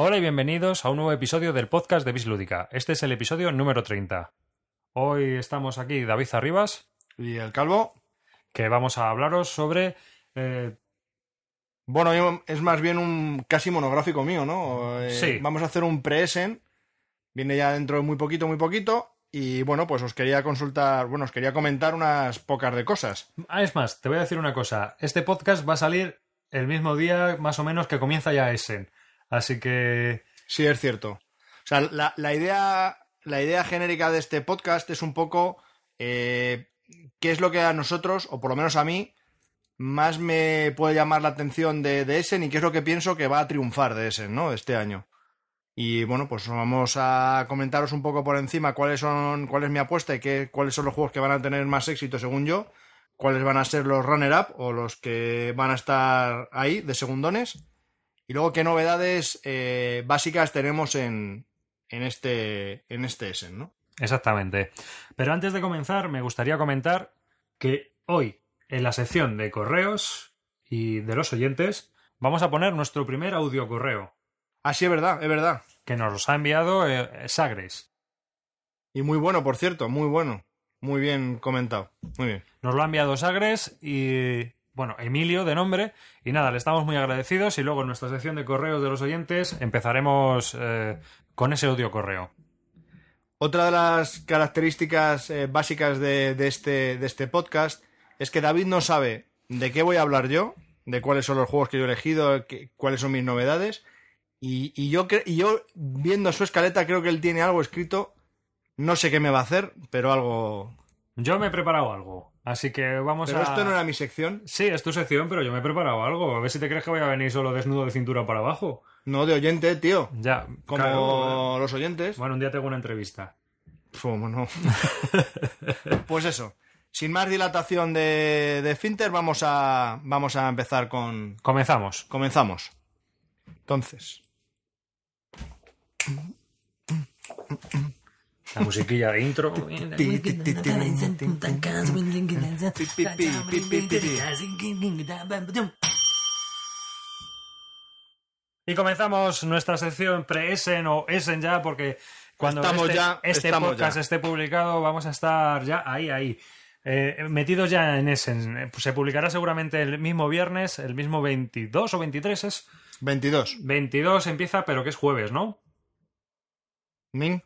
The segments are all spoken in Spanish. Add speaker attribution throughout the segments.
Speaker 1: Hola y bienvenidos a un nuevo episodio del podcast de Bislúdica. Este es el episodio número 30. Hoy estamos aquí David Arribas,
Speaker 2: Y el calvo.
Speaker 1: que vamos a hablaros sobre... eh,
Speaker 2: Bueno, es más bien un casi monográfico mío, ¿no? Eh,
Speaker 1: Sí.
Speaker 2: Vamos a hacer un pre-Essen. Viene ya dentro de muy poquito, muy poquito. Y bueno, pues os quería consultar, bueno, os quería comentar unas pocas de cosas.
Speaker 1: Ah, es más, te voy a decir una cosa. Este podcast va a salir el mismo día más o menos que comienza ya Essen. Así que...
Speaker 2: Sí, es cierto. O sea, la, la idea, la idea genérica de este podcast es un poco eh, qué es lo que a nosotros, o por lo menos a mí, más me puede llamar la atención de, de Essen y qué es lo que pienso que va a triunfar de Essen, ¿no? Este año. Y bueno, pues vamos a comentaros un poco por encima cuáles son, cuál es mi apuesta y qué, cuáles son los juegos que van a tener más éxito según yo, cuáles van a ser los runner-up o los que van a estar ahí de segundones. Y luego qué novedades eh, básicas tenemos en, en este en este Essen, ¿no?
Speaker 1: Exactamente. Pero antes de comenzar, me gustaría comentar que hoy, en la sección de correos y de los oyentes, vamos a poner nuestro primer audio correo,
Speaker 2: Ah, sí, es verdad, es verdad.
Speaker 1: que nos ha enviado eh, Sagres.
Speaker 2: Y muy bueno, por cierto, muy bueno. Muy bien comentado. Muy bien.
Speaker 1: Nos lo ha enviado Sagres y, bueno, Emilio de nombre. Y nada, le estamos muy agradecidos y luego en nuestra sección de correos de los oyentes empezaremos eh, con ese audio correo.
Speaker 2: Otra de las características eh, básicas de, de este, de este podcast es que David no sabe de qué voy a hablar yo, de cuáles son los juegos que yo he elegido, cuáles son mis novedades. Y, y yo, y yo, viendo su escaleta, creo que él tiene algo escrito. No sé qué me va a hacer, pero algo.
Speaker 1: Yo me he preparado algo, así que vamos
Speaker 2: Pero
Speaker 1: a...
Speaker 2: esto no era mi sección.
Speaker 1: Sí, es tu sección, pero yo me he preparado algo. A ver si te crees que voy a venir solo desnudo de cintura para abajo.
Speaker 2: No de oyente, tío.
Speaker 1: Ya,
Speaker 2: Como
Speaker 1: claro.
Speaker 2: los oyentes.
Speaker 1: Bueno, un día tengo una entrevista.
Speaker 2: No. pues eso. Sin más dilatación de, de Finter, vamos a, vamos a empezar con.
Speaker 1: Comenzamos.
Speaker 2: Comenzamos. Entonces.
Speaker 1: La musiquilla de intro. Y comenzamos nuestra sección pre-Essen o Essen ya, porque cuando
Speaker 2: Estamos
Speaker 1: este,
Speaker 2: ya,
Speaker 1: este
Speaker 2: estamos
Speaker 1: podcast
Speaker 2: ya.
Speaker 1: esté publicado, vamos a estar ya ahí, ahí. Eh, metidos ya en Essen. Eh, se publicará seguramente el mismo viernes, el mismo 22 o 23 es.
Speaker 2: 22.
Speaker 1: 22 empieza, pero que es jueves, ¿no?
Speaker 2: Min.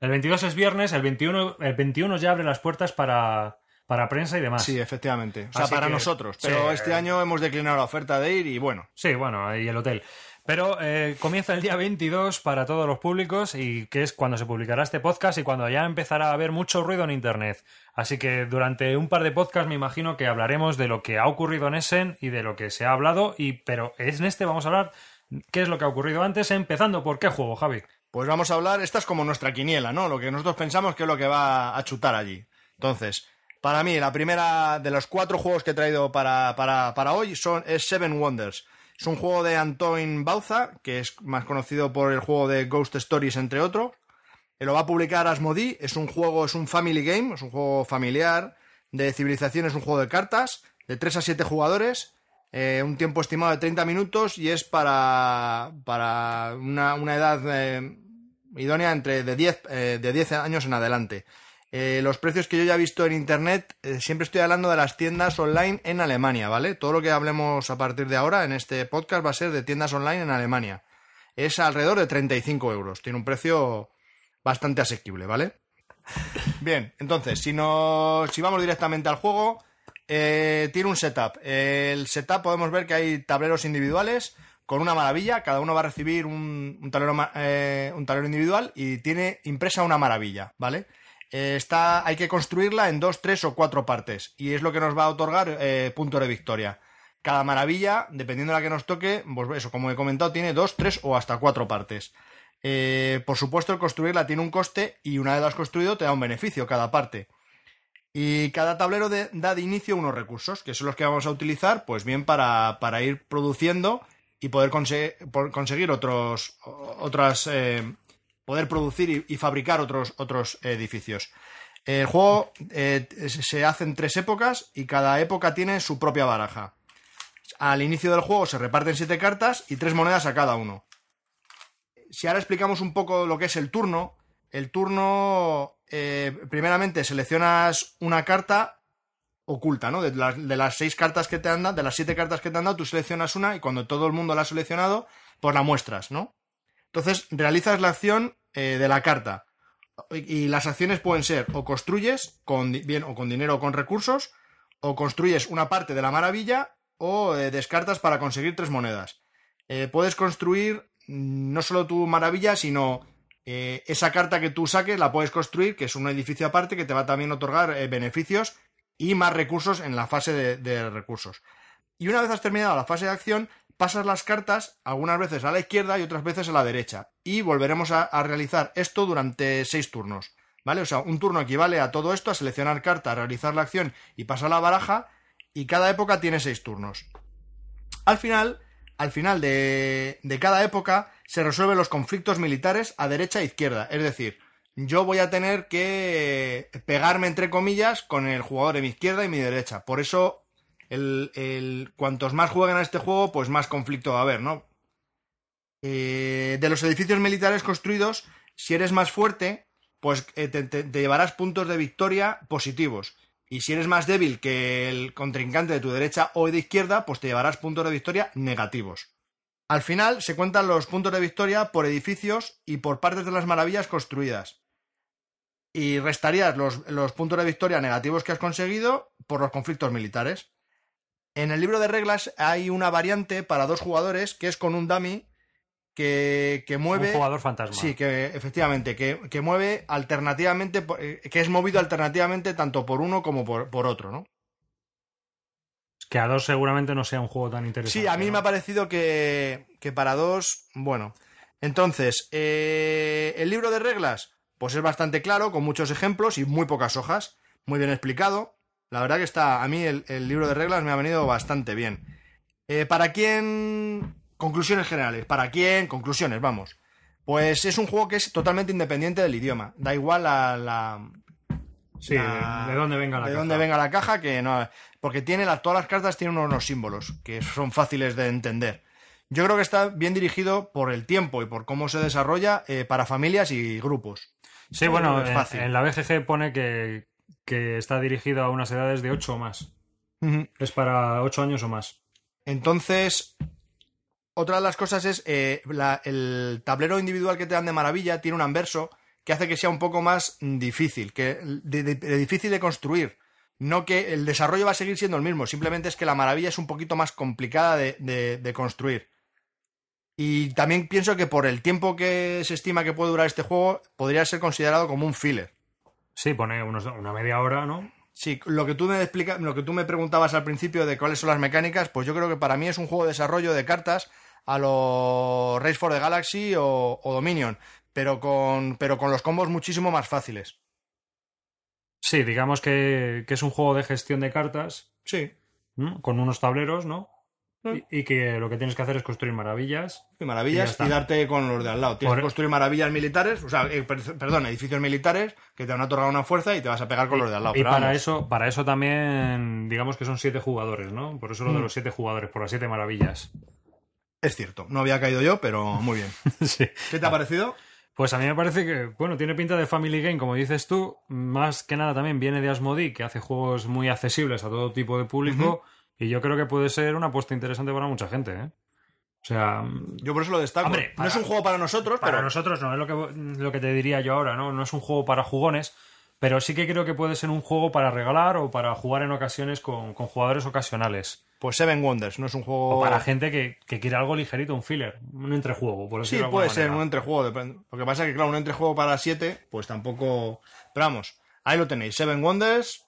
Speaker 1: El 22 es viernes, el 21, el 21 ya abre las puertas para, para prensa y demás.
Speaker 2: Sí, efectivamente. O sea,
Speaker 1: Así
Speaker 2: para
Speaker 1: que-
Speaker 2: nosotros. Pero este año hemos declinado la oferta de ir y bueno.
Speaker 1: Sí, bueno, y el hotel. Pero eh, comienza el día 22 para todos los públicos y que es cuando se publicará este podcast y cuando ya empezará a haber mucho ruido en Internet. Así que durante un par de podcasts me imagino que hablaremos de lo que ha ocurrido en Essen y de lo que se ha hablado. Y, pero en este vamos a hablar qué es lo que ha ocurrido antes, empezando por qué juego, Javi.
Speaker 2: Pues vamos a hablar, esta es como nuestra quiniela, ¿no? Lo que nosotros pensamos que es lo que va a chutar allí. Entonces, para mí, la primera de los cuatro juegos que he traído para, para, para hoy son, es Seven Wonders. Es un juego de Antoine Bauza, que es más conocido por el juego de Ghost Stories, entre otros. Lo va a publicar Asmodee, es un juego, es un family game, es un juego familiar de civilización, es un juego de cartas, de 3 a 7 jugadores, eh, un tiempo estimado de 30 minutos y es para, para una, una edad eh, idónea entre de 10, eh, de 10 años en adelante. Eh, los precios que yo ya he visto en internet, eh, siempre estoy hablando de las tiendas online en Alemania, ¿vale? Todo lo que hablemos a partir de ahora en este podcast va a ser de tiendas online en Alemania. Es alrededor de 35 euros. Tiene un precio bastante asequible, ¿vale? Bien, entonces, si, no, si vamos directamente al juego, tiene un setup. El setup podemos ver que hay tableros individuales con una maravilla. Cada uno va a recibir un, un tablero, eh, un individual y tiene impresa una maravilla, ¿vale? Eh, está, hay que construirla en dos, tres o cuatro partes y es lo que nos va a otorgar eh, puntos de victoria. Cada maravilla, dependiendo de la que nos toque, pues eso, como he comentado, tiene dos, tres o hasta cuatro partes. Eh, por supuesto, el construirla tiene un coste y una vez la has construido te da un beneficio cada parte. Y cada tablero da de inicio unos recursos, que son los que vamos a utilizar, pues bien, para, para ir produciendo y poder conseguir otros, otras, eh, poder producir y, y fabricar otros, otros edificios. El juego eh, se hace en tres épocas y cada época tiene su propia baraja. Al inicio del juego se reparten siete cartas y tres monedas a cada uno. si ahora explicamos un poco lo que es el turno, el turno, eh, primeramente seleccionas una carta oculta, ¿no? De las, seis cartas que te han dado, de las siete cartas que te han dado, tú seleccionas una y cuando todo el mundo la ha seleccionado, pues la muestras, ¿no? Entonces realizas la acción eh, de la carta. Y, las acciones pueden ser o construyes con, bien, o con dinero o con recursos, o construyes una parte de la maravilla, o eh, descartas para conseguir tres monedas. Eh, puedes construir mm, no solo tu maravilla, sino esa carta que tú saques la puedes construir, que es un edificio aparte que te va también a otorgar beneficios y más recursos en la fase de, recursos. Y una vez has terminado la fase de acción, pasas las cartas algunas veces a la izquierda y otras veces a la derecha. Y volveremos a, a realizar esto durante seis turnos. ¿Vale? O sea, un turno equivale a todo esto, a seleccionar carta, a realizar la acción y pasar la baraja. Y cada época tiene seis turnos. Al final, al final de, de cada época, se resuelven los conflictos militares a derecha e izquierda. Es decir, yo voy a tener que pegarme, entre comillas, con el jugador de mi izquierda y mi derecha. Por eso, el, el- cuantos más jueguen a este juego, pues más conflicto va a haber, ¿no? Eh, de los edificios militares construidos, si eres más fuerte, pues eh, te, te- te llevarás puntos de victoria positivos. Y si eres más débil que el contrincante de tu derecha o de izquierda, pues te llevarás puntos de victoria negativos. Al final se cuentan los puntos de victoria por edificios y por partes de las maravillas construidas. Y restarías los, los puntos de victoria negativos que has conseguido por los conflictos militares. En el libro de reglas hay una variante para dos jugadores que es con un dummy que, que mueve.
Speaker 1: Un jugador fantasma.
Speaker 2: Sí, que efectivamente, que, que mueve alternativamente, eh, que es movido alternativamente tanto por uno como por, por otro, ¿no?
Speaker 1: Que a dos seguramente no sea un juego tan interesante.
Speaker 2: Sí, a mí
Speaker 1: ¿no?
Speaker 2: me ha parecido que, que para dos, bueno. Entonces, eh, el libro de reglas, pues es bastante claro, con muchos ejemplos y muy pocas hojas, muy bien explicado. La verdad que está, a mí el, el libro de reglas me ha venido bastante bien. Eh, ¿Para quién? Conclusiones generales. ¿Para quién? Conclusiones, vamos. Pues es un juego que es totalmente independiente del idioma. Da igual la, la,
Speaker 1: Sí,
Speaker 2: la-
Speaker 1: de, de dónde venga la
Speaker 2: de
Speaker 1: caja.
Speaker 2: dónde venga la caja, que no. Porque tiene las, todas las cartas tienen unos, unos símbolos que son fáciles de entender. Yo creo que está bien dirigido por el tiempo y por cómo se desarrolla eh, para familias y grupos.
Speaker 1: Sí, bueno,
Speaker 2: es
Speaker 1: en,
Speaker 2: fácil.
Speaker 1: en la BGG pone que, que está dirigido a unas edades de 8 o más. Es para 8 años o más.
Speaker 2: Entonces, otra de las cosas es eh, la- el tablero individual que te dan de maravilla tiene un anverso que hace que sea un poco más difícil, que de, de- de difícil de construir. No que el desarrollo va a seguir siendo el mismo, simplemente es que la maravilla es un poquito más complicada de- de construir. Y también pienso que por el tiempo que se estima que puede durar este juego, podría ser considerado como un filler.
Speaker 1: Sí, pone unos- una media hora, ¿no?
Speaker 2: Sí, lo que tú me explica, lo que tú me preguntabas al principio de cuáles son las mecánicas, pues yo creo que para mí es un juego de desarrollo de cartas a lo Race for the Galaxy o, o Dominion, pero con, pero con los combos muchísimo más fáciles.
Speaker 1: Sí, digamos que, que es un juego de gestión de cartas
Speaker 2: Sí,
Speaker 1: ¿no? con unos tableros, ¿no?
Speaker 2: Mm.
Speaker 1: Y, y que lo que tienes que hacer es construir maravillas. Y
Speaker 2: maravillas y darte con los de al lado. Tienes
Speaker 1: Por-
Speaker 2: que construir maravillas militares, o sea, eh, per- perdón, edificios militares que te van a otorgar una fuerza y te vas a pegar con los de al lado.
Speaker 1: y para
Speaker 2: vamos.
Speaker 1: eso, para eso también, digamos que son siete jugadores, ¿no? Por eso lo de
Speaker 2: Mm.
Speaker 1: los siete jugadores, por las siete maravillas.
Speaker 2: Es cierto, no había caído yo, pero muy bien.
Speaker 1: sí.
Speaker 2: ¿Qué te ha parecido?
Speaker 1: Pues a mí me parece que, bueno, tiene pinta de Family Game, como dices tú. Más que nada también viene de Asmodee, que hace juegos muy accesibles a todo tipo de público. Y yo creo que puede ser una apuesta interesante para mucha gente, ¿eh? O sea,
Speaker 2: Yo por eso lo destaco.
Speaker 1: Hombre,
Speaker 2: no
Speaker 1: para-
Speaker 2: es un juego para nosotros,
Speaker 1: para
Speaker 2: pero
Speaker 1: nosotros no es lo que, lo que te diría yo ahora, ¿no? No es un juego para jugones, pero sí que creo que puede ser un juego para regalar o para jugar en ocasiones con, con jugadores ocasionales.
Speaker 2: pues Seven Wonders, no es un juego
Speaker 1: O para gente que, que quiere algo ligerito, un filler, un entrejuego, por
Speaker 2: Sí, puede ser
Speaker 1: manera.
Speaker 2: un entrejuego. depende. Lo que pasa es que, claro, un entrejuego para 7, pues tampoco. Pero vamos, ahí lo tenéis. Seven Wonders,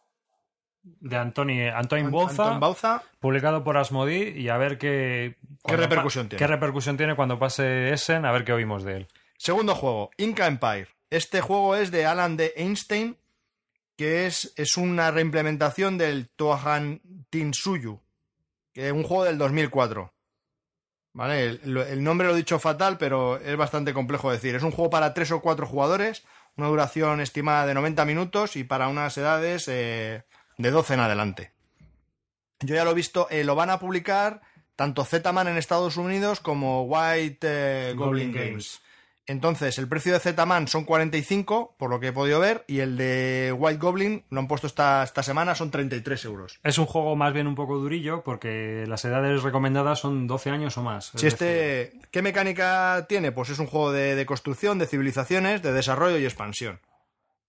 Speaker 1: De Antoni, Antoine
Speaker 2: An-
Speaker 1: Bauza,
Speaker 2: Anton Bauza.
Speaker 1: publicado por Asmodee y a ver qué... cuando
Speaker 2: repercusión tiene?
Speaker 1: ¿Qué repercusión tiene cuando pase Essen? A ver qué oímos de él.
Speaker 2: Segundo juego, Inca Empire. Este juego es de Alan de Einstein, que es, es una reimplementación del Tohan Tinsuyu, que es un juego del 2004. ¿Vale? El, nombre lo he dicho fatal, pero es bastante complejo de decir. Es un juego para 3 o 4 jugadores, una duración estimada de 90 minutos y para unas edades eh, de 12 en adelante. Yo ya lo he visto, eh, lo van a publicar tanto Z-Man en Estados Unidos como White eh, Goblin,
Speaker 1: Goblin
Speaker 2: Games. Entonces, el precio de Z-Man son 45, por lo que he podido ver, y el de White Goblin, lo han puesto esta, esta semana, son 33 euros.
Speaker 1: Es un juego más bien un poco durillo porque las edades recomendadas son 12 años o más.
Speaker 2: Si este, ¿Qué mecánica tiene? Pues es un juego de, de, construcción, de civilizaciones, de desarrollo y expansión.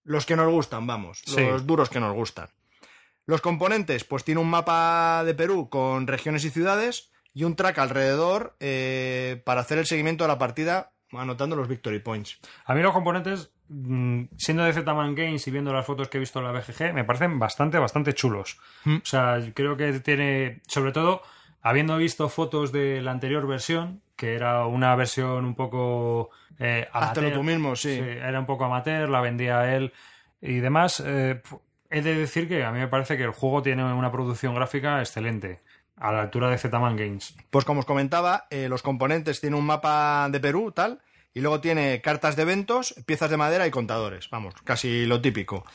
Speaker 2: Los que nos gustan, vamos,
Speaker 1: Sí.
Speaker 2: los duros que nos gustan. Los componentes, pues tiene un mapa de Perú con regiones y ciudades y un track alrededor eh, para hacer el seguimiento de la partida anotando los victory points.
Speaker 1: A mí los componentes, mm, siendo de Z-Man Games y viendo las fotos que he visto en la BGG, me parecen bastante, bastante chulos.
Speaker 2: Mm.
Speaker 1: O sea, creo que tiene, sobre todo, habiendo visto fotos de la anterior versión, que era una versión un poco eh, amateur,
Speaker 2: tú mismo, sí.
Speaker 1: era un poco amateur, la vendía él y demás. eh, he de decir que a mí me parece que el juego tiene una producción gráfica excelente, a la altura de Z-Man Games.
Speaker 2: Pues como os comentaba, eh, los componentes tienen un mapa de Perú, tal, y luego tiene cartas de eventos, piezas de madera y contadores. Vamos, casi lo típico.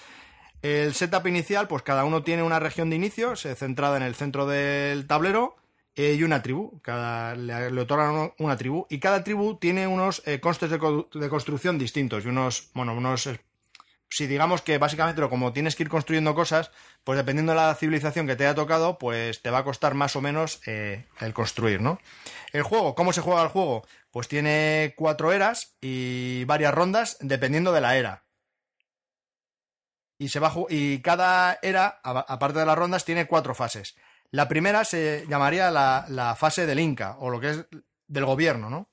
Speaker 2: El setup inicial, pues cada uno tiene una región de inicio, se centrada en el centro del tablero, eh, y una tribu. Cada, le, otorgan una tribu. Y cada tribu tiene unos eh, costes de, de construcción distintos. Y unos, bueno, unos. Si digamos que básicamente lo- como tienes que ir construyendo cosas, pues dependiendo de la civilización que te haya tocado, pues te va a costar más o menos eh, el construir, ¿no? El juego, ¿cómo se juega el juego? Pues tiene cuatro eras y varias rondas dependiendo de la era. Y, se va y cada era, aparte de las rondas, tiene cuatro fases. La primera se llamaría la, la fase del Inca, o lo que es del gobierno, ¿no?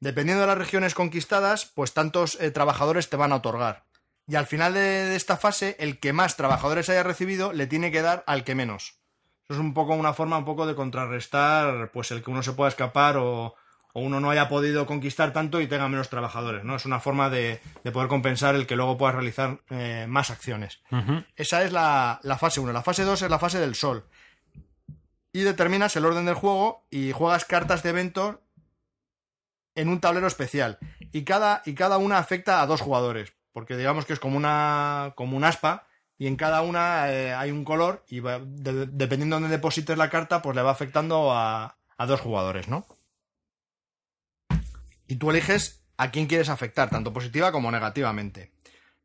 Speaker 2: Dependiendo de las regiones conquistadas, pues tantos eh, trabajadores te van a otorgar. Y al final de, de esta fase, el que más trabajadores haya recibido le tiene que dar al que menos. Eso es un poco una forma un poco de contrarrestar, pues el que uno se pueda escapar o, o uno no haya podido conquistar tanto y tenga menos trabajadores, ¿no? Es una forma de, de poder compensar el que luego puedas realizar eh, más acciones. Esa es la, la fase 1. La fase 2 es la fase del sol. Y determinas el orden del juego y juegas cartas de eventos en un tablero especial. Y cada, y cada una afecta a dos jugadores. Porque digamos que es como una. como un aspa. Y en cada una eh, hay un color. Y va- de- dependiendo de dónde deposites la carta, pues le va afectando a, a dos jugadores, ¿no? Y tú eliges a quién quieres afectar, tanto positiva como negativamente.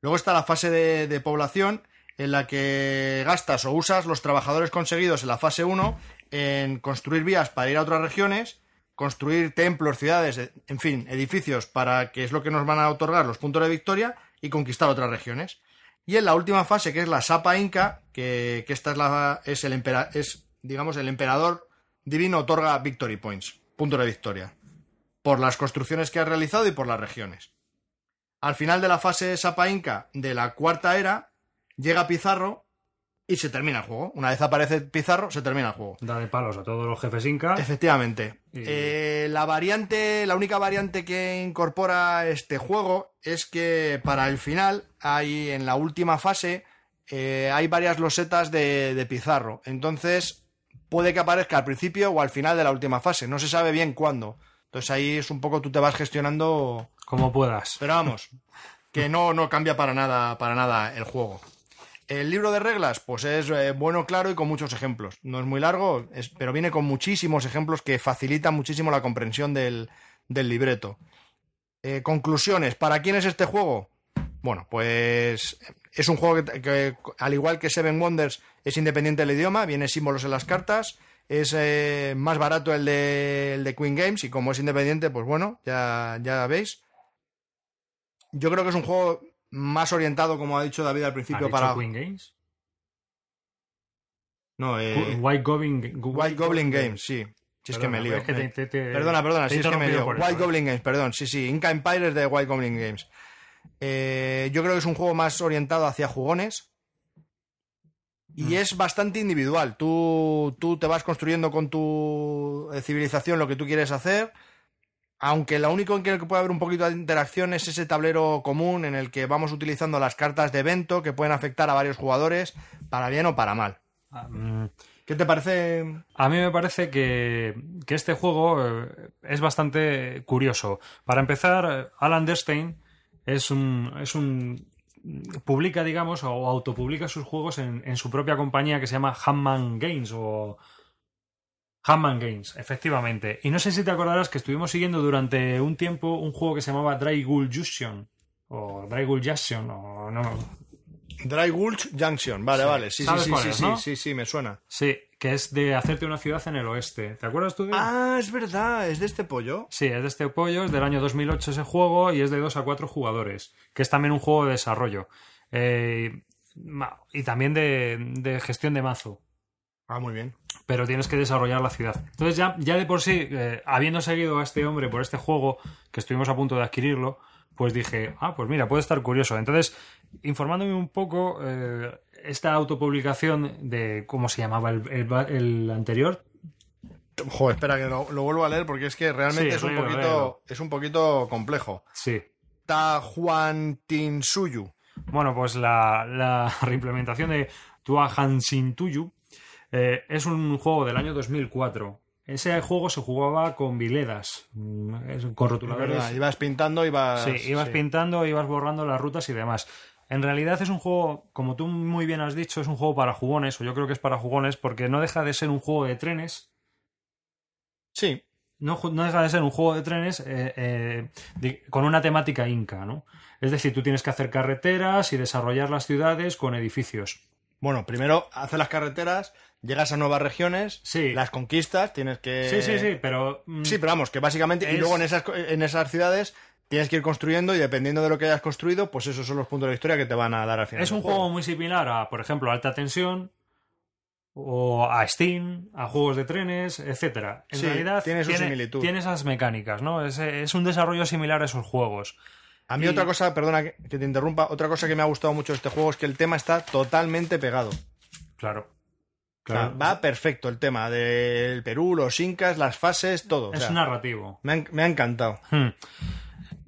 Speaker 2: Luego está la fase de, de población, en la que gastas o usas los trabajadores conseguidos en la fase 1 en construir vías para ir a otras regiones, construir templos, ciudades, en fin, edificios para que es lo que nos van a otorgar los puntos de victoria y conquistar otras regiones. Y en la última fase, que es la Sapa Inca, que, que esta es la es el empera- es digamos el emperador divino otorga victory points, puntos de victoria, por las construcciones que has realizado y por las regiones. Al final de la fase Sapa Inca de la cuarta era, llega Pizarro y se termina el juego. Una vez aparece Pizarro, se termina el juego.
Speaker 1: Da de palos a todos los jefes Inca.
Speaker 2: Efectivamente.
Speaker 1: Y-
Speaker 2: Eh, la variante, la única variante que incorpora este juego es que para el final hay en la última fase eh, hay varias losetas de, de Pizarro. Entonces puede que aparezca al principio o al final de la última fase. No se sabe bien cuándo. Entonces ahí es un poco tú te vas gestionando
Speaker 1: Como puedas.
Speaker 2: pero vamos, que no, no cambia para nada, para nada el juego. El libro de reglas, pues es eh, bueno, claro y con muchos ejemplos. No es muy largo, pero viene con muchísimos ejemplos que facilitan muchísimo la comprensión del, del libreto. Eh, conclusiones, ¿para quién es este juego? Bueno, pues es un juego que, que, al igual que Seven Wonders, es independiente del idioma, viene símbolos en las cartas, es eh, más barato el de, el de Queen Games y como es independiente, pues bueno, ya, ya veis. Yo creo que es un juego más orientado, como ha dicho David al
Speaker 1: ¿Ha
Speaker 2: principio, para...
Speaker 1: Queen Games?
Speaker 2: No, eh,
Speaker 1: White Goblin,
Speaker 2: White Goblin Games, sí. Si es que me lío.
Speaker 1: Perdona, es que te- te- te-
Speaker 2: Perdona, si es que me lío. White
Speaker 1: eso, ¿eh?
Speaker 2: Goblin Games, perdón, sí, sí. Inca Empire es de White Goblin Games. Eh, yo creo que es un juego más orientado hacia jugones. Y
Speaker 1: Mm.
Speaker 2: es bastante individual. Tú, tú te vas construyendo con tu eh, civilización lo que tú quieres hacer. Aunque lo único en que puede haber un poquito de interacción es ese tablero común en el que vamos utilizando las cartas de evento que pueden afectar a varios jugadores, para bien o para mal.
Speaker 1: Ah, mm,
Speaker 2: ¿Qué te parece?
Speaker 1: A mí me parece que, que este juego eh, es bastante curioso. Para empezar, Alan Derstein es un, es un publica, digamos, o autopublica sus juegos en, en su propia compañía que se llama Hamman Games o Hamman Games, efectivamente. Y no sé si te acordarás que estuvimos siguiendo durante un tiempo un juego que se llamaba Dry Ghoul Junction. O Dry Ghoul Junction, o no.
Speaker 2: Dry Gulch Junction, vale,
Speaker 1: Sí.
Speaker 2: vale. Sí, sí,
Speaker 1: ¿Sabes
Speaker 2: sí,
Speaker 1: cuál
Speaker 2: sí,
Speaker 1: es,
Speaker 2: sí,
Speaker 1: no?
Speaker 2: sí, sí, me suena.
Speaker 1: Sí, que es de hacerte una ciudad en el oeste. ¿Te acuerdas tú de?
Speaker 2: Ah, es verdad, es de este pollo.
Speaker 1: Sí, es de este pollo, es del año 2008 ese juego y es de 2 a 4 jugadores, que es también un juego de desarrollo. Eh, y también de, de gestión de mazo,
Speaker 2: Ah, muy bien.
Speaker 1: pero tienes que desarrollar la ciudad. Entonces ya, ya de por sí, eh, habiendo seguido a este hombre por este juego, que estuvimos a punto de adquirirlo, pues dije, ah, pues mira, puede estar curioso. Entonces, informándome un poco, eh, esta autopublicación de, ¿cómo se llamaba el, el va- el anterior?
Speaker 2: Joder, espera que lo, lo vuelvo a leer porque es que realmente
Speaker 1: Sí,
Speaker 2: es un poquito es un poquito complejo.
Speaker 1: Sí.
Speaker 2: Tahuantinsuyu.
Speaker 1: Bueno, pues la, la reimplementación de Tua Hansintuyu eh, es un juego del año 2004. Ese juego se jugaba con viledas, mm, con
Speaker 2: Es
Speaker 1: rotuladores.
Speaker 2: verdad, ibas pintando, ibas.
Speaker 1: Sí, ibas
Speaker 2: sí.
Speaker 1: pintando, ibas borrando las rutas y demás. En realidad es un juego, como tú muy bien has dicho, es un juego para jugones, o yo creo que es para jugones, porque no deja de ser un juego de trenes.
Speaker 2: Sí,
Speaker 1: No, deja de ser un juego de trenes eh, eh, de- con una temática inca, ¿no? Es decir, tú tienes que hacer carreteras y desarrollar las ciudades con edificios.
Speaker 2: Bueno, primero haces las carreteras, llegas a nuevas regiones,
Speaker 1: Sí.
Speaker 2: las conquistas, tienes que.
Speaker 1: Sí, sí, sí, pero... mm,
Speaker 2: Sí, pero vamos, que básicamente. Y luego en esas, en esas ciudades tienes que ir construyendo y dependiendo de lo que hayas construido, pues esos son los puntos de la historia que te van a dar al final.
Speaker 1: Es un juego muy similar a, por ejemplo, Alta Tensión o a Steam, a juegos de trenes, etcétera. En
Speaker 2: Sí,
Speaker 1: realidad
Speaker 2: tiene su similitud.
Speaker 1: tiene esas mecánicas, ¿no? Es, es un desarrollo similar a esos juegos.
Speaker 2: A mí
Speaker 1: y-
Speaker 2: otra cosa, perdona que, te interrumpa, otra cosa que me ha gustado mucho de este juego es que el tema está totalmente pegado.
Speaker 1: Claro.
Speaker 2: O sea,
Speaker 1: Claro.
Speaker 2: va perfecto el tema del Perú, los incas, las fases, todo. O
Speaker 1: es
Speaker 2: sea,
Speaker 1: narrativo.
Speaker 2: me, ha, me ha encantado.
Speaker 1: Hmm.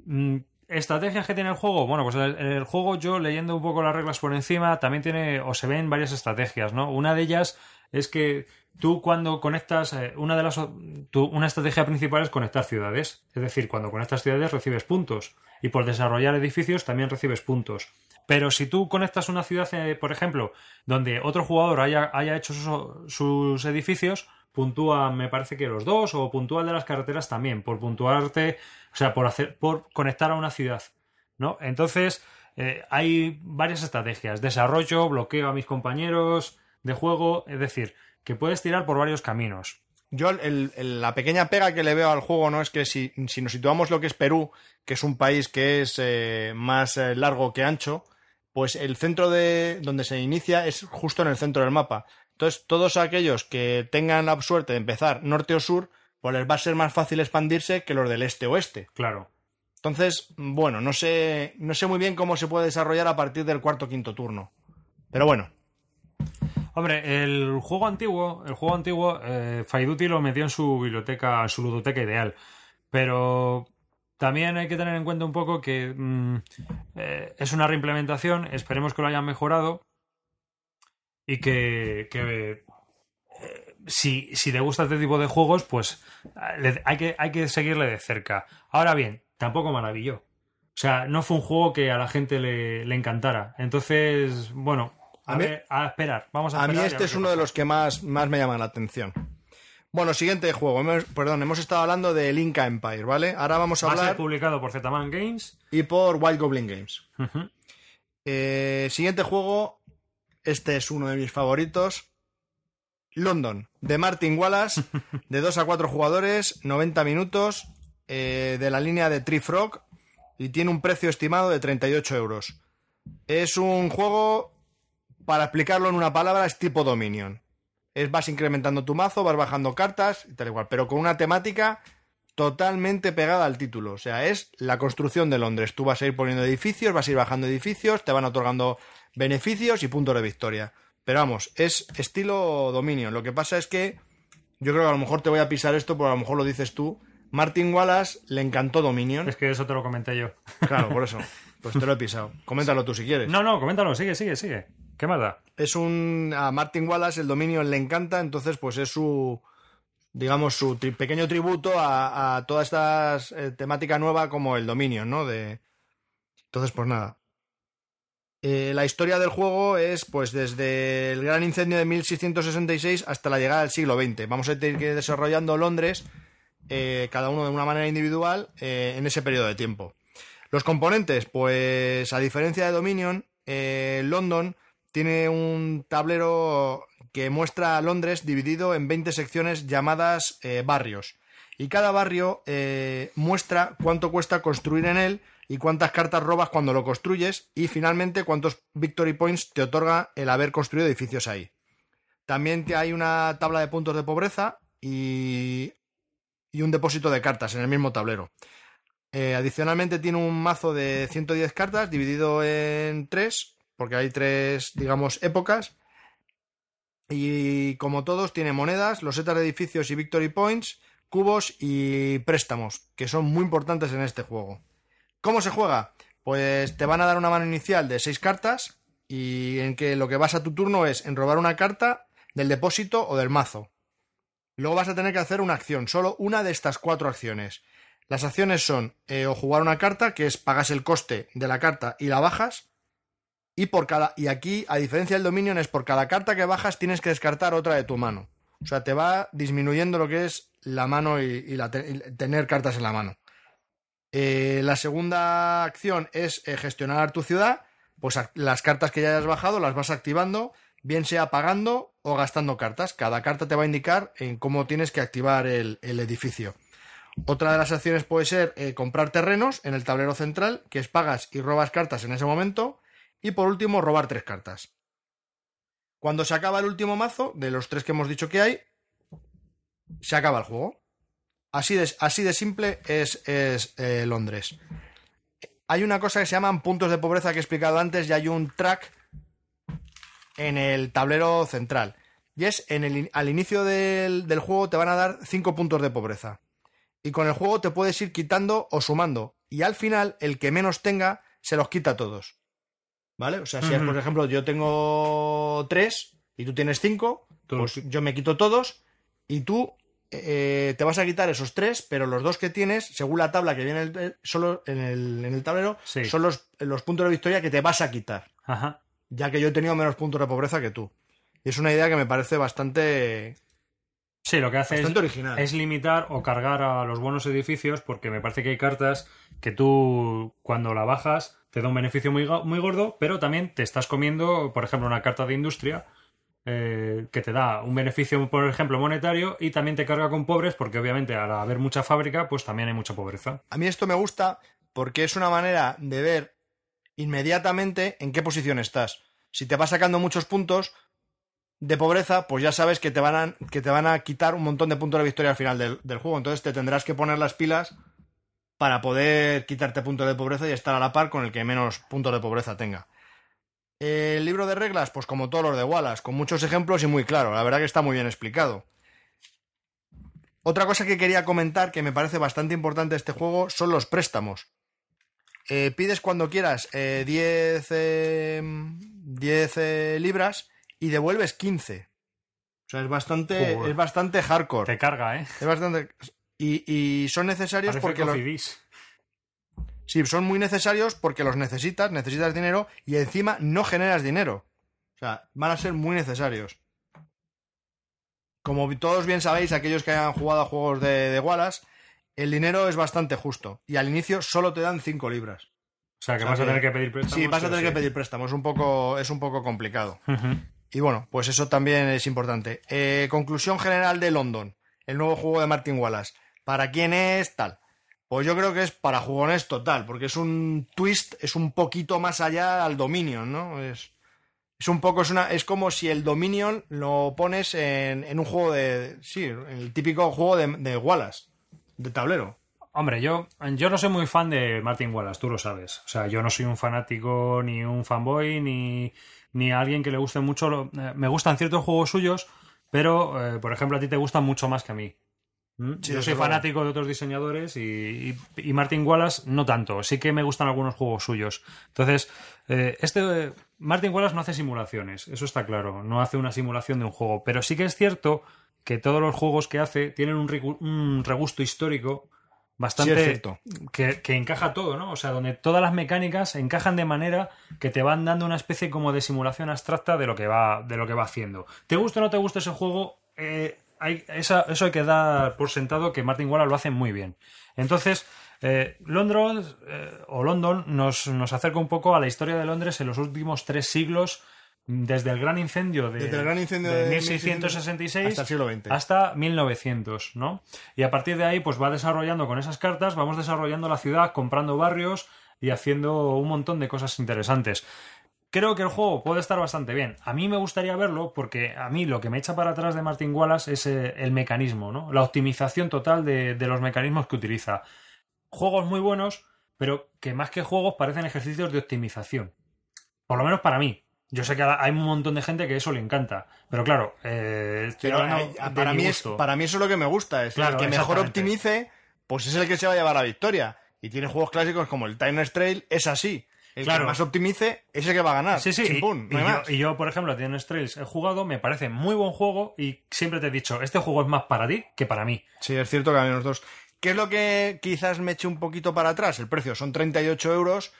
Speaker 1: Mm, ¿Estrategias que tiene el juego? Bueno, pues el, el juego yo leyendo un poco las reglas por encima también tiene o se ven varias estrategias, ¿no? Una de ellas es que tú cuando conectas, eh, una de las una estrategia principal es conectar ciudades, es decir, cuando conectas ciudades recibes puntos y por desarrollar edificios también recibes puntos. Pero si tú conectas una ciudad, eh, por ejemplo, donde otro jugador haya, haya hecho sus, sus edificios, puntúa, me parece que los dos, o puntúa el de las carreteras también, por puntuarte, o sea, por hacer, por conectar a una ciudad, ¿no? Entonces, eh, hay varias estrategias. Desarrollo, bloqueo a mis compañeros de juego, es decir, que puedes tirar por varios caminos.
Speaker 2: Yo, el- el- la pequeña pega que le veo al juego, ¿no? Es que si, si nos situamos lo que es Perú, que es un país que es eh, más eh, largo que ancho, pues el centro de donde se inicia es justo en el centro del mapa. Entonces, todos aquellos que tengan la suerte de empezar norte o sur, pues les va a ser más fácil expandirse que los del este-oeste.
Speaker 1: Claro.
Speaker 2: Entonces, bueno, no sé, no sé muy bien cómo se puede desarrollar a partir del cuarto o quinto turno. Pero bueno,
Speaker 1: Hombre, el juego antiguo, el juego antiguo, eh, Faiduti lo metió en su biblioteca, en su ludoteca ideal. Pero también hay que tener en cuenta un poco que mm, eh, es una reimplementación, esperemos que lo hayan mejorado y que, eh, si, si te gusta este tipo de juegos, pues eh, hay, que, hay que seguirle de cerca. Ahora bien, tampoco maravilló. O sea, no fue un juego que a la gente le, le encantara. Entonces, bueno, a,
Speaker 2: A mí-
Speaker 1: ver, a esperar. Vamos a,
Speaker 2: A mí
Speaker 1: esperar
Speaker 2: este es uno de los que más, más me llama la atención. Bueno, siguiente juego. Hemos- perdón, hemos estado hablando del Inca Empire, ¿vale? Ahora vamos a
Speaker 1: Va
Speaker 2: hablar
Speaker 1: publicado por Zman Games.
Speaker 2: y por Wild Goblin Games. Eh, siguiente juego. Este es uno de mis favoritos. London, de Martin Wallace, de 2 a 4 jugadores, 90 minutos, eh, de la línea de Tree Frog, y tiene un precio estimado de 38 euros. Es un juego, para explicarlo en una palabra, es tipo Dominion. Es, vas incrementando tu mazo, vas bajando cartas y tal igual, pero con una temática totalmente pegada al título. O sea, es la construcción de Londres. Tú vas a ir poniendo edificios, vas a ir bajando edificios, te van otorgando beneficios y puntos de victoria. Pero vamos, es estilo Dominion. Lo que pasa es que yo creo que a lo mejor te voy a pisar esto, porque a lo mejor lo dices tú. Martin Wallace le encantó Dominion.
Speaker 1: Es que eso te lo comenté yo.
Speaker 2: Claro, por eso. Pues te lo he pisado. Coméntalo tú si quieres.
Speaker 1: No, no, coméntalo, sigue, sigue, sigue. ¿Qué más da?
Speaker 2: Es un. A Martin Wallace el Dominion le encanta, entonces, pues es su. Digamos, su pequeño tributo a, a toda esta eh, temática nueva como el Dominion, ¿no? De. Entonces, pues nada. Eh, la historia del juego es pues desde el gran incendio de 1666 hasta la llegada del siglo XX. Vamos a ir desarrollando Londres, eh, cada uno de una manera individual, en ese periodo de tiempo. Los componentes, pues a diferencia de Dominion, London tiene un tablero que muestra a Londres dividido en 20 secciones llamadas barrios. Y cada barrio muestra cuánto cuesta construir en él y cuántas cartas robas cuando lo construyes y finalmente cuántos victory points te otorga el haber construido edificios ahí. También hay una tabla de puntos de pobreza y, y un depósito de cartas en el mismo tablero. Eh, adicionalmente tiene un mazo de 110 cartas dividido en tres, porque hay tres, digamos, épocas. Y como todos, tiene monedas, losetas de edificios y victory points, cubos y préstamos, que son muy importantes en este juego. ¿Cómo se juega? Pues te van a dar una mano inicial de seis cartas y en que lo que vas a tu turno es en robar una carta del depósito o del mazo. Luego vas a tener que hacer una acción, solo una de estas cuatro acciones. Las acciones son eh, o jugar una carta, que es pagas el coste de la carta y la bajas, y por cada y aquí, a diferencia del Dominion, es por cada carta que bajas tienes que descartar otra de tu mano. O sea, te va disminuyendo lo que es la mano y, tener cartas en la mano. Eh, la segunda acción es eh, gestionar tu ciudad. Pues las cartas que ya hayas bajado las vas activando, bien sea pagando o gastando cartas. Cada carta te va a indicar en cómo tienes que activar el, edificio. Otra de las acciones puede ser eh, comprar terrenos en el tablero central, que es pagas y robas cartas en ese momento. Y por último, robar tres cartas. Cuando se acaba el último mazo, de los tres que hemos dicho que hay, se acaba el juego. Así de, de simple es, eh, Londres. Hay una cosa que se llaman puntos de pobreza que he explicado antes y hay un track en el tablero central. Y es al inicio del, del juego te van a dar 5 puntos de pobreza. Y con el juego te puedes ir quitando o sumando. Y al final, el que menos tenga, se los quita a todos. ¿Vale? O sea, si por ejemplo yo tengo 3 y tú tienes 5, pues yo me quito todos y tú eh, te vas a quitar esos tres, pero los dos que tienes, según la tabla que viene solo en el, tablero, son los, los, puntos de victoria que te vas a quitar. Ya que yo he tenido menos puntos de pobreza que tú. Y es una idea que me parece bastante.
Speaker 1: Sí, lo que hace es, limitar o cargar a los buenos edificios, porque me parece que hay cartas que tú, cuando la bajas, te da un beneficio muy, muy gordo, pero también te estás comiendo, por ejemplo, una carta de industria eh, que te da un beneficio, por ejemplo, monetario y también te carga con pobres porque obviamente al haber mucha fábrica, pues también hay mucha pobreza.
Speaker 2: A mí esto me gusta porque es una manera de ver inmediatamente en qué posición estás. Si te vas sacando muchos puntos de pobreza, pues ya sabes que te van a, que te van a quitar un montón de puntos de victoria al final del, del juego. Entonces te tendrás que poner las pilas para poder quitarte puntos de pobreza y estar a la par con el que menos puntos de pobreza tenga. El libro de reglas, pues como todos los de Wallace, con muchos ejemplos y muy claro. La verdad que está muy bien explicado. Otra cosa que quería comentar que me parece bastante importante este juego son los préstamos. Eh, pides cuando quieras 10 eh, 10 eh, libras y devuelves 15. O sea, es bastante, es bastante hardcore.
Speaker 1: Te carga, ¿eh?
Speaker 2: Es bastante. Y, son necesarios porque. Los... Sí, son muy necesarios porque los necesitas, necesitas dinero y encima no generas dinero. O sea, van a ser muy necesarios. Como todos bien sabéis, aquellos que hayan jugado a juegos de, de Wallace, el dinero es bastante justo. Y al inicio solo te dan 5 libras.
Speaker 1: O sea, que vas a tener que pedir préstamos.
Speaker 2: Sí, vas a tener que pedir préstamos. Es un poco, es un poco complicado. Y bueno, pues eso también es importante. Eh, conclusión general de London. El nuevo juego de Martin Wallace. ¿Para quién es tal? Pues yo creo que es para jugones total, porque es un twist, es un poquito más allá al Dominion, ¿no? Es, es un poco, es una, es como si el Dominion lo pones en, un juego de, sí, el típico juego de, Wallace, de tablero.
Speaker 1: Hombre, yo, yo no soy muy fan de Martin Wallace, tú lo sabes. O sea, yo no soy un fanático ni un fanboy ni, ni alguien que le guste mucho. Eh, me gustan ciertos juegos suyos, pero, eh, por ejemplo, a ti te gustan mucho más que a mí. ¿Mm? Yo soy fanático de otros diseñadores y, Martin Wallace no tanto. Sí que me gustan algunos juegos suyos. Entonces, eh, este Martin Wallace no hace simulaciones, eso está claro. No hace una simulación de un juego. Pero sí que es cierto que todos los juegos que hace tienen un, regusto histórico bastante
Speaker 2: Sí,
Speaker 1: que, que encaja todo, ¿no? O sea, donde todas las mecánicas encajan de manera que te van dando una especie como de simulación abstracta de lo que va, de lo que va haciendo. ¿Te gusta o no te gusta ese juego? Eh, hay, esa- eso hay que dar por sentado que Martin Wallace lo hace muy bien. Entonces, eh, Londres eh, o London nos, nos acerca un poco a la historia de Londres en los últimos tres siglos, desde el gran incendio de,
Speaker 2: Desde el gran incendio
Speaker 1: de
Speaker 2: de
Speaker 1: 1666
Speaker 2: hasta el siglo XX.
Speaker 1: hasta 1900, ¿no? Y a partir de ahí, pues va desarrollando con esas cartas, vamos desarrollando la ciudad, comprando barrios y haciendo un montón de cosas interesantes. Creo que el juego puede estar bastante bien. A mí me gustaría verlo porque a mí lo que me echa para atrás de Martin Wallace es eh, el mecanismo, ¿no? La optimización total de, de los mecanismos que utiliza. Juegos muy buenos, pero que más que juegos parecen ejercicios de optimización. Por lo menos para mí. Yo sé que hay un montón de gente que eso le encanta. Pero claro, eh, estoy
Speaker 2: Pero
Speaker 1: hablando
Speaker 2: eh, para, mí es,
Speaker 1: gusto.
Speaker 2: para mí eso es lo que me gusta. Es
Speaker 1: Claro,
Speaker 2: el que mejor optimice, pues es el que se va a llevar la victoria. Y tiene juegos clásicos como el Time Trail, es así. El
Speaker 1: Claro.
Speaker 2: que más optimice es el que va a ganar.
Speaker 1: Sí, sí. Y-
Speaker 2: pum, no
Speaker 1: yo, y yo, por ejemplo, a Tienes Trails he jugado, me parece muy buen juego y siempre te he dicho, este juego es más para ti que para mí.
Speaker 2: Sí, es cierto que a menos dos. ¿Qué es lo que quizás me eche un poquito para atrás? El precio son 38 euros,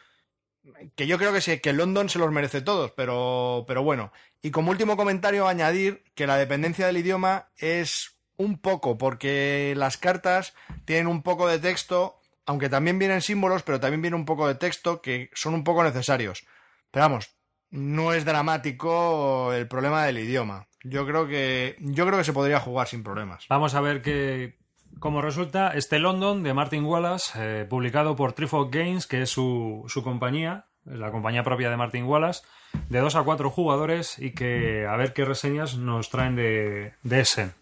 Speaker 2: que yo creo que sí, que London se los merece todos, pero, pero bueno. Y como último comentario, añadir que la dependencia del idioma es un poco, porque las cartas tienen un poco de texto, aunque también vienen símbolos, pero también viene un poco de texto que son un poco necesarios. Pero vamos, no es dramático el problema del idioma. Yo creo que, yo creo que se podría jugar sin problemas.
Speaker 1: Vamos a ver qué, cómo resulta este London de Martin Wallace, eh, publicado por Trifork Games, que es su, su compañía, la compañía propia de Martin Wallace, de dos a cuatro jugadores y que a ver qué reseñas nos traen de, de Essen.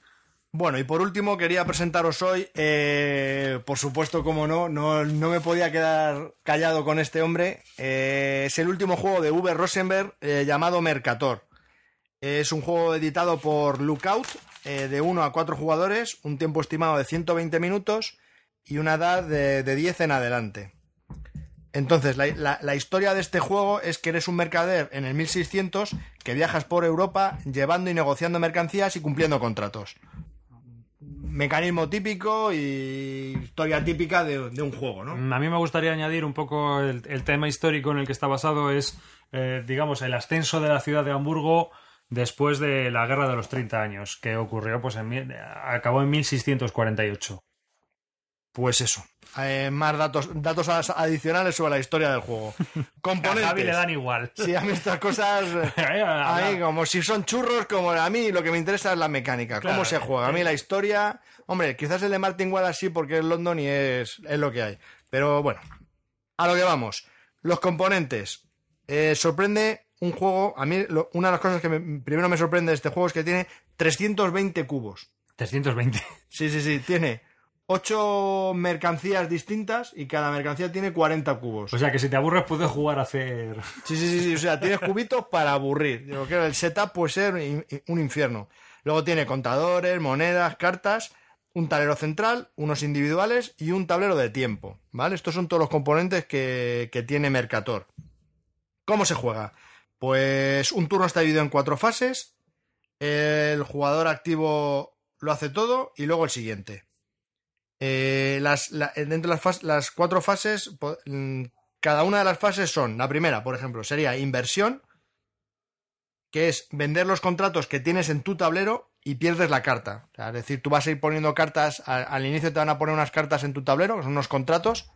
Speaker 2: Bueno, y por último quería presentaros hoy, eh, por supuesto, como no, no, me podía quedar callado con este hombre. eh, es el último juego de V. Rosenberg eh, llamado Mercator. Es un juego editado por Lookout, de 1 a 4 jugadores, un tiempo estimado de 120 minutos y una edad de, de 10 en adelante. Entonces, la, la- la historia de este juego es que eres un mercader en el 1600 que viajas por Europa llevando y negociando mercancías y cumpliendo contratos mecanismo típico y historia típica de, un juego, ¿no?
Speaker 1: A mí me gustaría añadir un poco el, tema histórico en el que está basado es, eh, digamos, el ascenso de la ciudad de Hamburgo después de la Guerra de los 30 años, que ocurrió, pues, en, acabó en 1648.
Speaker 2: Pues eso. Eh, más datos, datos adicionales sobre la historia del juego.
Speaker 1: A
Speaker 2: Componentes.
Speaker 1: Javi le dan igual.
Speaker 2: Sí, a mí estas cosas... eh, Ahí, como si son churros, como a mí lo que me interesa es la mecánica, cómo se juega. A mí la historia, hombre, quizás el de Martin Wallace sí porque es London y es, es lo que hay. Pero bueno, a lo que vamos. Los componentes. Eh, sorprende un juego, a mí lo- una de las cosas que me- primero me sorprende de este juego es que tiene 320 cubos.
Speaker 1: 320.
Speaker 2: Sí, sí, sí, tiene 8 mercancías distintas y cada mercancía tiene 40 cubos.
Speaker 1: O sea que si te aburres puedes jugar a hacer...
Speaker 2: Sí, sí, sí, sí, o sea, tienes cubitos para aburrir. Yo creo que el setup puede ser un infierno. Luego tiene contadores, monedas, cartas, un tablero central, unos individuales y un tablero de tiempo, ¿vale? Estos son todos los componentes que, que tiene Mercator. ¿Cómo se juega? Pues un turno está dividido en cuatro fases, el jugador activo lo hace todo y luego el siguiente. Eh, las, la- dentro de las, cuatro fases, mm, cada una de las fases son, la primera, por ejemplo, sería inversión, que es vender los contratos que tienes en tu tablero y pierdes la carta. Es decir, tú vas a ir poniendo cartas, al inicio te van a poner unas cartas en tu tablero, que son unos contratos,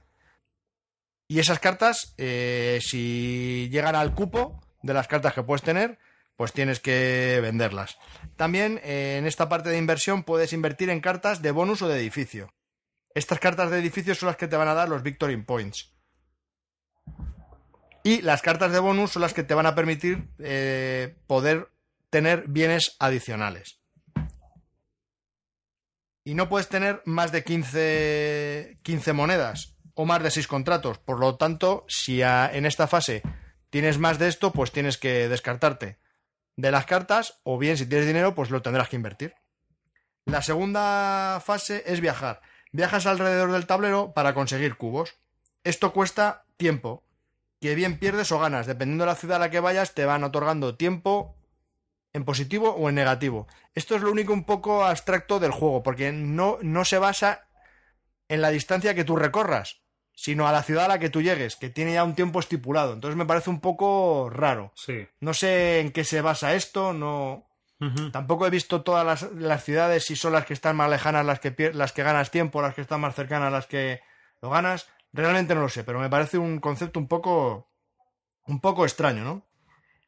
Speaker 2: y esas cartas, eh, si llegan al cupo de las cartas que puedes tener, pues tienes que venderlas. También eh, en esta parte de inversión puedes invertir en cartas de bonus o de edificio. Estas cartas de edificio son las que te van a dar los Victory Points. Y las cartas de bonus son las que te van a permitir eh, poder tener bienes adicionales. Y no puedes tener más de 15, 15 monedas o más de 6 contratos. Por lo tanto, si en esta fase tienes más de esto, pues tienes que descartarte de las cartas o bien si tienes dinero, pues lo tendrás que invertir. La segunda fase es viajar. Viajas alrededor del tablero para conseguir cubos. Esto cuesta tiempo, que bien pierdes o ganas. Dependiendo de la ciudad a la que vayas, te van otorgando tiempo en positivo o en negativo. Esto es lo único un poco abstracto del juego, porque no, no se basa en la distancia que tú recorras, sino a la ciudad a la que tú llegues, que tiene ya un tiempo estipulado. Entonces me parece un poco raro.
Speaker 1: Sí.
Speaker 2: No sé en qué se basa esto, no. Tampoco he visto todas las, las ciudades, si son las que están más lejanas las que, las que ganas tiempo, las que están más cercanas las que lo ganas. Realmente no lo sé, pero me parece un concepto un poco, un poco extraño, ¿no?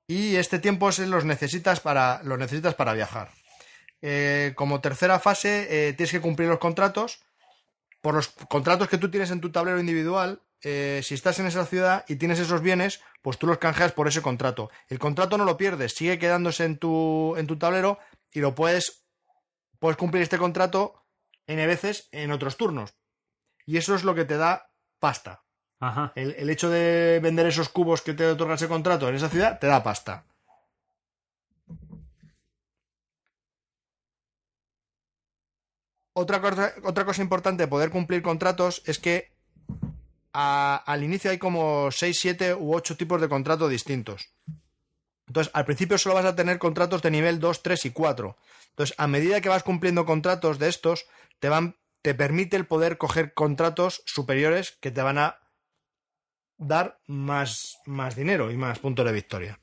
Speaker 2: Y este tiempo los necesitas para, necesitas para viajar. Eh, como tercera fase, eh, tienes que cumplir los contratos. Por los contratos que tú tienes en tu tablero individual, eh, si estás en esa ciudad y tienes esos bienes, pues tú los canjeas por ese contrato. El contrato no lo pierdes, sigue quedándose en tu, en tu tablero y lo puedes, puedes cumplir este contrato N veces en otros turnos. Y eso es lo que te da pasta.
Speaker 1: Ajá.
Speaker 2: El, el hecho de vender esos cubos que te otorga ese contrato en esa ciudad te da pasta. Otra cosa, otra cosa importante de poder cumplir contratos es que al inicio hay como 6, 7 u 8 tipos de contratos distintos. Entonces, al principio solo vas a tener contratos de nivel 2, 3 y 4. Entonces, a medida que vas cumpliendo contratos de estos, te van te permite el poder coger contratos superiores que te van a dar más, más dinero y más puntos de victoria.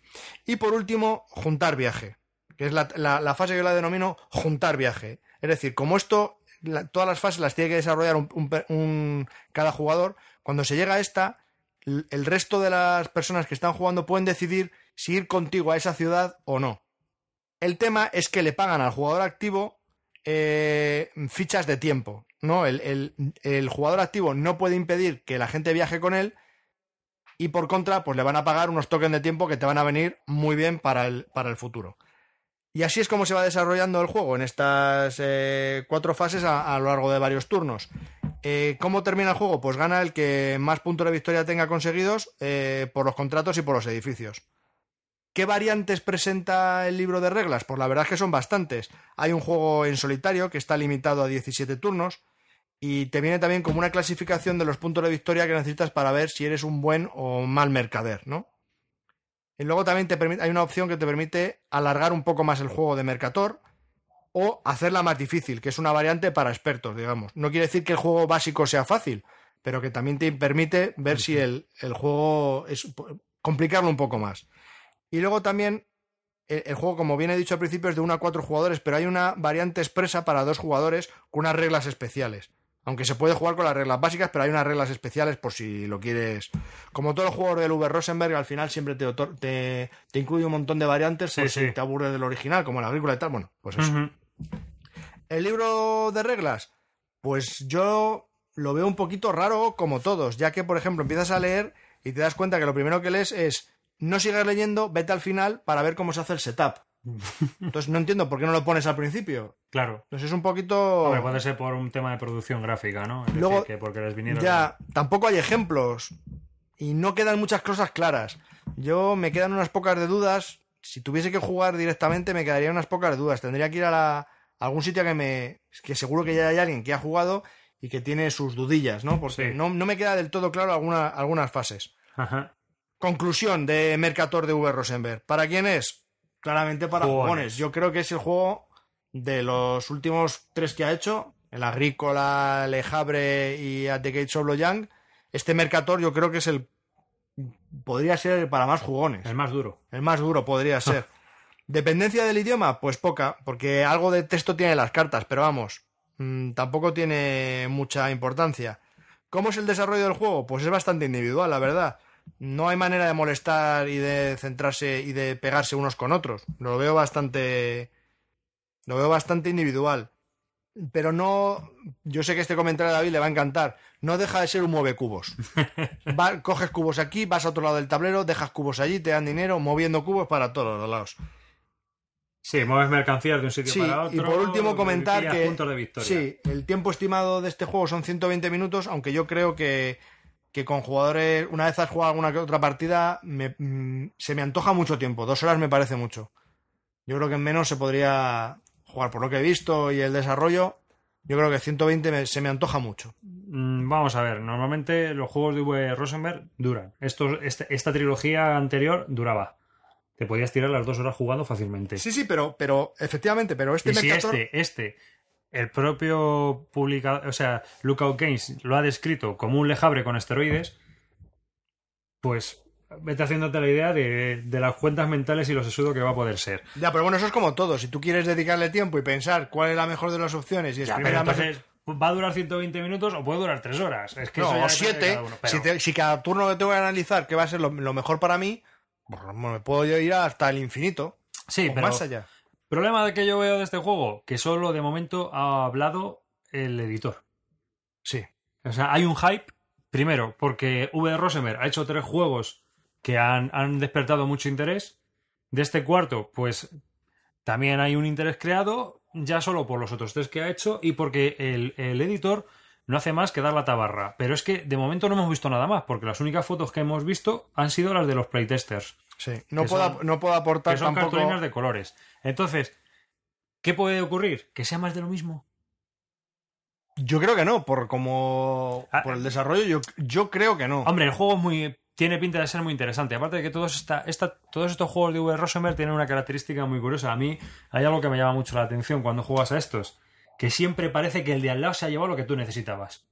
Speaker 2: Y por último, juntar viaje, que es la, fase que yo la denomino juntar viaje. Es decir, como esto, todas las fases las tiene que desarrollar cada jugador, cuando se llega a esta, el resto de las personas que están jugando pueden decidir si ir contigo a esa ciudad o no. El tema es que le pagan al jugador activo eh, fichas de tiempo. ¿no? El, jugador activo no puede impedir que la gente viaje con él y por contra, pues le van a pagar unos tokens de tiempo que te van a venir muy bien para el, para el futuro. Y así es como se va desarrollando el juego en estas eh, cuatro fases a lo largo de varios turnos. Eh, ¿Cómo termina el juego? Pues gana el que más puntos de victoria tenga conseguidos eh, por los contratos y por los edificios. ¿Qué variantes presenta el libro de reglas? Pues la verdad es que son bastantes. Hay un juego en solitario que está limitado a 17 turnos y te viene también como una clasificación de los puntos de victoria que necesitas para ver si eres un buen o mal mercader, ¿no? Y luego también te permite, hay una opción que te permite alargar un poco más el juego de Mercator o hacerla más difícil, que es una variante para expertos, digamos. No quiere decir que el juego básico sea fácil, pero que también te permite ver si el, el juego es complicarlo un poco más. Y luego también el, el juego, como bien he dicho al principio, es de 1 a 4 jugadores, pero hay una variante expresa para dos jugadores con unas reglas especiales. Aunque se puede jugar con las reglas básicas, pero hay unas reglas especiales por si lo quieres. Como todo el juego del Uber Rosenberg, al final siempre te, te, te incluye un montón de variantes
Speaker 1: Sí,
Speaker 2: por
Speaker 1: sí.
Speaker 2: si te aburres del original, como el agrícola y tal. Bueno, pues eso. El libro de reglas, pues yo lo veo un poquito raro como todos, ya que, por ejemplo, empiezas a leer y te das cuenta que lo primero que lees es no sigas leyendo, vete al final para ver cómo se hace el setup. Entonces no entiendo por qué no lo pones al principio.
Speaker 1: Claro.
Speaker 2: Entonces es un poquito...
Speaker 1: Hombre, puede ser por un tema de producción gráfica, ¿no? Es
Speaker 2: Luego,
Speaker 1: decir, que porque les vinieron.
Speaker 2: Ya, tampoco hay ejemplos y no quedan muchas cosas claras. Yo me quedan unas pocas de dudas. Si tuviese que jugar directamente me quedaría unas pocas dudas. Tendría que ir a, la- a algún sitio que me que seguro que ya hay alguien que ha jugado y que tiene sus dudillas, ¿no? Porque
Speaker 1: Sí.
Speaker 2: no, no me queda del todo claro alguna- algunas fases.
Speaker 1: Ajá.
Speaker 2: Conclusión de Mercator de V. Rosenberg. ¿Para quién es? Claramente para
Speaker 1: Jugones.
Speaker 2: jugones. Yo creo que es el juego de los últimos tres que ha hecho, el Agrícola, el Ejabre y At the Gates of Loyang. Este Mercator yo creo que es el... Podría ser para más jugones.
Speaker 1: El más duro.
Speaker 2: El más duro podría ser. ¿Dependencia del idioma? Pues poca, porque algo de texto tiene las cartas, pero vamos, mm, tampoco tiene mucha importancia. ¿Cómo es el desarrollo del juego? Pues es bastante individual, la verdad. No hay manera de molestar y de centrarse y de pegarse unos con otros. Lo veo bastante. Lo veo bastante individual. Pero no. Yo sé que este comentario de David le va a encantar. No deja de ser un mueve cubos. Va- coges cubos aquí, vas a otro lado del tablero, dejas cubos allí, te dan dinero, moviendo cubos para todos los lados.
Speaker 1: Sí, mueves mercancías de un sitio
Speaker 2: Sí,
Speaker 1: para otro.
Speaker 2: y por último comentar que
Speaker 1: puntos de victoria.
Speaker 2: sí, el tiempo estimado de este juego son 120 minutos, aunque yo creo que, que con jugadores, una vez has jugado alguna que otra partida, me- mm, se me antoja mucho tiempo. Dos horas me parece mucho. Yo creo que en menos se podría jugar por lo que he visto y el desarrollo. Yo creo que 120 me- se me antoja mucho.
Speaker 1: Mm, Vamos a ver, normalmente los juegos de V. Rosenberg duran. Estos- este- esta trilogía anterior duraba. Te podías tirar las dos horas jugando fácilmente.
Speaker 2: Sí, sí, pero, pero efectivamente, pero este
Speaker 1: y si
Speaker 2: Mercator-
Speaker 1: este, este el propio publicador, o sea, Lookout Games lo ha descrito como un lejabre con esteroides, pues vete haciéndote la idea de, de las cuentas mentales y lo sesudo que va a poder ser.
Speaker 2: Ya, pero bueno, eso es como todo. Si tú quieres dedicarle tiempo y pensar cuál es la mejor de las opciones y
Speaker 1: Ya, pero
Speaker 2: la más-
Speaker 1: entonces, ¿va a durar 120 minutos o puede durar 3 horas? Es que
Speaker 2: No,
Speaker 1: eso ya
Speaker 2: o
Speaker 1: depende de
Speaker 2: siete.
Speaker 1: cada uno, pero-
Speaker 2: Si, te- si cada turno que tengo que analizar qué va a ser lo, lo mejor para mí, pues, me puedo ir hasta el infinito.
Speaker 1: Sí,
Speaker 2: o
Speaker 1: pero
Speaker 2: más allá.
Speaker 1: problema de que yo veo de este juego, que solo de momento ha hablado el editor.
Speaker 2: Sí.
Speaker 1: O sea, hay un hype, primero, porque V. Rosemer ha hecho tres juegos que han, han despertado mucho interés. De este cuarto, pues también hay un interés creado, ya solo por los otros tres que ha hecho y porque el, el editor no hace más que dar la tabarra. Pero es que de momento no hemos visto nada más, porque las únicas fotos que hemos visto han sido las de los playtesters,
Speaker 2: Sí. No, puedo,
Speaker 1: son-
Speaker 2: no puedo aportar
Speaker 1: que son
Speaker 2: tampoco.
Speaker 1: cartulinas de colores. Entonces, ¿qué puede ocurrir? ¿Que sea más de lo mismo?
Speaker 2: Yo creo que no, por como
Speaker 1: Ah,
Speaker 2: por el desarrollo, yo, yo creo que no.
Speaker 1: Hombre, el juego es muy, tiene pinta de ser muy interesante. Aparte de que todos, esta, esta- todos estos juegos de V. Rosemer tienen una característica muy curiosa. A mí hay algo que me llama mucho la atención cuando juegas a estos. Que siempre parece que el de al lado se ha llevado lo que tú necesitabas.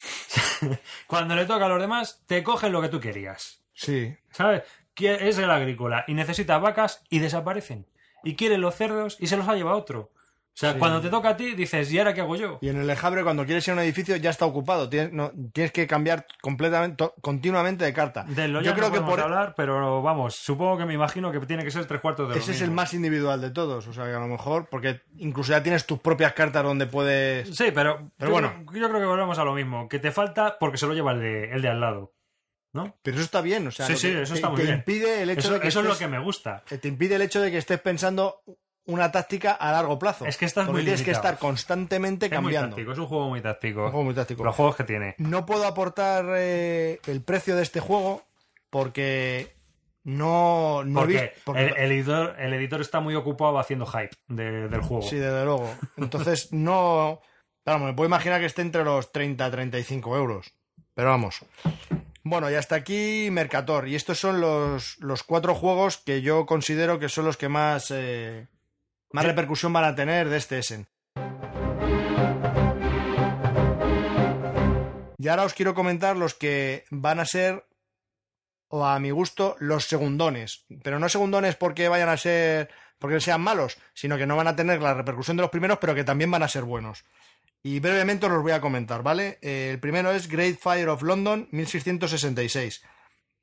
Speaker 1: cuando le toca a los demás, te cogen lo que tú querías.
Speaker 2: Sí.
Speaker 1: ¿Sabes? Es el agrícola y necesita vacas y desaparecen. Y quiere los cerdos y se los ha llevado otro. O sea,
Speaker 2: Sí.
Speaker 1: cuando te toca a ti, dices, ¿y ahora qué hago yo?
Speaker 2: Y en el Lejabre, cuando quieres ir a un edificio, ya está ocupado. Tienes, no, tienes que cambiar completamente, continuamente de carta.
Speaker 1: De lo
Speaker 2: yo creo
Speaker 1: no
Speaker 2: que por
Speaker 1: hablar, pero vamos, supongo que me imagino que tiene que ser tres cuartos de lo
Speaker 2: ese es el más individual de todos. O sea, que a lo mejor, porque incluso ya tienes tus propias cartas donde puedes.
Speaker 1: Sí, pero,
Speaker 2: Pero
Speaker 1: yo,
Speaker 2: bueno.
Speaker 1: yo creo que volvemos a lo mismo. Que te falta porque se lo lleva el de, el de al lado. ¿No?
Speaker 2: Pero eso está bien. O sea,
Speaker 1: Sí, sí, eso
Speaker 2: te-
Speaker 1: está muy
Speaker 2: te
Speaker 1: bien.
Speaker 2: impide el hecho
Speaker 1: Eso,
Speaker 2: de que
Speaker 1: eso es lo que me gusta.
Speaker 2: te impide el hecho de que estés pensando una táctica a largo plazo.
Speaker 1: Es que estás muy
Speaker 2: tienes que estar constantemente
Speaker 1: Es muy
Speaker 2: cambiando.
Speaker 1: táctico, es un juego muy táctico.
Speaker 2: Un juego muy táctico.
Speaker 1: Los juegos que tiene.
Speaker 2: No puedo aportar eh, el precio de este juego porque no, no
Speaker 1: Porque,
Speaker 2: visto- porque-
Speaker 1: el, el editor, el editor está muy ocupado haciendo hype de- del juego.
Speaker 2: Sí, desde luego. Entonces, no. Claro, me puedo imaginar que esté entre los 30 35 euros. Pero vamos. Bueno, y hasta aquí Mercator. Y estos son los, los cuatro juegos que yo considero que son los que más, eh, más
Speaker 1: Sí.
Speaker 2: repercusión van a tener de este Essen. Y ahora os quiero comentar los que van a ser, o a mi gusto, los segundones. Pero no segundones porque vayan a ser, porque sean malos, sino que no van a tener la repercusión de los primeros, pero que también van a ser buenos. Y brevemente os los voy a comentar, ¿vale? Eh, el primero es Great Fire of London 1666.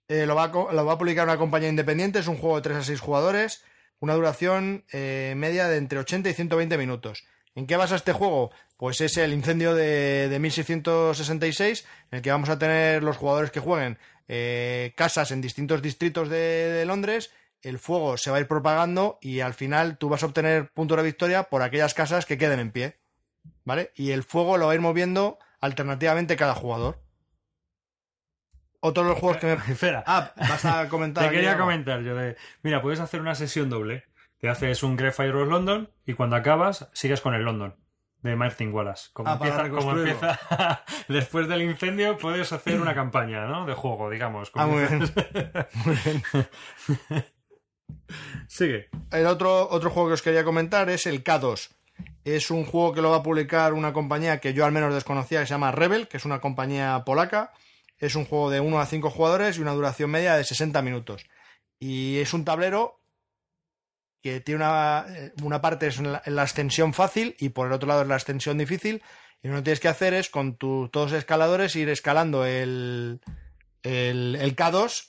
Speaker 2: Eh, lo, va a, lo va a publicar una compañía independiente, es un juego de 3 a 6 jugadores, una duración eh, media de entre 80 y 120 minutos. ¿En qué basa este juego? Pues es el incendio de, de 1666, en el que vamos a tener los jugadores que jueguen eh, casas en distintos distritos de, de Londres, el fuego se va a ir propagando y al final tú vas a obtener puntos de victoria por aquellas casas que queden en pie. ¿Vale? Y el fuego lo va a ir moviendo alternativamente cada jugador. Otro de los juegos que me...
Speaker 1: Espera,
Speaker 2: Ah, vas a comentar.
Speaker 1: te quería
Speaker 2: algo?
Speaker 1: comentar yo de... Mira, puedes hacer una sesión doble. Te haces un Great Fire of London y cuando acabas sigues con el London de Martin Wallace. Como
Speaker 2: Ah,
Speaker 1: empieza, como empieza después del incendio puedes hacer una campaña, ¿no? De juego, digamos.
Speaker 2: Ah, muy bien. Muy bien.
Speaker 1: Sigue.
Speaker 2: El otro, otro juego que os quería comentar es el K2. Es un juego que lo va a publicar una compañía que yo al menos desconocía, que se llama Rebel, que es una compañía polaca. Es un juego de 1 a 5 jugadores y una duración media de 60 minutos. Y es un tablero que tiene una, eh, una parte es en la, en la extensión fácil y por el otro lado es la extensión difícil. Y lo que tienes que hacer es con tus todos escaladores ir escalando el, el, el K2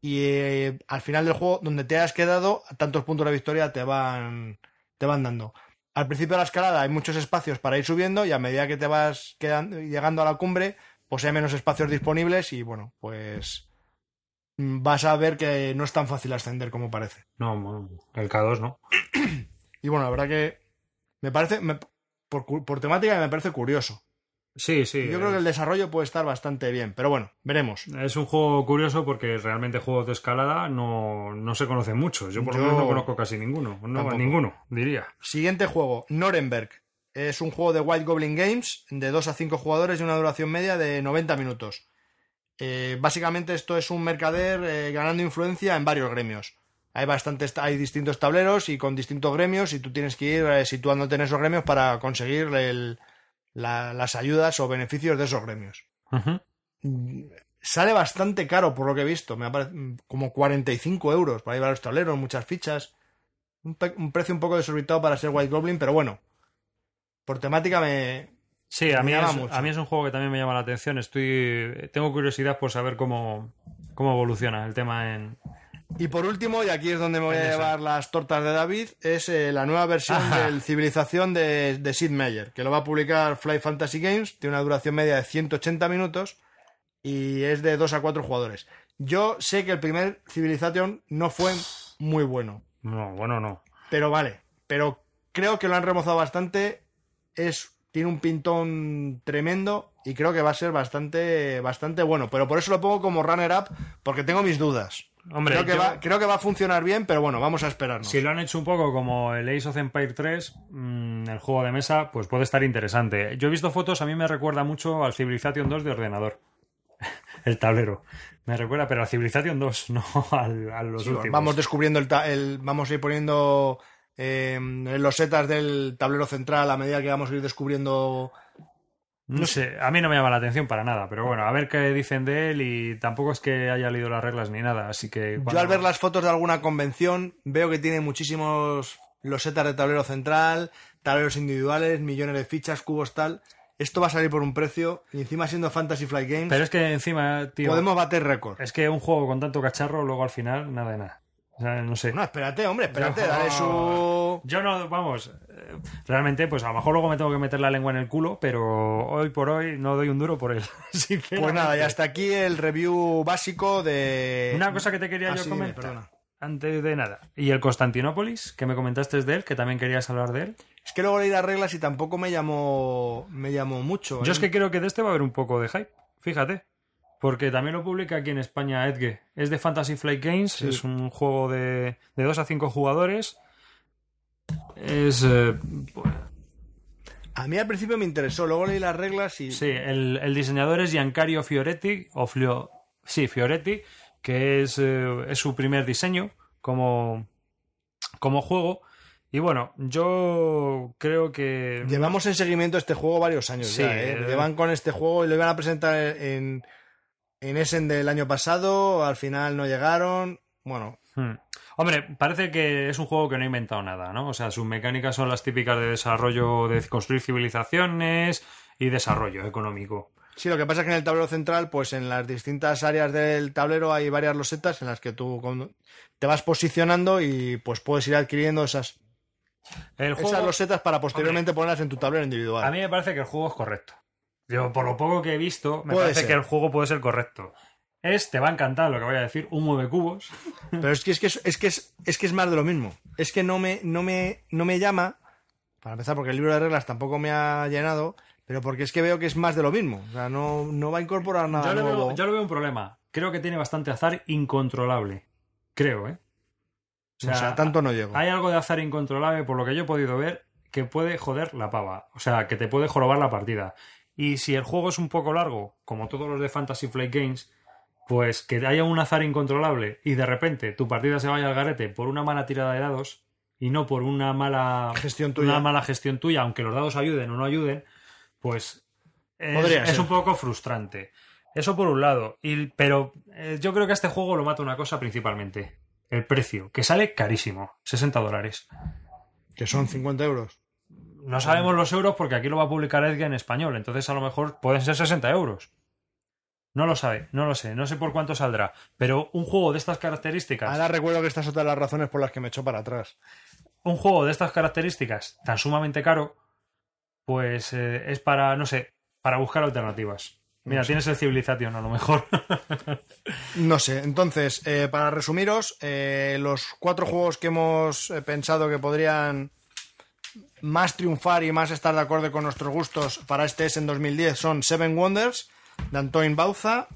Speaker 2: y eh, al final del juego, donde te hayas quedado, tantos puntos de victoria te van, te van dando. Al principio de la escalada hay muchos espacios para ir subiendo y a medida que te vas llegando a la cumbre, pues hay menos espacios disponibles y bueno, pues vas a ver que no es tan fácil ascender como parece.
Speaker 1: No, el K2 no.
Speaker 2: Y bueno, la verdad que me parece, me- por, por temática me parece curioso.
Speaker 1: Sí, sí.
Speaker 2: Yo creo que el desarrollo puede estar bastante bien, pero bueno, veremos.
Speaker 1: Es un juego curioso porque realmente juegos de escalada no, no se conocen muchos. Yo por lo menos no conozco casi ninguno. No,
Speaker 2: Tampoco.
Speaker 1: ninguno, diría.
Speaker 2: Siguiente juego, Nuremberg. Es un juego de White Goblin Games de 2 a 5 jugadores y una duración media de 90 minutos. Eh, básicamente esto es un mercader eh, ganando influencia en varios gremios. hay bastantes, hay distintos tableros y con distintos gremios y tú tienes que ir eh, situándote en esos gremios para conseguir el- la- las ayudas o beneficios de esos gremios. Sale bastante caro por lo que he visto, me aparece como 45 euros para llevar los tableros, muchas fichas. Un precio un poco desorbitado para ser White Goblin, pero bueno, por temática me...
Speaker 1: Sí, a mí,
Speaker 2: llama
Speaker 1: es,
Speaker 2: mucho.
Speaker 1: a mí es un juego que también me llama la atención. Estoy, tengo curiosidad por saber cómo, cómo evoluciona el tema en...
Speaker 2: Y por último, y aquí es donde me voy a llevar las tortas de David, es eh, la nueva versión
Speaker 1: Ajá.
Speaker 2: del Civilización de, de Sid Meier, que lo va a publicar Fly Fantasy Games, tiene una duración media de 180 minutos y es de 2 a 4 jugadores. Yo sé que el primer Civilization no fue muy bueno,
Speaker 1: No, bueno, no.
Speaker 2: pero vale, pero creo que lo han remozado bastante, es tiene un pintón tremendo y creo que va a ser bastante bastante bueno, pero por eso lo pongo como runner up porque tengo mis dudas.
Speaker 1: Hombre,
Speaker 2: creo, que
Speaker 1: yo-
Speaker 2: va, creo que va a funcionar bien, pero bueno, vamos a esperarnos.
Speaker 1: Si lo han hecho un poco como el Ace of Empire 3, mm, el juego de mesa, pues puede estar interesante. Yo he visto fotos, a mí me recuerda mucho al Civilization 2 de ordenador. el tablero. Me recuerda, pero al Civilization 2, no al, a los
Speaker 2: Sí,
Speaker 1: últimos.
Speaker 2: vamos descubriendo el, ta- el- vamos a ir poniendo eh, los setas del tablero central a medida que vamos a ir descubriendo
Speaker 1: No sé, a mí no me llama la atención para nada, pero bueno, a ver qué dicen de él y tampoco es que haya leído las reglas ni nada, así que...
Speaker 2: Yo al ver las fotos de alguna convención veo que tiene muchísimos losetas de tablero central, tableros individuales, millones de fichas, cubos tal. Esto va a salir por un precio y encima siendo Fantasy Flight Games
Speaker 1: Pero es que encima, tío,
Speaker 2: podemos bater récord.
Speaker 1: es que un juego con tanto cacharro, luego al final, nada de nada. O sea, no sé.
Speaker 2: No, espérate, hombre, espérate,
Speaker 1: Yo-
Speaker 2: dale su...
Speaker 1: Yo no, vamos, eh, realmente, pues a lo mejor luego me tengo que meter la lengua en el culo, pero hoy por hoy no doy un duro por él.
Speaker 2: Pues nada, y hasta aquí el review básico de...
Speaker 1: Una cosa que te quería
Speaker 2: Ah,
Speaker 1: yo
Speaker 2: sí, dime,
Speaker 1: comentar.
Speaker 2: perdona.
Speaker 1: Antes de nada. Y el Constantinópolis, que me comentaste de él, que también querías hablar de él.
Speaker 2: Es que luego leí las reglas y tampoco me llamó, me llamó mucho.
Speaker 1: Yo
Speaker 2: ¿eh?
Speaker 1: es que creo que de este va a haber un poco de hype, fíjate. Porque también lo publica aquí en España Edge. Es de Fantasy Flight Games,
Speaker 2: Sí.
Speaker 1: es un juego de, de 2 a 5 jugadores. Es. eh,
Speaker 2: A mí al principio me interesó, luego leí las reglas y...
Speaker 1: sí, el, el diseñador es Giancario Fioretti, o Flio, sí, Fioretti, que es, eh, es su primer diseño como, como juego. Y bueno, yo creo que.
Speaker 2: Llevamos en seguimiento este juego varios años
Speaker 1: Sí,
Speaker 2: ya, ¿eh?
Speaker 1: eh.
Speaker 2: Llevan con este juego y lo iban a presentar en, en Essen del año pasado, al final no llegaron. Bueno,
Speaker 1: Hmm. Hombre, parece que es un juego que no ha inventado nada, ¿no? O sea, sus mecánicas son las típicas de desarrollo, de construir civilizaciones y desarrollo económico.
Speaker 2: sí, lo que pasa es que en el tablero central, pues en las distintas áreas del tablero hay varias losetas en las que tú te vas posicionando y pues puedes ir adquiriendo esas,
Speaker 1: El juego,
Speaker 2: esas losetas para posteriormente ponerlas en tu tablero individual.
Speaker 1: a mí me parece que el juego es correcto. Yo, por lo poco que he visto, me
Speaker 2: Puede
Speaker 1: parece
Speaker 2: ser.
Speaker 1: que el juego puede ser correcto. Es, te va a encantar lo que voy a decir, un mueve cubos.
Speaker 2: Pero es que es que es, es que es, es que es más de lo mismo. Es que no me, no me, no me llama, para empezar, porque el libro de reglas tampoco me ha llenado, pero porque es que veo que es más de lo mismo. O sea, no, no va a incorporar nada
Speaker 1: Yo
Speaker 2: nuevo.
Speaker 1: veo, yo le veo un problema. Creo que tiene bastante azar incontrolable. Creo, ¿eh?
Speaker 2: o, sea, tanto no llego.
Speaker 1: Hay algo de azar incontrolable, por lo que yo he podido ver, que puede joder la pava. O sea, que te puede jorobar la partida. Y si el juego es un poco largo, como todos los de Fantasy Flight Games, pues que haya un azar incontrolable y de repente tu partida se vaya al garete por una mala tirada de dados y no por una mala
Speaker 2: Gestión tuya.
Speaker 1: una mala gestión tuya, aunque los dados ayuden o no ayuden, pues es, un poco frustrante. Eso por un lado. Y, pero eh, yo creo que a este juego lo mata una cosa principalmente. El precio, que sale carísimo. 60 dólares.
Speaker 2: Que son 50 euros.
Speaker 1: No sabemos los euros porque aquí lo va a publicar Edgar en español. Entonces a lo mejor pueden ser 60 euros. No lo sabe, no lo sé. No sé por cuánto saldrá. Pero un juego de estas características...
Speaker 2: Ahora recuerdo que estas son todas las razones por las que me echó para atrás.
Speaker 1: un juego de estas características tan sumamente caro, pues eh, es para, no sé, para buscar alternativas. Mira,
Speaker 2: No sé.
Speaker 1: tienes el Civilization a lo mejor.
Speaker 2: No sé, entonces, eh, para resumiros, eh, los cuatro juegos que hemos eh, pensado que podrían más triunfar y más estar de acuerdo con nuestros gustos para este S en 2010 son Seven Wonders de Antoine Bauza,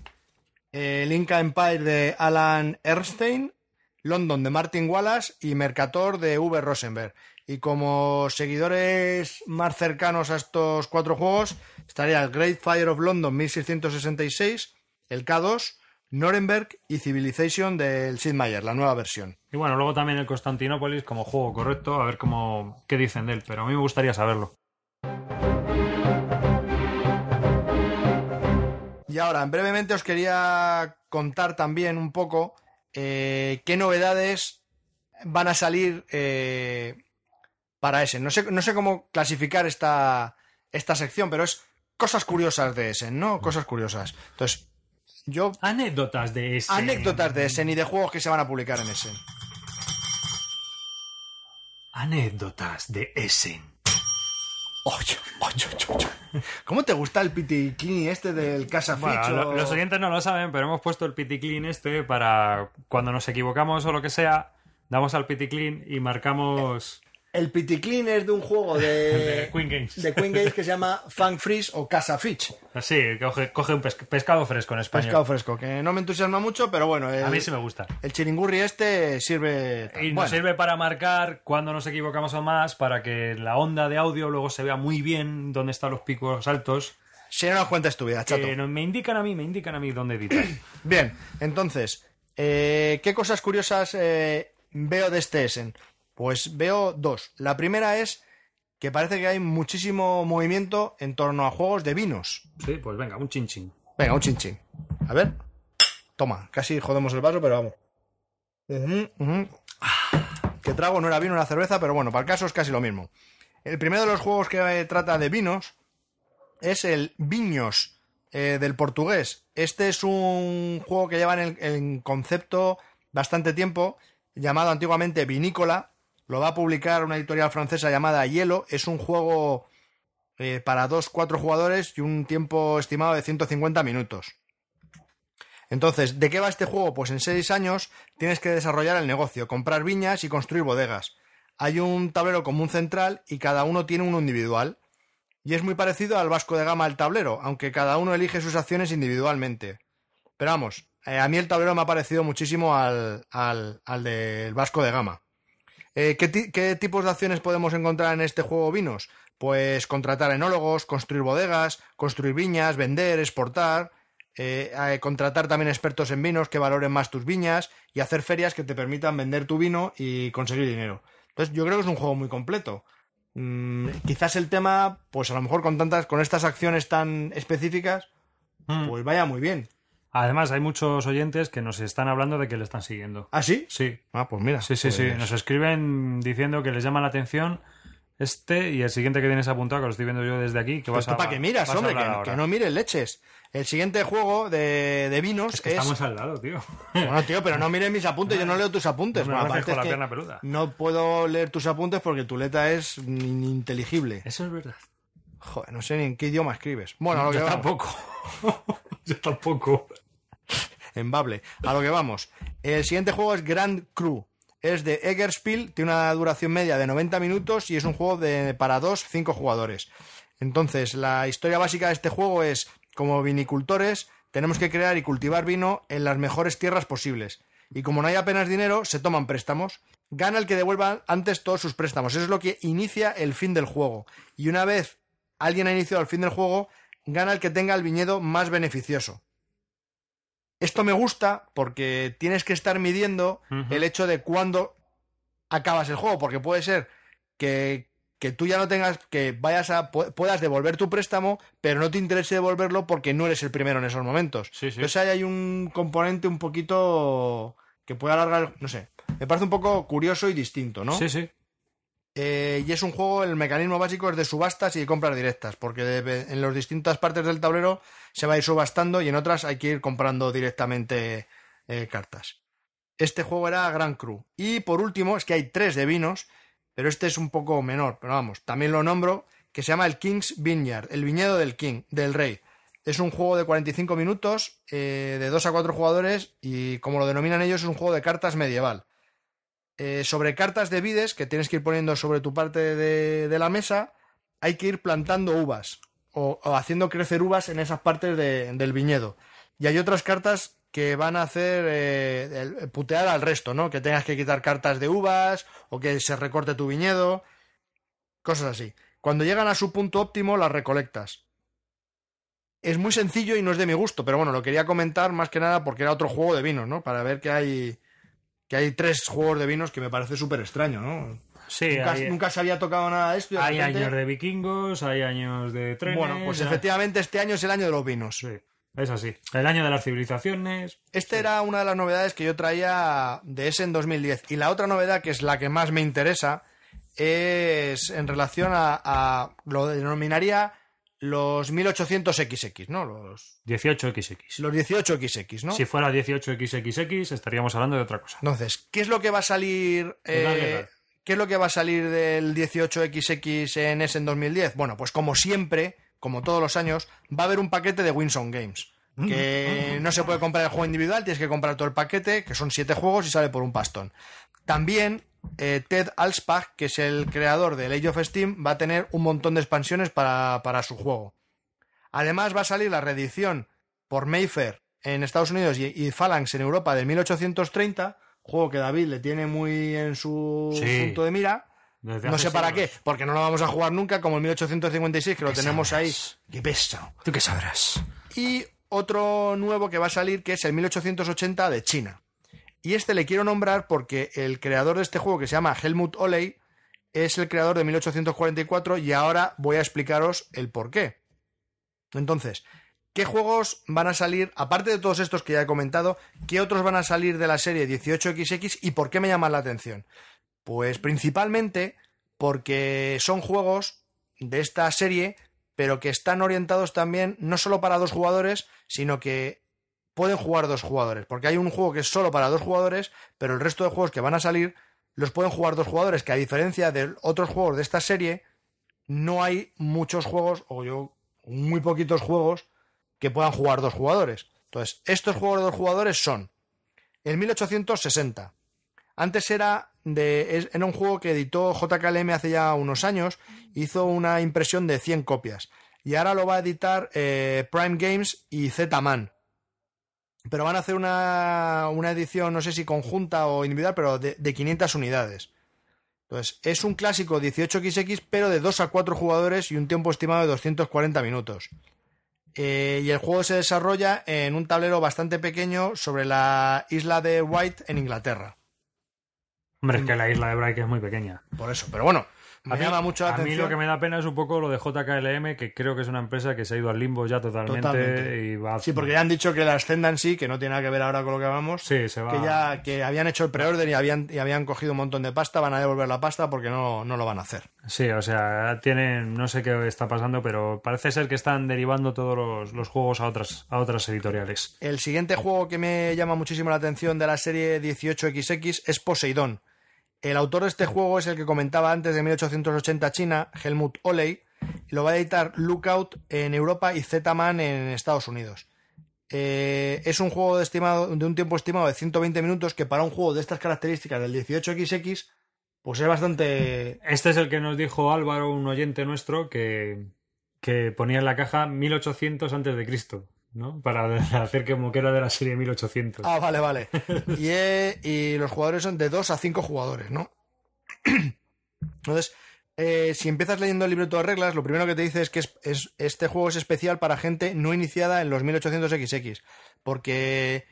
Speaker 2: eh, Inca Empire de Alan Ernstein, London de Martin Wallace y Mercator de V. Rosenberg. Y como seguidores más cercanos a estos cuatro juegos estaría el Great Fire of London 1666, el K2, Nuremberg y Civilization del Sid Meier, la nueva versión.
Speaker 1: Y bueno, luego también el Constantinopolis como juego correcto, a ver cómo qué dicen de él, pero a mí me gustaría saberlo.
Speaker 2: Y ahora, brevemente os quería contar también un poco eh, qué novedades van a salir eh, para ese. No sé, no sé cómo clasificar esta, esta sección, pero es cosas curiosas de ese, ¿no? Cosas curiosas. Entonces, yo...
Speaker 1: Anécdotas de ese.
Speaker 2: Anécdotas de ese y de juegos que se van a publicar en ese.
Speaker 1: Anécdotas de Essen.
Speaker 2: Ocho, ocho, ocho. ¿Cómo te gusta el pitiquini este del Casa
Speaker 1: Bueno, lo- los oyentes no lo saben, pero hemos puesto el pity clean este para cuando nos equivocamos o lo que sea, damos al pity clean y marcamos
Speaker 2: El piticlin es de un juego de,
Speaker 1: de Queen Games.
Speaker 2: de Queen Games que se llama Fang Freeze o Casa Fitch.
Speaker 1: Así, coge, coge un pes- pescado fresco en español.
Speaker 2: Pescado fresco, que no me entusiasma mucho, pero bueno, el,
Speaker 1: A mí sí me gusta.
Speaker 2: el chiringurri este sirve...
Speaker 1: Y nos
Speaker 2: bueno,
Speaker 1: sirve para marcar cuando nos equivocamos o más, para que la onda de audio luego se vea muy bien dónde están los picos altos.
Speaker 2: si no nos tu vida, chato.
Speaker 1: Que me indican a mí, me indican a mí dónde editar.
Speaker 2: Bien, entonces, eh, ¿qué cosas curiosas eh, veo de este Essen? Pues veo dos. La primera es que parece que hay muchísimo movimiento en torno a juegos de vinos.
Speaker 1: Sí, pues venga, un chin chin.
Speaker 2: Venga, un chinchín. A ver. Toma, casi jodemos el vaso, pero vamos. Ah, Que trago no era vino, era cerveza, pero bueno, para el caso es casi lo mismo. El primero de los juegos que eh, trata de vinos es el Viños eh, del portugués. Este es un juego que lleva en, el, en concepto bastante tiempo, llamado antiguamente Vinícola. Lo va a publicar una editorial francesa llamada Hielo. Es un juego eh, para dos, cuatro jugadores y un tiempo estimado de 150 minutos. Entonces, ¿de qué va este juego? Pues en seis años tienes que desarrollar el negocio, comprar viñas y construir bodegas. Hay un tablero común central y cada uno tiene uno individual. Y es muy parecido al Vasco de Gama del tablero, aunque cada uno elige sus acciones individualmente. Pero vamos, eh, a mí el tablero me ha parecido muchísimo al, al, al del Vasco de Gama. Eh, ¿qué, ti- qué tipos de acciones podemos encontrar en este juego vinos? Pues contratar enólogos, construir bodegas, construir viñas, vender, exportar, eh, eh, contratar también expertos en vinos que valoren más tus viñas y hacer ferias que te permitan vender tu vino y conseguir dinero. Entonces yo creo que es un juego muy completo. Mm, quizás el tema, pues a lo mejor con tantas, con estas acciones tan específicas,
Speaker 1: Mm.
Speaker 2: pues vaya muy bien.
Speaker 1: Además, hay muchos oyentes que nos están hablando de que le están siguiendo.
Speaker 2: ¿Ah, sí?
Speaker 1: Sí,
Speaker 2: Ah, pues mira.
Speaker 1: sí, sí, sí.
Speaker 2: pues-
Speaker 1: Nos escriben diciendo que les llama la atención este y el siguiente que tienes apuntado, que lo estoy viendo yo desde aquí, que
Speaker 2: Pues
Speaker 1: vas a
Speaker 2: para que miras, hombre, que, no-
Speaker 1: ahora.
Speaker 2: que no mires leches. El siguiente juego de, de vinos
Speaker 1: Es que estamos al lado, tío.
Speaker 2: Bueno, tío, pero no mires mis apuntes, yo no leo tus apuntes.
Speaker 1: No
Speaker 2: Bueno, aparte es que puedo leer tus apuntes porque tu letra es ininteligible.
Speaker 1: Eso es verdad.
Speaker 2: Joder, no sé ni en qué idioma escribes. Bueno, lo
Speaker 1: Yo tampoco. yo tampoco.
Speaker 2: En Bable. A lo que vamos. El siguiente juego es Grand Cru. Es de Eggerspiel, tiene una duración media de 90 minutos y es un juego de, para 2, 5 jugadores. Entonces, la historia básica de este juego es, como vinicultores, tenemos que crear y cultivar vino en las mejores tierras posibles. Y como no hay apenas dinero, se toman préstamos. Gana el que devuelva antes todos sus préstamos. Eso es lo que inicia el fin del juego. Y una vez alguien ha iniciado el fin del juego, gana el que tenga el viñedo más beneficioso. Esto me gusta porque tienes que estar midiendo el hecho de cuándo acabas el juego, porque puede ser que, que tú ya no tengas, que vayas a, pu- puedas devolver tu préstamo, pero no te interese devolverlo porque no eres el primero en esos momentos.
Speaker 1: Sí, sí.
Speaker 2: Entonces ahí hay un componente un poquito que puede alargar, no sé, me parece un poco curioso y distinto, ¿no?
Speaker 1: Sí, sí.
Speaker 2: Eh, y es un juego, el mecanismo básico es de subastas y de compras directas, porque en las distintas partes del tablero se va a ir subastando y en otras hay que ir comprando directamente eh, cartas. Este juego era Grand Cru. Y por último, es que hay tres de vinos, pero este es un poco menor, pero vamos, también lo nombro, que se llama el King's Vineyard, el viñedo del King, del rey. Es un juego de 45 minutos, eh, de 2 a 4 jugadores, y como lo denominan ellos, es un juego de cartas medieval eh, sobre cartas de vides que tienes que ir poniendo sobre tu parte de, la mesa, hay que ir plantando uvas o, haciendo crecer uvas en esas partes de- del viñedo. Y hay otras cartas que van a hacer eh, putear al resto, ¿no? Que tengas que quitar cartas de uvas o que se recorte tu viñedo, cosas así. Cuando llegan a su punto óptimo, las recolectas. Es muy sencillo y no es de mi gusto, pero bueno, lo quería comentar más que nada porque era otro juego de vinos, ¿no? Para ver que hay que hay tres juegos de vinos que me parece súper extraño, ¿no?
Speaker 1: Sí,
Speaker 2: nunca,
Speaker 1: hay,
Speaker 2: nunca se había tocado nada de esto. de
Speaker 1: hay
Speaker 2: repente-
Speaker 1: años de vikingos, hay años de trenes.
Speaker 2: Bueno, pues efectivamente este año es el año de los vinos.
Speaker 1: Sí, es así. El año de las civilizaciones.
Speaker 2: Este era una de las novedades que yo traía de ese en 2010. Y la otra novedad, que es la que más me interesa, es en relación a, a- lo denominaría los 1800XX, ¿no? Los,
Speaker 1: 18XX.
Speaker 2: los 18XX, ¿no?
Speaker 1: Si fuera 18XXX estaríamos hablando de otra cosa.
Speaker 2: Entonces, ¿qué es lo que va a salir?
Speaker 1: Una
Speaker 2: eh. ¿Qué es lo que va a salir del 18XX en ese en 2010? Bueno, pues como siempre, como todos los años, va a haber un paquete de Winson Games. Que no se puede comprar el juego individual, tienes que comprar todo el paquete, que son siete juegos y sale por un pastón. También eh, Ted Alspach, que es el creador del Age of Steam, va a tener un montón de expansiones para, para su juego. Además, va a salir la reedición por Mayfair en Estados Unidos y, y Phalanx en Europa del 1830, juego que David le tiene muy en su
Speaker 1: Sí.
Speaker 2: punto de mira.
Speaker 1: Desde
Speaker 2: No sé para qué, porque no lo vamos a jugar nunca, como el 1856, que lo tenemos ahí. ¡Qué pesado!
Speaker 1: ¿Tú qué sabrás?
Speaker 2: Y otro nuevo que va a salir, que es el 1880 de China. Y este le quiero nombrar porque el creador de este juego, que se llama Helmut Oley, es el creador de 1844 y ahora voy a explicaros el por qué. Entonces, ¿qué juegos van a salir, aparte de todos estos que ya he comentado, qué otros van a salir de la serie 18XX y por qué me llaman la atención? Pues principalmente porque son juegos de esta serie, pero que están orientados también no solo para dos jugadores, sino que pueden jugar dos jugadores. Porque hay un juego que es solo para dos jugadores, pero el resto de juegos que van a salir los pueden jugar dos jugadores, que a diferencia de otros juegos de esta serie, no hay muchos juegos, o yo, muy poquitos juegos, que puedan jugar dos jugadores. Entonces, estos juegos de dos jugadores son el 1860. Antes era de era un juego que editó JKLM hace ya unos años, hizo una impresión de 100 copias y ahora lo va a editar eh, Prime Games y Z-Man. Pero van a hacer una, una edición, no sé si conjunta o individual, pero de, de 500 unidades. Entonces, es un clásico 18XX, pero de 2 a 4 jugadores y un tiempo estimado de 240 minutos. Eh, y el juego se desarrolla en un tablero bastante pequeño sobre la isla de White en Inglaterra.
Speaker 1: Hombre, es que la isla de Bright es muy pequeña.
Speaker 2: Por eso, pero bueno, me
Speaker 1: A mí-
Speaker 2: llama mucho la
Speaker 1: a mí
Speaker 2: atención.
Speaker 1: lo que me da pena es un poco lo de JKLM, que creo que es una empresa que se ha ido al limbo ya totalmente,
Speaker 2: Totalmente.
Speaker 1: y va
Speaker 2: Sí, porque ya han dicho que la Ascendancy, que no tiene nada que ver ahora con lo que hablamos,
Speaker 1: Sí, se va.
Speaker 2: que ya que habían hecho el pre-order y habían, y habían cogido un montón de pasta, van a devolver la pasta porque no, no lo van a hacer.
Speaker 1: Sí, o sea, tienen, no sé qué está pasando, pero parece ser que están derivando todos los, los juegos a otras, a otras editoriales.
Speaker 2: El siguiente juego que me llama muchísimo la atención de la serie 18XX es Poseidón. El autor de este juego es el que comentaba antes de 1880 China, Helmut Oley, y lo va a editar Lookout en Europa y Z-Man en Estados Unidos. Eh, es un juego de, estimado, de un tiempo estimado de 120 minutos que para un juego de estas características del 18XX pues es bastante...
Speaker 1: Este es el que nos dijo Álvaro, un oyente nuestro, que, que ponía en la caja 1800 antes de Cristo, ¿no? Para hacer como que era de la serie 1800.
Speaker 2: Ah, vale, vale. Y, eh, y los jugadores son de 2 a 5 jugadores, ¿no? Entonces, eh, si empiezas leyendo el libreto de reglas, lo primero que te dice es que es- es- este juego es especial para gente no iniciada en los 1800XX, porque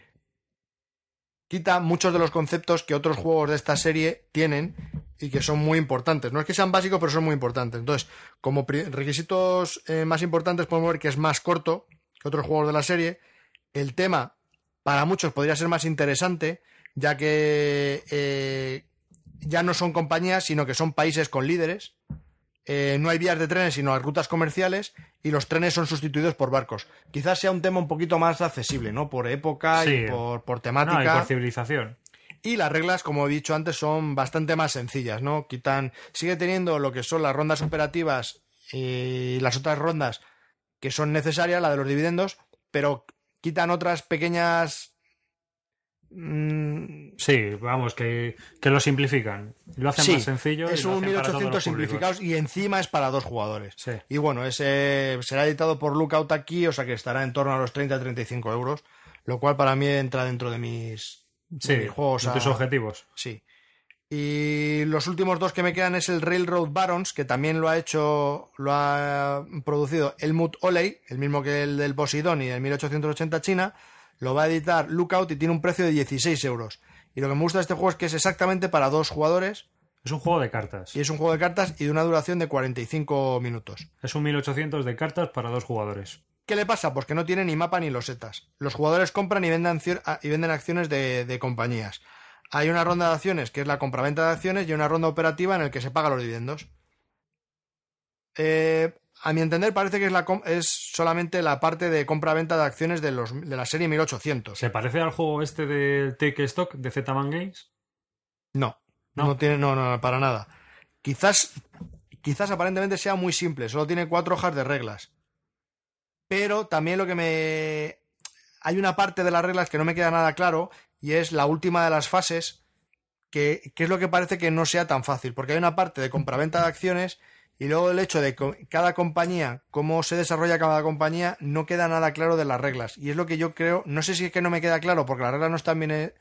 Speaker 2: quita muchos de los conceptos que otros juegos de esta serie tienen y que son muy importantes. No es que sean básicos, pero son muy importantes. Entonces, como requisitos eh, más importantes podemos ver que es más corto que otros juegos de la serie. El tema, para muchos, podría ser más interesante, ya que eh, ya no son compañías, sino que son países con líderes. Eh, no hay vías de trenes, sino las rutas comerciales, y los trenes son sustituidos por barcos. Quizás sea un tema un poquito más accesible, ¿no? Por época
Speaker 1: Sí.
Speaker 2: y por, por
Speaker 1: No,
Speaker 2: temática.
Speaker 1: y por civilización.
Speaker 2: Y las reglas, como he dicho antes, son bastante más sencillas, ¿no? Quitan, sigue teniendo lo que son las rondas operativas y las otras rondas que son necesarias, la de los dividendos, pero quitan otras pequeñas. mm,
Speaker 1: Sí, vamos, que, que lo simplifican. Lo hacen
Speaker 2: sí,
Speaker 1: más sencillo.
Speaker 2: es un
Speaker 1: hacen para todos
Speaker 2: 1800
Speaker 1: los públicos.
Speaker 2: simplificados y encima es para dos jugadores.
Speaker 1: Sí.
Speaker 2: Y bueno, ese será editado por Lookout aquí, o sea que estará en torno a los 30-35 euros, lo cual para mí entra dentro de mis, de
Speaker 1: Sí,
Speaker 2: mis juegos.
Speaker 1: de tus
Speaker 2: a-
Speaker 1: objetivos.
Speaker 2: Sí. Y los últimos dos que me quedan es el Railroad Barons, que también lo ha hecho, lo ha producido Helmut Oley, el mismo que el del Poseidon y el 1880 China. Lo va a editar Lookout y tiene un precio de 16 euros. Y lo que me gusta de este juego es que es exactamente para dos jugadores.
Speaker 1: Es un juego de cartas.
Speaker 2: Y es un juego de cartas y de una duración de 45 minutos.
Speaker 1: Es un 1800 de cartas para dos jugadores.
Speaker 2: ¿Qué le pasa? Pues que no tiene ni mapa ni losetas. Los jugadores compran y venden, y venden acciones de, de compañías. Hay una ronda de acciones que es la compraventa de acciones y una ronda operativa en el que se pagan los dividendos. Eh, a mi entender parece que es, la, es solamente la parte de compra-venta de acciones de, los, de la serie 1800.
Speaker 1: ¿Se parece al juego este de Take Stock de Z-Man Games?
Speaker 2: No, no, tiene, no, no, para nada. Quizás, quizás aparentemente sea muy simple, solo tiene cuatro hojas de reglas. Pero también lo que me... Hay una parte de las reglas que no me queda nada claro y es la última de las fases que, que es lo que parece que no sea tan fácil, porque hay una parte de compraventa de acciones y luego el hecho de cada compañía, cómo se desarrolla cada compañía, no queda nada claro de las reglas. Y es lo que yo creo, no sé si es que no me queda claro porque las reglas no están bien eh,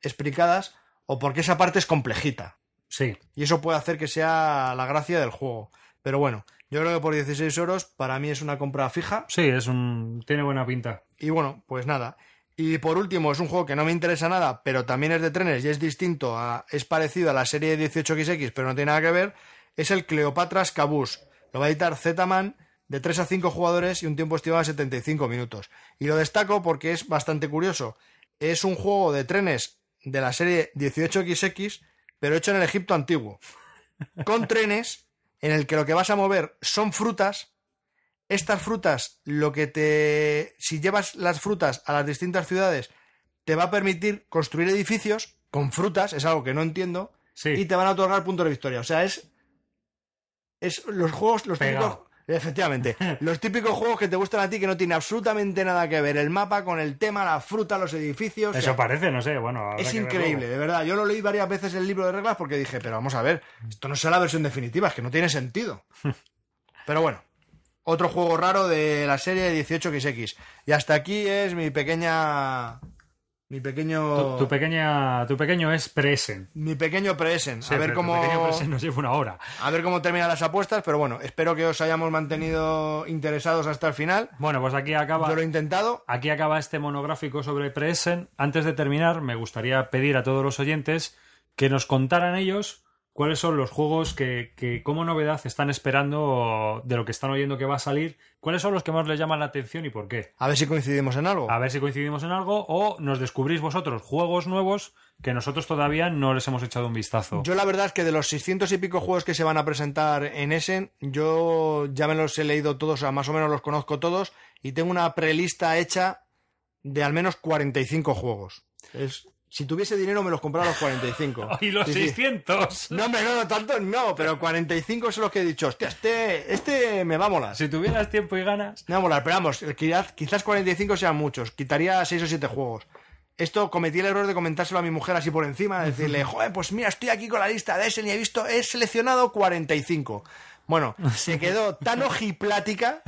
Speaker 2: explicadas o porque esa parte es complejita.
Speaker 1: Sí.
Speaker 2: Y eso puede hacer que sea la gracia del juego. Pero bueno, yo creo que por 16 euros para mí es una compra fija.
Speaker 1: Sí, es un tiene buena pinta.
Speaker 2: Y bueno, pues nada. Y por último, es un juego que no me interesa nada, pero también es de trenes y es distinto a es parecido a la serie 18XX, pero no tiene nada que ver es el Cleopatra's Caboose. Lo va a editar Z-Man de 3 a 5 jugadores y un tiempo estimado de 75 minutos. Y lo destaco porque es bastante curioso. Es un juego de trenes de la serie 18XX, pero hecho en el Egipto antiguo. Con trenes en el que lo que vas a mover son frutas. Estas frutas, lo que te. Si llevas las frutas a las distintas ciudades, te va a permitir construir edificios con frutas, es algo que no entiendo. Y te van a otorgar puntos de victoria. O sea, es es los juegos, los típicos. Efectivamente, los típicos juegos que te gustan a ti que no tiene absolutamente nada que ver el mapa con el tema, la fruta, los edificios.
Speaker 1: Eso parece, no sé, bueno.
Speaker 2: Es increíble, de verdad. Yo lo leí varias veces el libro de reglas porque dije, pero vamos a ver, esto no será la versión definitiva, es que no tiene sentido. pero bueno, otro juego raro de la serie 18XX. Y hasta aquí es mi pequeña mi pequeño.
Speaker 1: Tu, pequeña, tu pequeño es Presen.
Speaker 2: Mi pequeño Presen. a ver cómo.
Speaker 1: nos lleva una hora.
Speaker 2: A ver cómo terminan las apuestas, pero bueno, espero que os hayamos mantenido interesados hasta el final.
Speaker 1: Bueno, pues aquí acaba.
Speaker 2: Yo lo he intentado.
Speaker 1: Aquí acaba este monográfico sobre Presen. Antes de terminar, me gustaría pedir a todos los oyentes que nos contaran ellos cuáles son los juegos que, que, como novedad están esperando de lo que están oyendo que va a salir, cuáles son los que más les llaman la atención y por qué.
Speaker 2: A ver si coincidimos en algo.
Speaker 1: A ver si coincidimos en algo o nos descubrís vosotros juegos nuevos que nosotros todavía no les hemos echado un vistazo.
Speaker 2: Yo la verdad es que de los 600 y pico juegos que se van a presentar en Essen, yo ya me los he leído todos, o más o menos los conozco todos y tengo una prelista hecha de al menos 45 juegos. Es si tuviese dinero me los compraba los 45.
Speaker 1: ¿Y los 600?
Speaker 2: No, hombre, no, no, tanto no, pero 45 son los que he dicho, hostia, este, este me va a molar.
Speaker 1: Si tuvieras tiempo y ganas.
Speaker 2: Me va a molar, pero vamos, quizás, quizás 45 sean muchos, quitaría 6 o 7 juegos. Esto cometí el error de comentárselo a mi mujer así por encima, de decirle, joder, pues mira, estoy aquí con la lista de Essen y he visto, he seleccionado 45. Bueno, se quedó tan ojiplática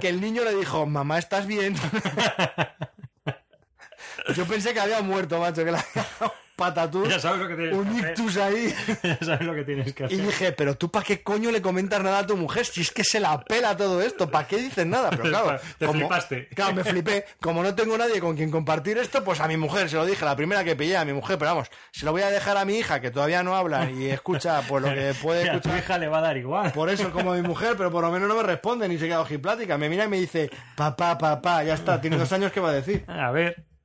Speaker 2: que el niño le dijo, mamá, ¿estás bien? Yo pensé que había muerto, macho, que la patatús.
Speaker 1: Ya sabes lo que tienes
Speaker 2: un ictus ahí.
Speaker 1: Ya sabes lo que tienes que hacer.
Speaker 2: Y dije, pero tú para qué coño le comentas nada a tu mujer si es que se la pela todo esto, ¿para qué dices nada? Pero claro,
Speaker 1: te flipaste.
Speaker 2: Claro, me flipé. Como no tengo nadie con quien compartir esto, pues a mi mujer se lo dije, la primera que pillé a mi mujer, pero vamos, se lo voy a dejar a mi hija que todavía no habla y escucha pues lo que puede escuchar.
Speaker 1: A tu hija le va a dar igual.
Speaker 2: Por eso como a mi mujer, pero por lo menos no me responde ni se queda ojiplática. Me mira y me dice, papá, papá, ya está, tiene dos años, ¿qué va a decir?
Speaker 1: A ver.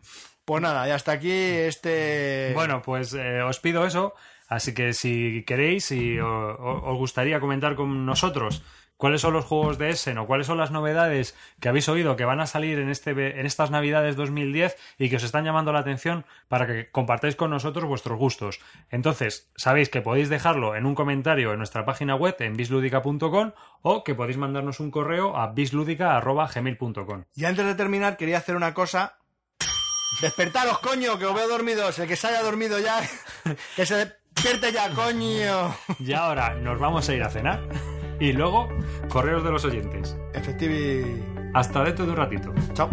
Speaker 2: Pues nada, y hasta aquí este.
Speaker 1: Bueno, pues eh, os pido eso. Así que si queréis y os gustaría comentar con nosotros cuáles son los juegos de Essen o cuáles son las novedades que habéis oído que van a salir en, este, en estas Navidades 2010 y que os están llamando la atención para que compartáis con nosotros vuestros gustos. Entonces, sabéis que podéis dejarlo en un comentario en nuestra página web en bisludica.com o que podéis mandarnos un correo a bisludica.gmail.com.
Speaker 2: Y antes de terminar, quería hacer una cosa Despertaros, coño, que os veo dormidos. El que se haya dormido ya, que se despierte ya, coño.
Speaker 1: Y ahora nos vamos a ir a cenar. Y luego, correos de los oyentes.
Speaker 2: Efectivi.
Speaker 1: Hasta dentro de un ratito.
Speaker 2: Chao.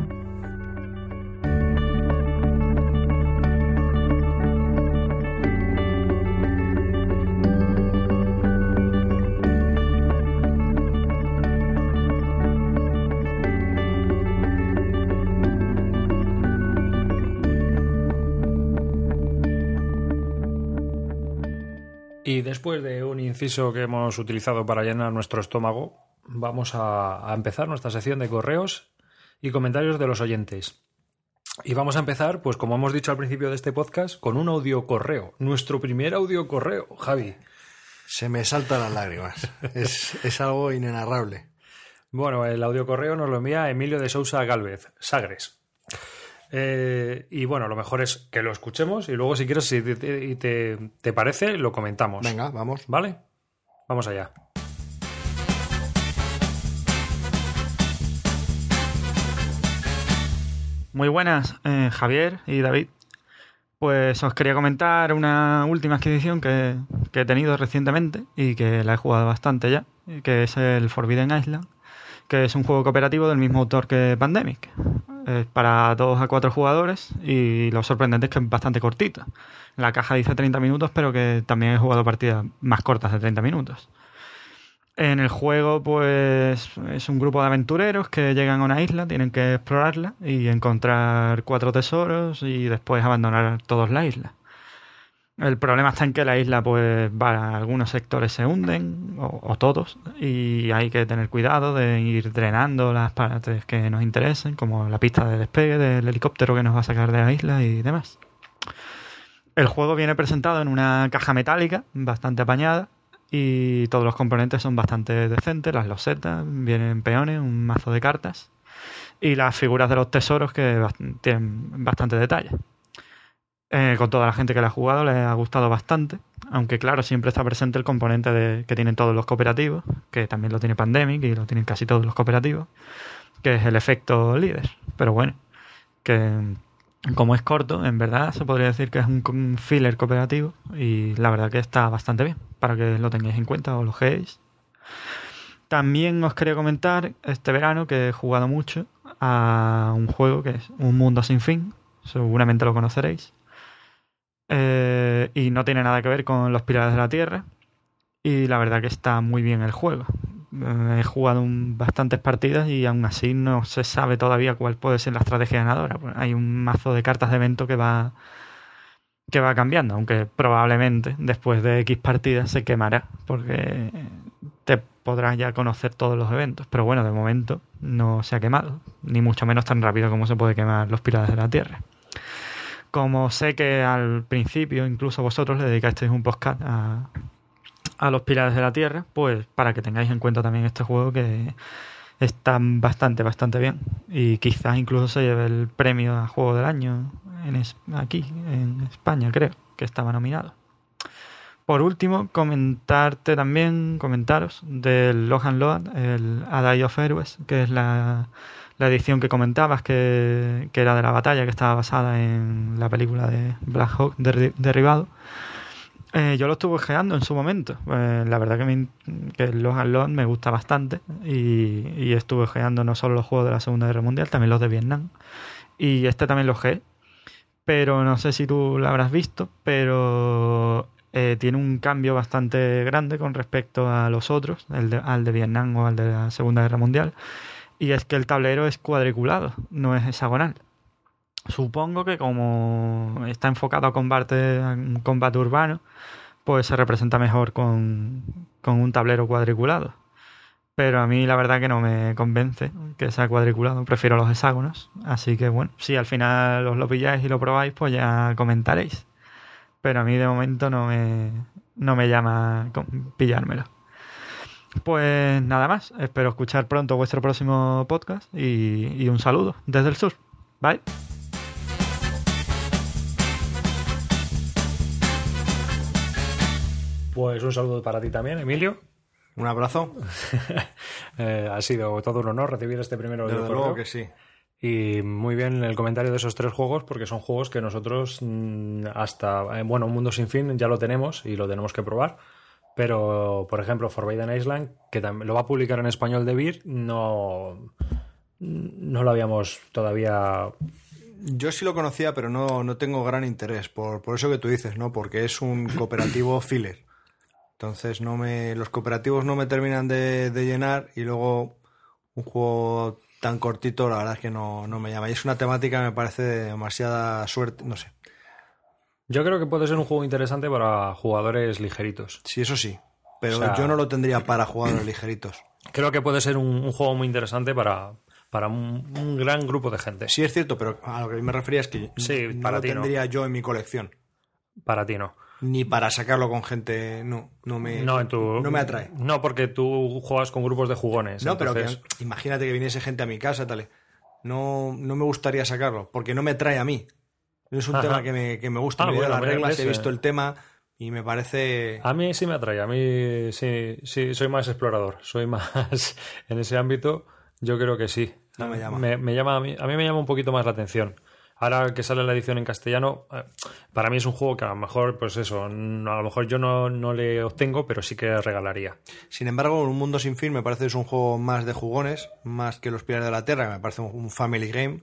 Speaker 1: Después de un inciso que hemos utilizado para llenar nuestro estómago, vamos a, a empezar nuestra sección de correos y comentarios de los oyentes. Y vamos a empezar, pues como hemos dicho al principio de este podcast, con un audio correo. Nuestro primer audio correo, Javi.
Speaker 2: Se me saltan las lágrimas. es, es algo inenarrable.
Speaker 1: Bueno, el audio correo nos lo envía Emilio de Sousa Galvez, Sagres. Eh, y bueno, lo mejor es que lo escuchemos y luego, si quieres, si te, te, te parece, lo comentamos.
Speaker 2: Venga, vamos.
Speaker 1: ¿Vale? Vamos allá.
Speaker 3: Muy buenas, eh, Javier y David. Pues os quería comentar una última adquisición que, que, he tenido recientemente y que la he jugado bastante ya, que es el Forbidden Island, que es un juego cooperativo del mismo autor que Pandemic. Es para dos a cuatro jugadores y lo sorprendente es que es bastante cortito. La caja dice 30 minutos, pero que también he jugado partidas más cortas de 30 minutos. En el juego, pues es un grupo de aventureros que llegan a una isla, tienen que explorarla y encontrar cuatro tesoros y después abandonar todos la isla. El problema está en que la isla, pues, algunos sectores se hunden, o, o, todos, y hay que tener cuidado de ir drenando las partes que nos interesen, como la pista de despegue del helicóptero que nos va a sacar de la isla y demás. El juego viene presentado en una caja metálica bastante apañada, y todos los componentes son bastante decentes, las losetas, vienen peones, un mazo de cartas y las figuras de los tesoros que tienen bastante detalle. Eh, con toda la gente que la ha jugado le ha gustado bastante, aunque claro, siempre está presente el componente de, que tienen todos los cooperativos, que también lo tiene Pandemic y lo tienen casi todos los cooperativos, que es el efecto líder. Pero bueno, que como es corto, en verdad se podría decir que es un filler cooperativo y la verdad que está bastante bien para que lo tengáis en cuenta o lo veáis. También os quería comentar este verano que he jugado mucho a un juego que es Un Mundo Sin Fin, seguramente lo conoceréis. Eh, y no tiene nada que ver con los Pilares de la Tierra. Y la verdad que está muy bien el juego. He jugado un, bastantes partidas y aún así no se sabe todavía cuál puede ser la estrategia ganadora. Hay un mazo de cartas de evento que va que va cambiando, aunque probablemente después de X partidas se quemará, porque te podrás ya conocer todos los eventos. Pero bueno, de momento no se ha quemado, ni mucho menos tan rápido como se puede quemar los Pilares de la Tierra. Como sé que al principio incluso vosotros le dedicasteis un podcast a, a los Pilares de la Tierra, pues para que tengáis en cuenta también este juego que está bastante, bastante bien. Y quizás incluso se lleve el premio a Juego del Año en aquí, en España, creo, que estaba nominado. Por último, comentarte también, comentaros del Lohan Load, el A Day of Heroes, que es la, la edición que comentabas, que, que, era de la batalla, que estaba basada en la película de Black Hawk derribado. Eh, yo lo estuve ojeando en su momento. Eh, la verdad que, me, que Unload me gusta bastante. Y, y estuve ojeando no solo los juegos de la Segunda Guerra Mundial, también los de Vietnam. Y este también lo ojeé. Pero no sé si tú lo habrás visto, pero eh, tiene un cambio bastante grande con respecto a los otros, el de, al de Vietnam o al de la Segunda Guerra Mundial. Y es que el tablero es cuadriculado, no es hexagonal. Supongo que como está enfocado a combate, combate urbano, pues se representa mejor con, con, un tablero cuadriculado. Pero a mí la verdad que no me convence que sea cuadriculado, prefiero los hexágonos. Así que bueno, si al final os lo pilláis y lo probáis, pues ya comentaréis. Pero a mí de momento no me, no me llama pillármelo. Pues nada más, espero escuchar pronto vuestro próximo podcast y, y un saludo desde el sur. Bye.
Speaker 1: Pues un saludo para ti también, Emilio.
Speaker 2: Un abrazo.
Speaker 1: eh, ha sido todo un honor recibir este primero
Speaker 2: Desde
Speaker 1: de
Speaker 2: luego que sí.
Speaker 1: Y muy bien el comentario de esos tres juegos, porque son juegos que nosotros hasta, bueno, Un Mundo Sin Fin ya lo tenemos y lo tenemos que probar. Pero, por ejemplo, Forbidden Island, que lo va a publicar en español de Beer, no, no lo habíamos todavía
Speaker 2: yo sí lo conocía, pero no, no tengo gran interés, por, por, eso que tú dices, ¿no? Porque es un cooperativo filler. Entonces no me. Los cooperativos no me terminan de, de, llenar y luego un juego tan cortito, la verdad es que no, no me llama. Y es una temática que me parece demasiada suerte, no sé.
Speaker 1: Yo creo que puede ser un juego interesante para jugadores ligeritos.
Speaker 2: Sí, eso sí. Pero
Speaker 1: O sea-
Speaker 2: yo no lo tendría para jugadores ligeritos.
Speaker 1: Creo que puede ser un, un juego muy interesante para, para un, un gran grupo de gente.
Speaker 2: Sí, es cierto, pero a lo que me refería es que
Speaker 1: Sí,
Speaker 2: no
Speaker 1: para
Speaker 2: lo
Speaker 1: no.
Speaker 2: tendría yo en mi colección.
Speaker 1: Para ti no.
Speaker 2: Ni para sacarlo con gente. No, no me,
Speaker 1: No, en tu,
Speaker 2: no me atrae.
Speaker 1: No, porque tú juegas con grupos de jugones.
Speaker 2: No, pero que, imagínate que viniese gente a mi casa, tal. No, no me gustaría sacarlo, porque no me trae a mí. Es un
Speaker 1: Ajá.
Speaker 2: tema que me, que me gusta.
Speaker 1: Ah,
Speaker 2: me
Speaker 1: bueno,
Speaker 2: las reglas, he visto el tema y me parece.
Speaker 1: A mí sí me atrae, a mí sí, sí, soy más explorador, soy más en ese ámbito, yo creo que sí.
Speaker 2: No me llama.
Speaker 1: Me, llama a, mí, a mí me llama un poquito más la atención. Ahora que sale la edición en castellano, eh, para mí es un juego que a lo mejor, pues eso, a lo mejor yo no, no le obtengo, pero sí que regalaría.
Speaker 2: Sin embargo, Un Mundo Sin Fin me parece que es un juego más de jugones, más que Los Pilares de la Tierra, que me parece un family game.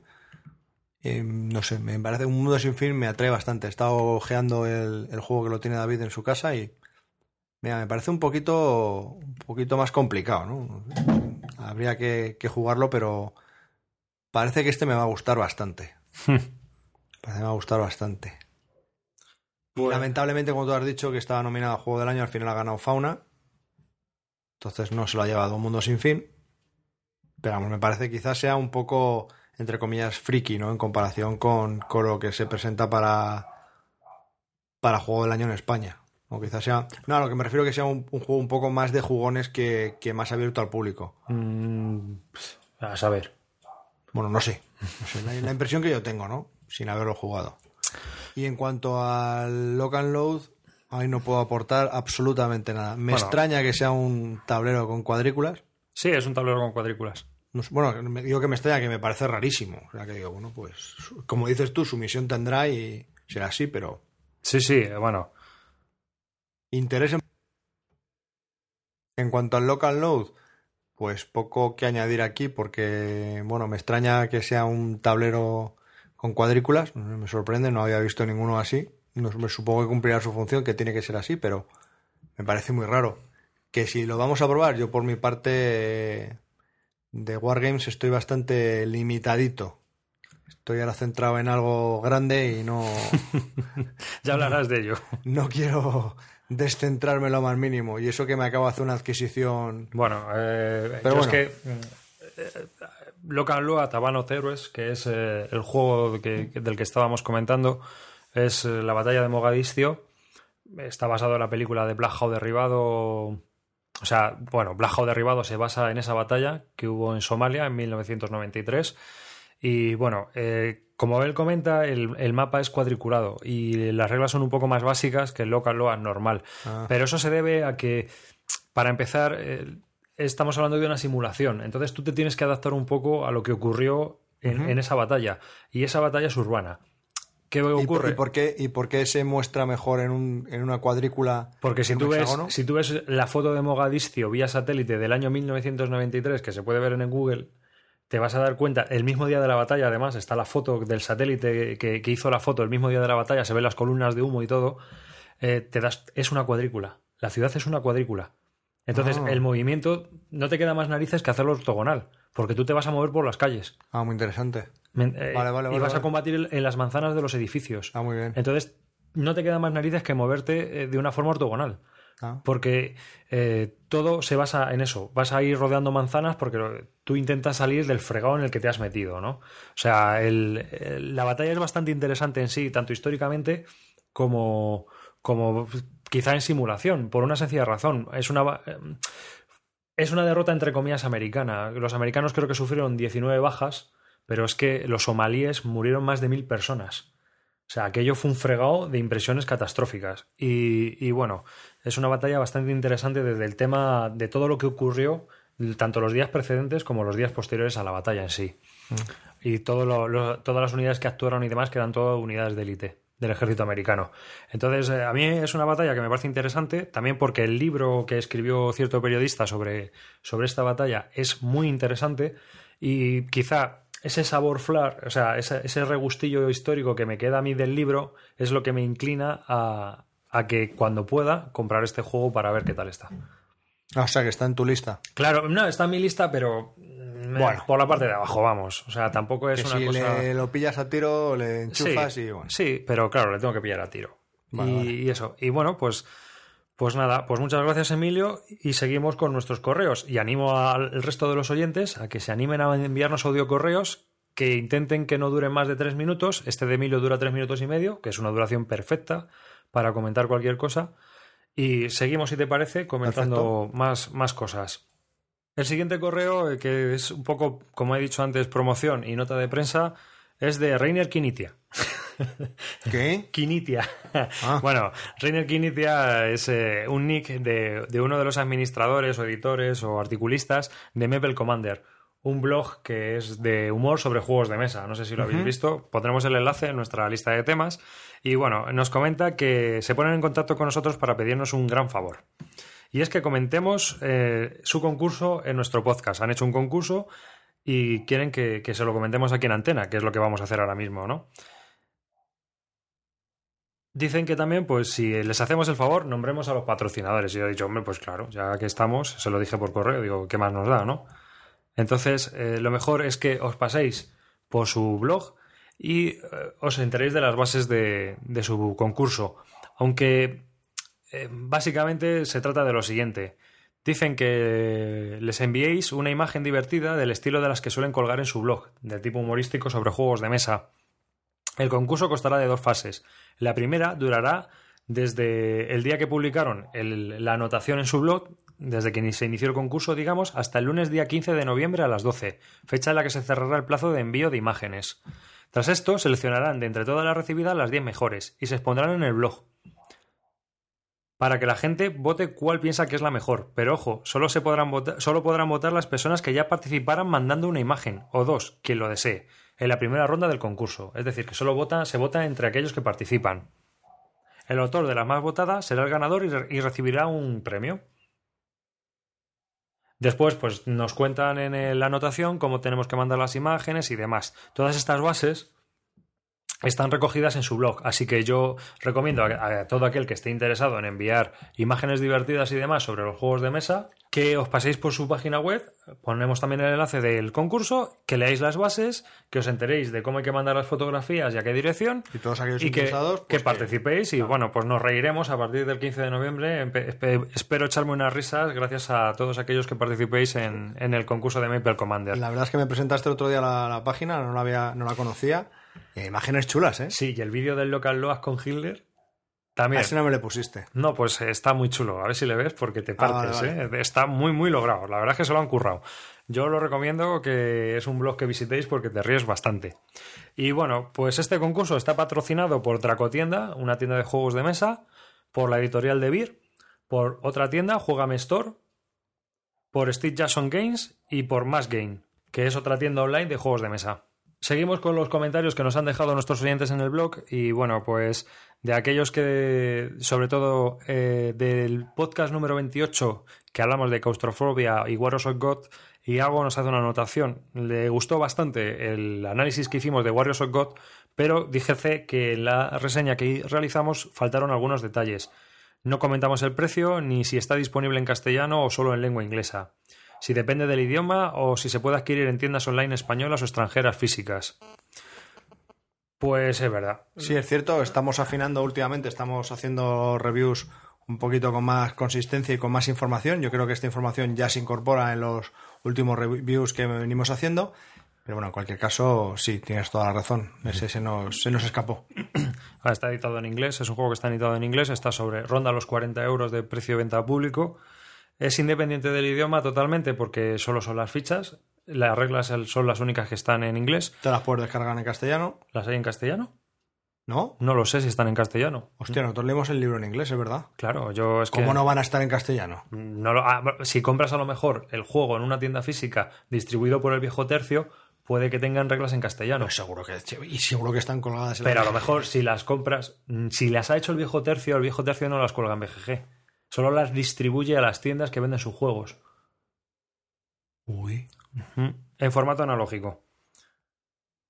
Speaker 2: Eh, no sé, me parece Un Mundo Sin Fin me atrae bastante. He estado ojeando el, el juego que lo tiene David en su casa y mira, me parece un poquito, un poquito más complicado, ¿no? Habría que, que jugarlo, pero parece que este me va a gustar bastante. Parece que me va a gustar bastante.
Speaker 1: Bueno.
Speaker 2: lamentablemente, como tú has dicho, que estaba nominado a Juego del Año, al final ha ganado Fauna. Entonces no se lo ha llevado Un Mundo Sin Fin. Pero vamos, me parece que quizás sea un poco, entre comillas, friki, ¿no? En comparación con, con lo que se presenta para, para Juego del Año en España. O quizás sea... No, a lo que me refiero que sea un, un juego un poco más de jugones que, que más abierto al público.
Speaker 1: Mm, a saber.
Speaker 2: Bueno, no sé. No sé, la, la impresión que yo tengo, ¿no? Sin haberlo jugado. Y en cuanto al Lock and Load, ahí no puedo aportar absolutamente nada. Me
Speaker 1: Bueno.
Speaker 2: extraña que sea un tablero con cuadrículas.
Speaker 1: Sí, es un tablero con cuadrículas.
Speaker 2: No bueno, me- digo que me extraña, que me parece rarísimo. O sea, que digo, bueno, pues, como dices tú, su misión tendrá y será así, pero
Speaker 1: Sí, sí, bueno.
Speaker 2: interés en... En cuanto al Lock and Load, pues poco que añadir aquí, porque, bueno, me extraña que sea un tablero con cuadrículas. Me sorprende, no había visto ninguno así. No, me supongo que cumplirá su función, que tiene que ser así, pero me parece muy raro. Que si lo vamos a probar, yo por mi parte de Wargames estoy bastante limitadito. Estoy ahora centrado en algo grande y no,
Speaker 1: Ya hablarás de ello.
Speaker 2: no quiero descentrarme lo más mínimo. Y eso que me acabo de hacer una adquisición.
Speaker 1: Bueno, eh,
Speaker 2: Pero
Speaker 1: yo
Speaker 2: bueno.
Speaker 1: es que eh, Locan Loa Tabanos Heroes, que es eh, el juego que- que- del que estábamos comentando, es eh, la batalla de Mogadiscio. Está basado en la película de Black Hawk derribado. O sea, bueno, Black Hawk derribado se basa en esa batalla que hubo en Somalia en 1993. Y bueno, eh, como él comenta, el, el mapa es cuadriculado y las reglas son un poco más básicas que el Local Loa normal.
Speaker 2: Ah.
Speaker 1: Pero eso se debe a que, para empezar, eh, estamos hablando de una simulación. Entonces tú te tienes que adaptar un poco a lo que ocurrió en esa batalla. Y esa batalla es urbana. ¿Qué
Speaker 2: ¿Y por,
Speaker 1: ocurre?
Speaker 2: y por qué, ¿Y por qué se muestra mejor en, un, en una cuadrícula?
Speaker 1: Porque si tú, ves, si tú ves la foto de Mogadiscio vía satélite del año 1993, que se puede ver en Google, te vas a dar cuenta, el mismo día de la batalla, además, está la foto del satélite que, que hizo la foto el mismo día de la batalla, se ven las columnas de humo y todo, eh, te das, es una cuadrícula. La ciudad es una cuadrícula. Entonces,
Speaker 2: Ah.
Speaker 1: el movimiento no te queda más narices que hacerlo ortogonal, porque tú te vas a mover por las calles.
Speaker 2: Ah, muy interesante.
Speaker 1: Men- eh,
Speaker 2: Vale, vale,
Speaker 1: y
Speaker 2: vale,
Speaker 1: vas a
Speaker 2: vale.
Speaker 1: combatir en- las manzanas de los edificios.
Speaker 2: Ah, muy bien.
Speaker 1: Entonces, no te queda más narices que moverte eh, de una forma ortogonal.
Speaker 2: Ah,
Speaker 1: Porque eh, todo se basa en eso. Vas a ir rodeando manzanas porque tú intentas salir del fregado en el que te has metido, ¿no? O sea, el- el- la batalla es bastante interesante en sí, tanto históricamente como, como quizá en simulación, por una sencilla razón. Es una, es una derrota entre comillas americana. Los americanos creo que sufrieron 19 bajas, pero es que los somalíes murieron más de mil personas. O sea, aquello fue un fregado de impresiones catastróficas. Y, y bueno, es una batalla bastante interesante desde el tema de todo lo que ocurrió, tanto los días precedentes como los días posteriores a la batalla en sí. Y todo lo- lo- todas las unidades que actuaron y demás, que eran todas unidades de élite del ejército americano. Entonces, eh, a mí es una batalla que me parece interesante, también porque el libro que escribió cierto periodista sobre, sobre esta batalla es muy interesante y quizá ese sabor flar, o sea, ese, ese regustillo histórico que me queda a mí del libro es lo que me inclina a, a que cuando pueda comprar este juego para ver qué tal está.
Speaker 2: Ah, o sea, que está en tu lista.
Speaker 1: Claro, no, está en mi lista, pero
Speaker 2: Bueno.
Speaker 1: Por la parte de abajo, vamos. O sea, tampoco es
Speaker 2: Que
Speaker 1: una
Speaker 2: si
Speaker 1: cosa.
Speaker 2: le lo pillas a tiro, le enchufas
Speaker 1: sí,
Speaker 2: y bueno.
Speaker 1: sí, pero claro, le tengo que pillar a tiro.
Speaker 2: Vale,
Speaker 1: y,
Speaker 2: vale.
Speaker 1: y eso. Y bueno, pues, pues nada, pues muchas gracias, Emilio. Y seguimos con nuestros correos. Y animo al resto de los oyentes a que se animen a enviarnos audio correos que intenten que no duren más de tres minutos. Este de Emilio dura tres minutos y medio, que es una duración perfecta para comentar cualquier cosa. Y seguimos, si te parece, comentando más, más cosas. El siguiente correo, eh, que es un poco, como he dicho antes, promoción y nota de prensa, es de Reiner Kinitia.
Speaker 2: ¿Qué?
Speaker 1: Kinitia.
Speaker 2: Ah.
Speaker 1: Bueno, Reiner Kinitia es eh, un nick de, de uno de los administradores o editores o articulistas de Maple Commander, un blog que es de humor sobre juegos de mesa. No sé si lo habéis visto. Pondremos el enlace en nuestra lista de temas. Y bueno, nos comenta que se ponen en contacto con nosotros para pedirnos un gran favor. Y es que comentemos eh, su concurso en nuestro podcast. Han hecho un concurso y quieren que, que se lo comentemos aquí en antena, que es lo que vamos a hacer ahora mismo, ¿no? Dicen que también, pues si les hacemos el favor, nombremos a los patrocinadores. Y yo he dicho, hombre, pues claro, ya que estamos, se lo dije por correo, digo, ¿qué más nos da, no? Entonces, eh, lo mejor es que os paséis por su blog y eh, os enteréis de las bases de, su concurso. Aunque eh, básicamente se trata de lo siguiente. Dicen que les enviéis una imagen divertida del estilo de las que suelen colgar en su blog, de tipo humorístico sobre juegos de mesa. El concurso constará de dos fases. La primera durará desde el día que publicaron la anotación en su blog, desde que se inició el concurso, digamos, hasta el lunes día 15 de noviembre a las 12, fecha en la que se cerrará el plazo de envío de imágenes. Tras esto, seleccionarán de entre todas las recibidas las 10 mejores y se expondrán en el blog para que la gente vote cuál piensa que es la mejor. Pero ojo, solo, se podrán votar, solo podrán votar las personas que ya participaran mandando una imagen, o dos, quien lo desee, en la primera ronda del concurso. Es decir, que solo vota, se vota entre aquellos que participan. El autor de la más votada será el ganador y, re- y recibirá un premio. Después, pues nos cuentan en el- la anotación cómo tenemos que mandar las imágenes y demás. Todas estas bases están recogidas en su blog, así que yo recomiendo a, a todo aquel que esté interesado en enviar imágenes divertidas y demás sobre los juegos de mesa que os paséis por su página web, ponemos también el enlace del concurso, que leáis las bases, que os enteréis de cómo hay que mandar las fotografías y a qué dirección
Speaker 2: Y todos aquellos
Speaker 1: y que,
Speaker 2: interesados,
Speaker 1: que
Speaker 2: pues
Speaker 1: participéis y bueno, pues nos reiremos a partir del 15 de noviembre. Espero echarme unas risas gracias a todos aquellos que participéis en, en el concurso de Maple Commander.
Speaker 2: La verdad es que me presentaste el otro día la, la página, no la, había, no la conocía. Y imágenes chulas, ¿eh?
Speaker 1: Sí, y el vídeo del Local Loas con Hitler también.
Speaker 2: ese no me le pusiste.
Speaker 1: No, pues eh, está muy chulo. A ver si le ves porque te
Speaker 2: Ah,
Speaker 1: partes.
Speaker 2: vale,
Speaker 1: ¿eh? Está muy, muy logrado. La verdad es que se lo han currado. Yo lo recomiendo que es un blog que visitéis porque te ríes bastante. Y bueno, pues este concurso está patrocinado por Dracotienda, una tienda de juegos de mesa, por la editorial de Beer, por otra tienda, Juegame Store, por Steve Jackson Games y por Mass Game, que es otra tienda online de juegos de mesa. Seguimos con los comentarios que nos han dejado nuestros oyentes en el blog y bueno, pues de aquellos que, sobre todo eh, del podcast número 28, que hablamos de claustrofobia y Warriors of God, y algo nos hace una anotación. Le gustó bastante el análisis que hicimos de Warriors of God, pero dijese que en la reseña que realizamos faltaron algunos detalles. No comentamos el precio ni si está disponible en castellano o solo en lengua inglesa si depende del idioma o si se puede adquirir en tiendas online españolas o extranjeras físicas. Pues es verdad.
Speaker 2: Sí, es cierto, estamos afinando últimamente, estamos haciendo reviews un poquito con más consistencia y con más información. Yo creo que esta información ya se incorpora en los últimos reviews que venimos haciendo. Pero bueno, en cualquier caso, sí, tienes toda la razón. Ese se nos, se nos escapó.
Speaker 1: Ah, Está editado en inglés, es un juego que está editado en inglés, está sobre, ronda los 40 euros de precio de venta público. Es independiente del idioma totalmente porque solo son las fichas. Las reglas son las únicas que están en inglés.
Speaker 2: Te las puedes descargar en castellano,
Speaker 1: ¿Las hay en castellano?
Speaker 2: ¿no?
Speaker 1: No lo sé si están en castellano.
Speaker 2: Hostia, nosotros leemos el libro en inglés, es verdad.
Speaker 1: Claro, yo es que...
Speaker 2: ¿Cómo no van a estar en castellano?
Speaker 1: No lo- ah, si compras a lo mejor el juego en una tienda física distribuido por el viejo tercio, puede que tengan reglas en castellano.
Speaker 2: Pues seguro que y seguro que están colgadas en
Speaker 1: Pero a lo mejor si las compras, mm, si las ha hecho el viejo tercio, el viejo tercio no las cuelga en BGG. Solo las distribuye a las tiendas que venden sus juegos.
Speaker 2: Uy.
Speaker 1: En formato analógico.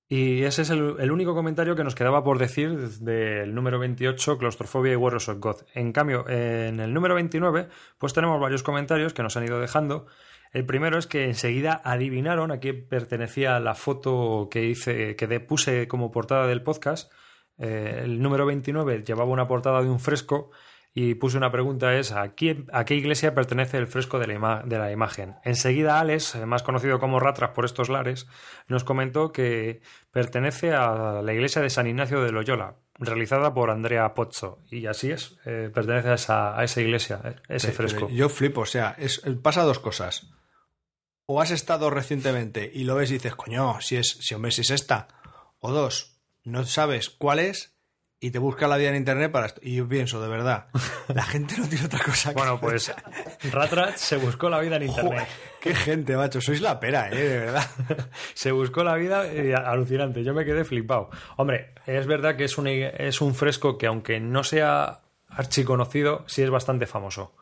Speaker 1: Y ese es el, único comentario que nos quedaba por decir del número 28, Claustrofobia y Warriors of God. En cambio, en el número 29, pues tenemos varios comentarios que nos han ido dejando. El primero es que enseguida adivinaron a quién pertenecía la foto que hice, que puse como portada del podcast. Eh, el número 29 llevaba una portada de un fresco y puse una pregunta es ¿a, quién, a qué iglesia pertenece el fresco de la, ima- de la imagen? Enseguida Alex, eh, más conocido como Ratras por estos lares, nos comentó que pertenece a la iglesia de San Ignacio de Loyola, realizada por Andrea Pozzo. Y así es, eh, pertenece a esa, a esa iglesia, eh, ese
Speaker 2: Pero
Speaker 1: fresco.
Speaker 2: Yo flipo, o sea, es, pasa dos cosas. O has estado recientemente y lo ves y dices, coño, si es, si hombre, si es esta. O dos, no sabes cuál es y te busca la vida en internet para esto. Y yo pienso, de verdad, la gente no tiene otra cosa que
Speaker 1: Bueno, pues Ratrat se buscó la vida en
Speaker 2: Joder,
Speaker 1: internet.
Speaker 2: qué gente, macho, sois la pera, eh, de verdad.
Speaker 1: Se buscó la vida eh, alucinante. Yo me quedé flipado. Hombre, es verdad que es un, es un fresco que, aunque no sea archiconocido, sí es bastante famoso.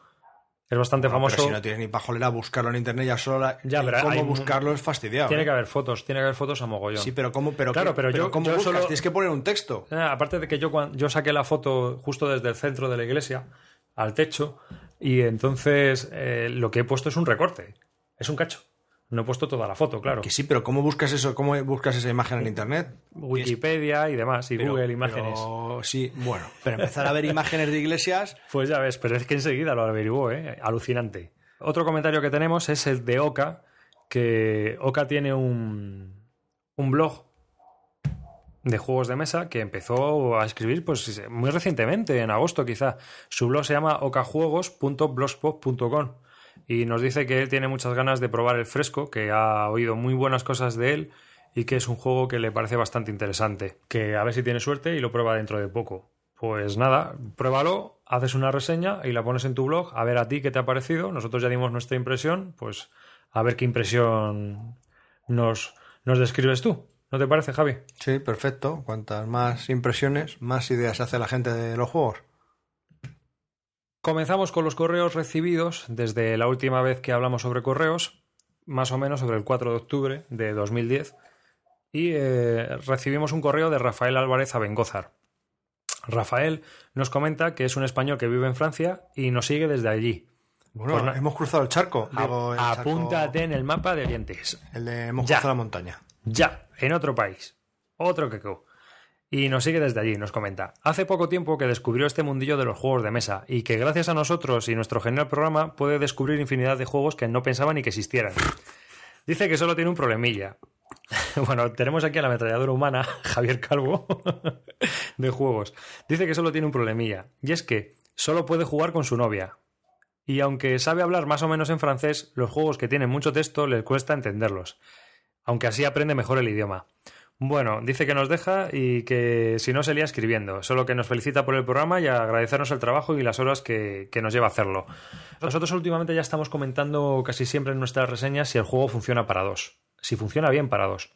Speaker 1: Es bastante famoso.
Speaker 2: Pero si no tienes ni pajolera, buscarlo en internet ya solo la-
Speaker 1: Ya, pero
Speaker 2: cómo buscarlo es fastidiado.
Speaker 1: Tiene
Speaker 2: ¿eh?
Speaker 1: que haber fotos, tiene que haber fotos a mogollón.
Speaker 2: Sí, pero cómo, pero
Speaker 1: Claro, pero yo-
Speaker 2: ¿cómo
Speaker 1: yo
Speaker 2: buscas?
Speaker 1: solo-
Speaker 2: Tienes que poner un texto.
Speaker 1: Eh, aparte de que yo, yo saqué la foto justo desde el centro de la iglesia al techo y entonces eh, lo que he puesto es un recorte. Es un cacho. No he puesto toda la foto, claro.
Speaker 2: Que sí, pero ¿cómo buscas eso? ¿Cómo buscas esa imagen en internet?
Speaker 1: Wikipedia y demás, y
Speaker 2: Pero-
Speaker 1: Google Imágenes.
Speaker 2: pero sí, bueno, pero empezar a ver imágenes de iglesias.
Speaker 1: Pues ya ves, pero es que enseguida lo averiguó, ¿eh? Alucinante. Otro comentario que tenemos es el de Oka, que Oka tiene un, un blog de juegos de mesa que empezó a escribir pues muy recientemente, en agosto quizá. Su blog se llama okajuegos.blogspot.com y nos dice que él tiene muchas ganas de probar el fresco, que ha oído muy buenas cosas de él y que es un juego que le parece bastante interesante. Que a ver si tiene suerte y lo prueba dentro de poco. Pues nada, pruébalo, haces una reseña y la pones en tu blog, a ver a ti qué te ha parecido. Nosotros ya dimos nuestra impresión, pues a ver qué impresión nos, nos describes tú. ¿No te parece, Javi?
Speaker 2: Sí, perfecto. Cuantas más impresiones, más ideas hace la gente de los juegos.
Speaker 1: Comenzamos con los correos recibidos desde la última vez que hablamos sobre correos, más o menos sobre el 4 de octubre de 2010, y eh, recibimos un correo de Rafael Álvarez Abengózar. Rafael nos comenta que es un español que vive en Francia y nos sigue desde allí.
Speaker 2: Bueno,
Speaker 1: Pues
Speaker 2: hemos cruzado el charco.
Speaker 1: A-
Speaker 2: Digo, el charco-
Speaker 1: apúntate en el mapa de Orientes.
Speaker 2: El de hemos
Speaker 1: Ya.
Speaker 2: cruzado la montaña.
Speaker 1: Ya, en otro país. Otro que Y nos sigue desde allí, nos comenta. Hace poco tiempo que descubrió este mundillo de los juegos de mesa y que gracias a nosotros y nuestro genial programa puede descubrir infinidad de juegos que no pensaba ni que existieran. Dice que solo tiene un problemilla. Bueno, tenemos aquí a la ametralladora humana, Javier Calvo, de juegos. Dice que solo tiene un problemilla, y es que solo puede jugar con su novia. Y aunque sabe hablar más o menos en francés, los juegos que tienen mucho texto les cuesta entenderlos. Aunque así aprende mejor el idioma. Bueno, dice que nos deja y que si no se lía escribiendo, solo que nos felicita por el programa y agradecernos el trabajo y las horas que, que nos lleva a hacerlo. Nosotros últimamente ya estamos comentando casi siempre en nuestras reseñas si el juego funciona para dos, si funciona bien para dos,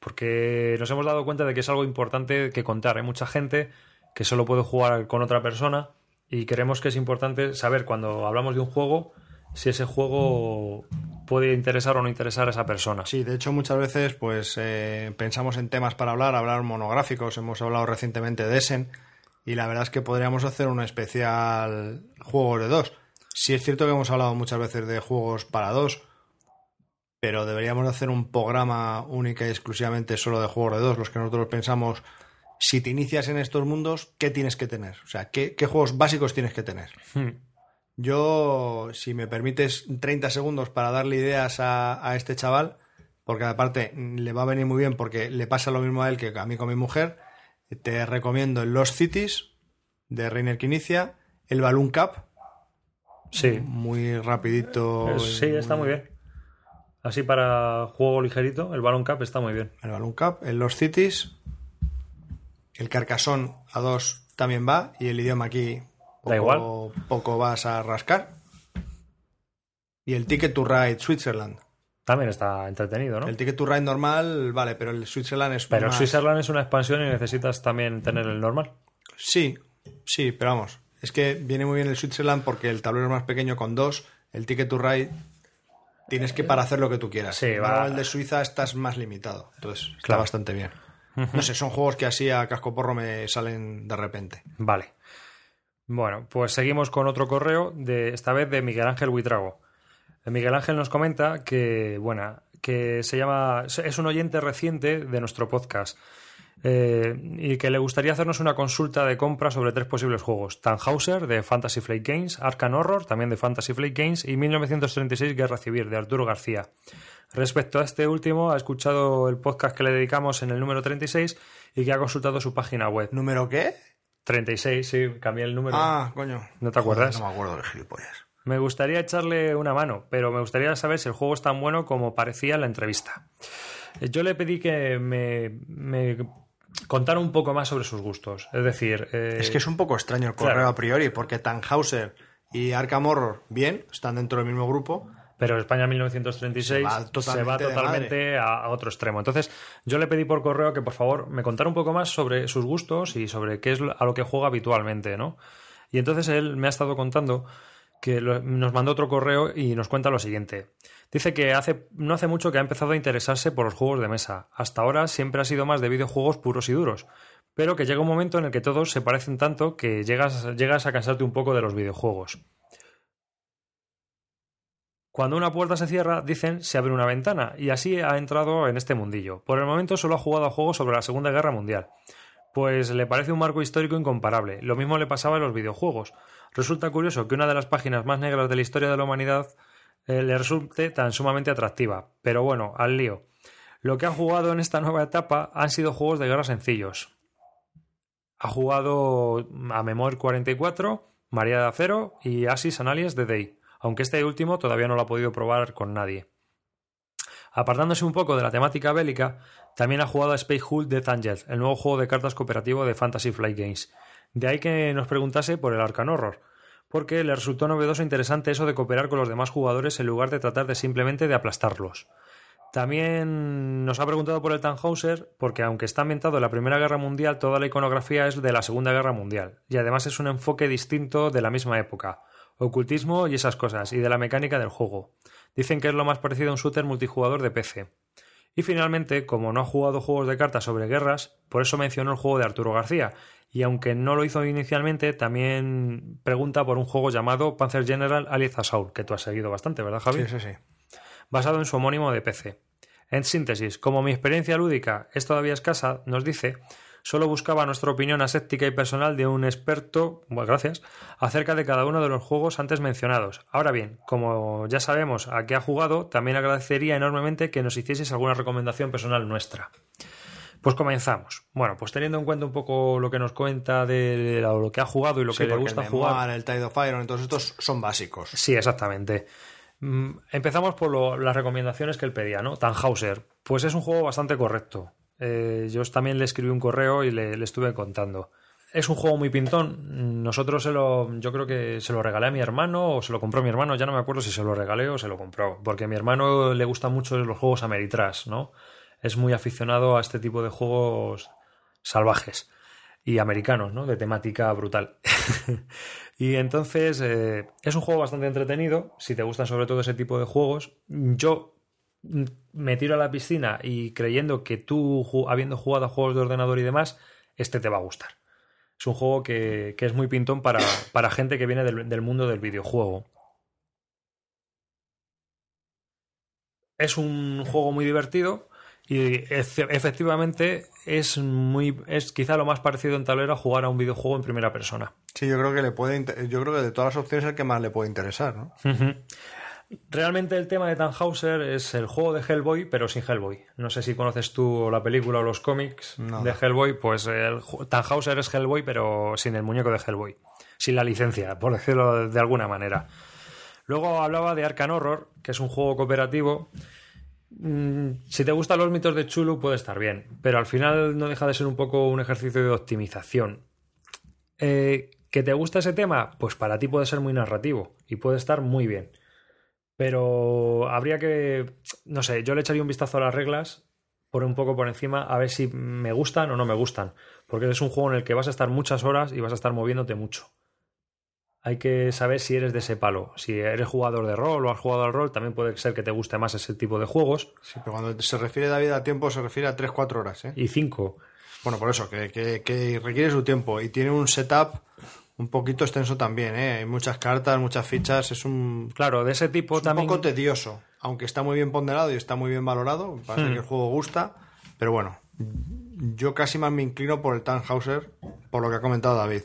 Speaker 1: porque nos hemos dado cuenta de que es algo importante que contar. Hay mucha gente que solo puede jugar con otra persona y creemos que es importante saber cuando hablamos de un juego si ese juego puede interesar o no interesar a esa persona.
Speaker 2: Sí, de hecho muchas veces pues eh, pensamos en temas para hablar, hablar monográficos. Hemos hablado recientemente de Essen y la verdad es que podríamos hacer un especial juegos de dos. Sí es cierto que hemos hablado muchas veces de juegos para dos, pero deberíamos hacer un programa única y exclusivamente solo de juegos de dos, los que nosotros pensamos, si te inicias en estos mundos, ¿qué tienes que tener? O sea, ¿qué, qué juegos básicos tienes que tener?
Speaker 1: Hmm.
Speaker 2: Yo, si me permites 30 segundos para darle ideas a, a este chaval, porque aparte le va a venir muy bien porque le pasa lo mismo a él que a mí con mi mujer, te recomiendo el Lost Cities de Reiner Inicia, el Balloon Cup,
Speaker 1: Sí,
Speaker 2: muy rapidito.
Speaker 1: Eh, sí, está muy bien. Así para juego ligerito, el Balloon Cup está muy bien.
Speaker 2: El Balloon Cup, el Lost Cities, el Carcassonne a dos también va y el idioma aquí poco,
Speaker 1: Da igual.
Speaker 2: poco vas a rascar. Y el Ticket to Ride Switzerland.
Speaker 1: También está entretenido, ¿no?
Speaker 2: El Ticket to Ride normal, vale, pero el Switzerland es
Speaker 1: Pero
Speaker 2: más...
Speaker 1: Switzerland es una expansión y necesitas también tener el normal.
Speaker 2: Sí, sí, pero vamos. Es que viene muy bien el Switzerland porque el tablero es más pequeño con dos. El Ticket to Ride tienes que para hacer lo que tú quieras.
Speaker 1: Sí, va.
Speaker 2: El de Suiza estás más limitado. Entonces, está
Speaker 1: Claro.
Speaker 2: bastante bien. No sé, son juegos que así a casco porro me salen de repente.
Speaker 1: Vale. Bueno, pues seguimos con otro correo, de esta vez de Miguel Ángel Huitrago. Miguel Ángel nos comenta que, bueno, que se llama, es un oyente reciente de nuestro podcast eh, y que le gustaría hacernos una consulta de compra sobre tres posibles juegos: Tannhauser de Fantasy Flight Games, Arkham Horror también de Fantasy Flight Games y 1936 Guerra Civil de Arturo García. Respecto a este último, ha escuchado el podcast que le dedicamos en el número 36 y que ha consultado su página web.
Speaker 2: ¿Número qué?
Speaker 1: 36, sí, cambié el número.
Speaker 2: Ah, coño.
Speaker 1: ¿No te acuerdas?
Speaker 2: No me acuerdo de gilipollas.
Speaker 1: Me gustaría echarle una mano, pero me gustaría saber si el juego es tan bueno como parecía en la entrevista. Eh, yo le pedí que me, me contara un poco más sobre sus gustos. Es decir... eh,
Speaker 2: Es que es un poco extraño el correo
Speaker 1: claro.
Speaker 2: a priori, porque Tannhauser y Arkham Horror, bien, están dentro del mismo grupo.
Speaker 1: Pero España 1936
Speaker 2: Se va totalmente de
Speaker 1: totalmente a, a otro extremo. Entonces, yo le pedí por correo que por favor me contara un poco más sobre sus gustos y sobre qué es a lo que juega habitualmente, ¿no? Y entonces él me ha estado contando que lo- nos mandó otro correo y nos cuenta lo siguiente. Dice que hace, no hace mucho que ha empezado a interesarse por los juegos de mesa. Hasta ahora siempre ha sido más de videojuegos puros y duros. Pero que llega un momento en el que todos se parecen tanto que llegas, llegas a cansarte un poco de los videojuegos. Cuando una puerta se cierra, dicen, se abre una ventana, y así ha entrado en este mundillo. Por el momento solo ha jugado a juegos sobre la Segunda Guerra Mundial, pues le parece un marco histórico incomparable. Lo mismo le pasaba en los videojuegos. Resulta curioso que una de las páginas más negras de la historia de la humanidad eh, le resulte tan sumamente atractiva. Pero bueno, al lío. Lo que ha jugado en esta nueva etapa han sido juegos de guerra sencillos. Ha jugado a Memoir 44, María de Acero y Asis Analies de Day, aunque este último todavía no lo ha podido probar con nadie. Apartándose un poco de la temática bélica, también ha jugado a Space Hulk Death Angel, el nuevo juego de cartas cooperativo de Fantasy Flight Games. De ahí que nos preguntase por el Arcan Horror, porque le resultó novedoso e interesante eso de cooperar con los demás jugadores en lugar de tratar de simplemente de aplastarlos. También nos ha preguntado por el Tannhauser, porque aunque está ambientado en la Primera Guerra Mundial, toda la iconografía es de la Segunda Guerra Mundial, y además es un enfoque distinto de la misma época, ocultismo y esas cosas, y de la mecánica del juego. Dicen que es lo más parecido a un shooter multijugador de PC. Y finalmente, como no ha jugado juegos de cartas sobre guerras, por eso mencionó el juego de Arturo García, y aunque no lo hizo inicialmente, también pregunta por un juego llamado Panzer General Allied Assault, que tú has seguido bastante, ¿verdad, Javi?
Speaker 2: Sí, sí, sí.
Speaker 1: basado en su homónimo de PC. En síntesis, como mi experiencia lúdica es todavía escasa, nos dice, solo buscaba nuestra opinión aséptica y personal de un experto, bueno, gracias, acerca de cada uno de los juegos antes mencionados. Ahora bien, como ya sabemos a qué ha jugado, también agradecería enormemente que nos hicieseis alguna recomendación personal nuestra. Pues comenzamos. Bueno, pues teniendo en cuenta un poco lo que nos cuenta de lo que ha jugado y lo
Speaker 2: Sí,
Speaker 1: que le gusta
Speaker 2: el
Speaker 1: jugar.
Speaker 2: Memoir, el Tide of Iron, todos estos son básicos.
Speaker 1: Sí, exactamente. Mm, Empezamos por lo- las recomendaciones que él pedía, ¿no? Tannhauser. Pues es un juego bastante correcto. Eh, yo también le escribí un correo y le, estuve contando. Es un juego muy pintón. Nosotros se lo, yo creo que se lo regalé a mi hermano o se lo compró mi hermano. Ya no me acuerdo si se lo regalé o se lo compró. Porque a mi hermano le gustan mucho los juegos Ameritrash, ¿no? Es muy aficionado a este tipo de juegos salvajes y americanos, ¿no? De temática brutal. y entonces eh, es un juego bastante entretenido. Si te gustan sobre todo ese tipo de juegos, yo me tiro a la piscina y creyendo que tú, habiendo jugado a juegos de ordenador y demás, este te va a gustar. Es un juego que, que es muy pintón para, para gente que viene del, del mundo del videojuego. Es un juego muy divertido y efectivamente es muy es quizá lo más parecido en tablero a jugar a un videojuego en primera persona.
Speaker 2: Sí, yo creo que le puede yo creo que de todas las opciones es el que más le puede interesar, ¿no?
Speaker 1: Realmente el tema de Tannhauser es el juego de Hellboy, pero sin Hellboy. No sé si conoces tú la película o los cómics
Speaker 2: No.
Speaker 1: de Hellboy, pues el Tannhauser es Hellboy, pero sin el muñeco de Hellboy. Sin la licencia, por decirlo de alguna manera. Luego hablaba de Arkham Horror, que es un juego cooperativo. Mm, Si te gustan los mitos de Chulu, puede estar bien, pero al final no deja de ser un poco un ejercicio de optimización. Eh, ¿Que te gusta ese tema? Pues para ti puede ser muy narrativo y puede estar muy bien. Pero habría que, no sé, yo le echaría un vistazo a las reglas, por un poco por encima, a ver si me gustan o no me gustan. Porque es un juego en el que vas a estar muchas horas y vas a estar moviéndote mucho. Hay que saber si eres de ese palo. Si eres jugador de rol o has jugado al rol, también puede ser que te guste más ese tipo de juegos.
Speaker 2: Sí, pero cuando se refiere David a tiempo, se refiere a 3-4 horas, ¿eh?
Speaker 1: Y cinco.
Speaker 2: Bueno, por eso, que, que- que requiere su tiempo y tiene un setup Un poquito extenso también, ¿eh? Hay muchas cartas, muchas fichas, es un,
Speaker 1: Claro, de ese tipo
Speaker 2: es un poco tedioso. Aunque está muy bien ponderado y está muy bien valorado, parece
Speaker 1: Hmm.
Speaker 2: que el juego gusta, pero bueno, yo casi más me inclino por el Tannhauser, por lo que ha comentado David.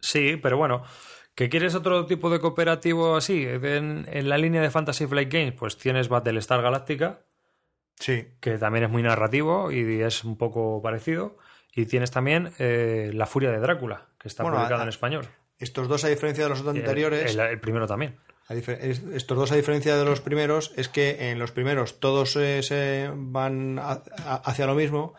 Speaker 1: Sí, pero bueno. ¿Que quieres otro tipo de cooperativo así? En, en la línea de Fantasy Flight Games, pues tienes Battlestar Galactica,
Speaker 2: Sí,
Speaker 1: que también es muy narrativo y es un poco parecido. Y tienes también eh, La Furia de Drácula, que está
Speaker 2: Bueno,
Speaker 1: publicado
Speaker 2: a-
Speaker 1: en español.
Speaker 2: estos dos, a diferencia de los
Speaker 1: El-
Speaker 2: anteriores,
Speaker 1: El, el primero también.
Speaker 2: Estos dos, a diferencia de los primeros, es que en los primeros todos eh, se van a- a- hacia lo mismo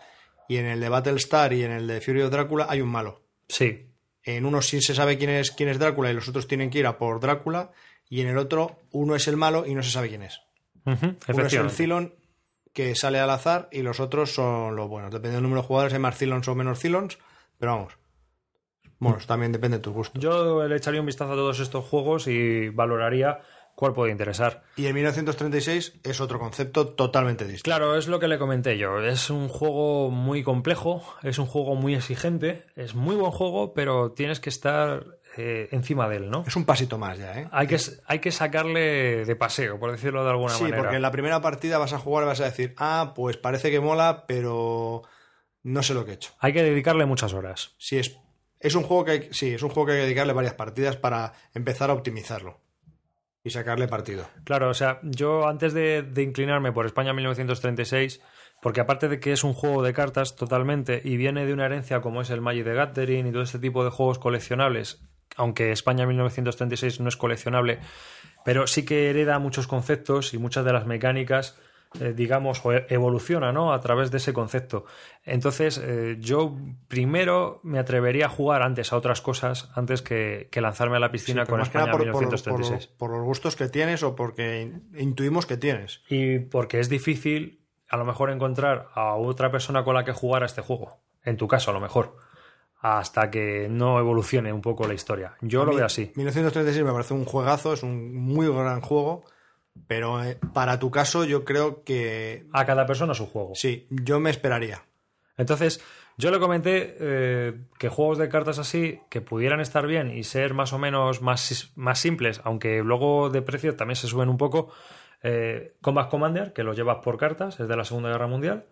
Speaker 2: y en el de Battlestar y en el de Fury of Drácula hay un malo.
Speaker 1: Sí.
Speaker 2: En uno sí se sabe quién es, quién es Drácula y los otros tienen que ir a por Drácula y en el otro uno es el malo y no se sabe quién es. Uno es el. Cylon que sale al azar y los otros son los buenos. Depende del número de jugadores, hay más Cylons o menos Cylons, pero vamos. Bueno, eso también depende de tu gusto.
Speaker 1: Yo le echaría un vistazo a todos estos juegos y valoraría cuál puede interesar.
Speaker 2: Y el 1936 es otro concepto totalmente distinto.
Speaker 1: Claro, es lo que le comenté yo. Es un juego muy complejo, es un juego muy exigente, es muy buen juego, pero tienes que estar eh, encima de él, ¿no?
Speaker 2: Es un pasito más ya, ¿eh?
Speaker 1: Hay que, hay que sacarle de paseo, por decirlo de alguna
Speaker 2: Sí,
Speaker 1: manera.
Speaker 2: porque en la primera partida vas a jugar y vas a decir, ah, pues parece que mola, pero no sé lo que he hecho.
Speaker 1: Hay que dedicarle muchas horas.
Speaker 2: Sí, es, es un juego que hay, sí, es un juego que hay que dedicarle varias partidas para empezar a optimizarlo y sacarle partido.
Speaker 1: Claro, o sea, yo antes de, de inclinarme por España 1936, porque aparte de que es un juego de cartas totalmente y viene de una herencia como es el Magic the Gathering y todo este tipo de juegos coleccionables, aunque España 1936 no es coleccionable, pero sí que hereda muchos conceptos y muchas de las mecánicas, eh, digamos, o e- evoluciona, ¿no? A través de ese concepto. Entonces, eh, yo primero me atrevería a jugar antes a otras cosas, antes que, que lanzarme a la piscina
Speaker 2: Sí,
Speaker 1: con España
Speaker 2: por, por-
Speaker 1: 1936.
Speaker 2: por- por los gustos que tienes o porque in- intuimos que tienes.
Speaker 1: Y porque es difícil a lo mejor encontrar a otra persona con la que jugar a este juego. En tu caso, a lo mejor. Hasta que no evolucione un poco la historia. Yo
Speaker 2: A
Speaker 1: lo
Speaker 2: mí,
Speaker 1: veo así.
Speaker 2: 1936 me parece un juegazo, es un muy gran juego, pero eh, para tu caso yo creo que
Speaker 1: A cada persona su juego.
Speaker 2: sí, yo me esperaría.
Speaker 1: Entonces, yo le comenté eh, que juegos de cartas así, que pudieran estar bien y ser más o menos más, más simples, aunque luego de precio también se suben un poco. eh, Combat Commander, que lo llevas por cartas, es de la Segunda Guerra Mundial,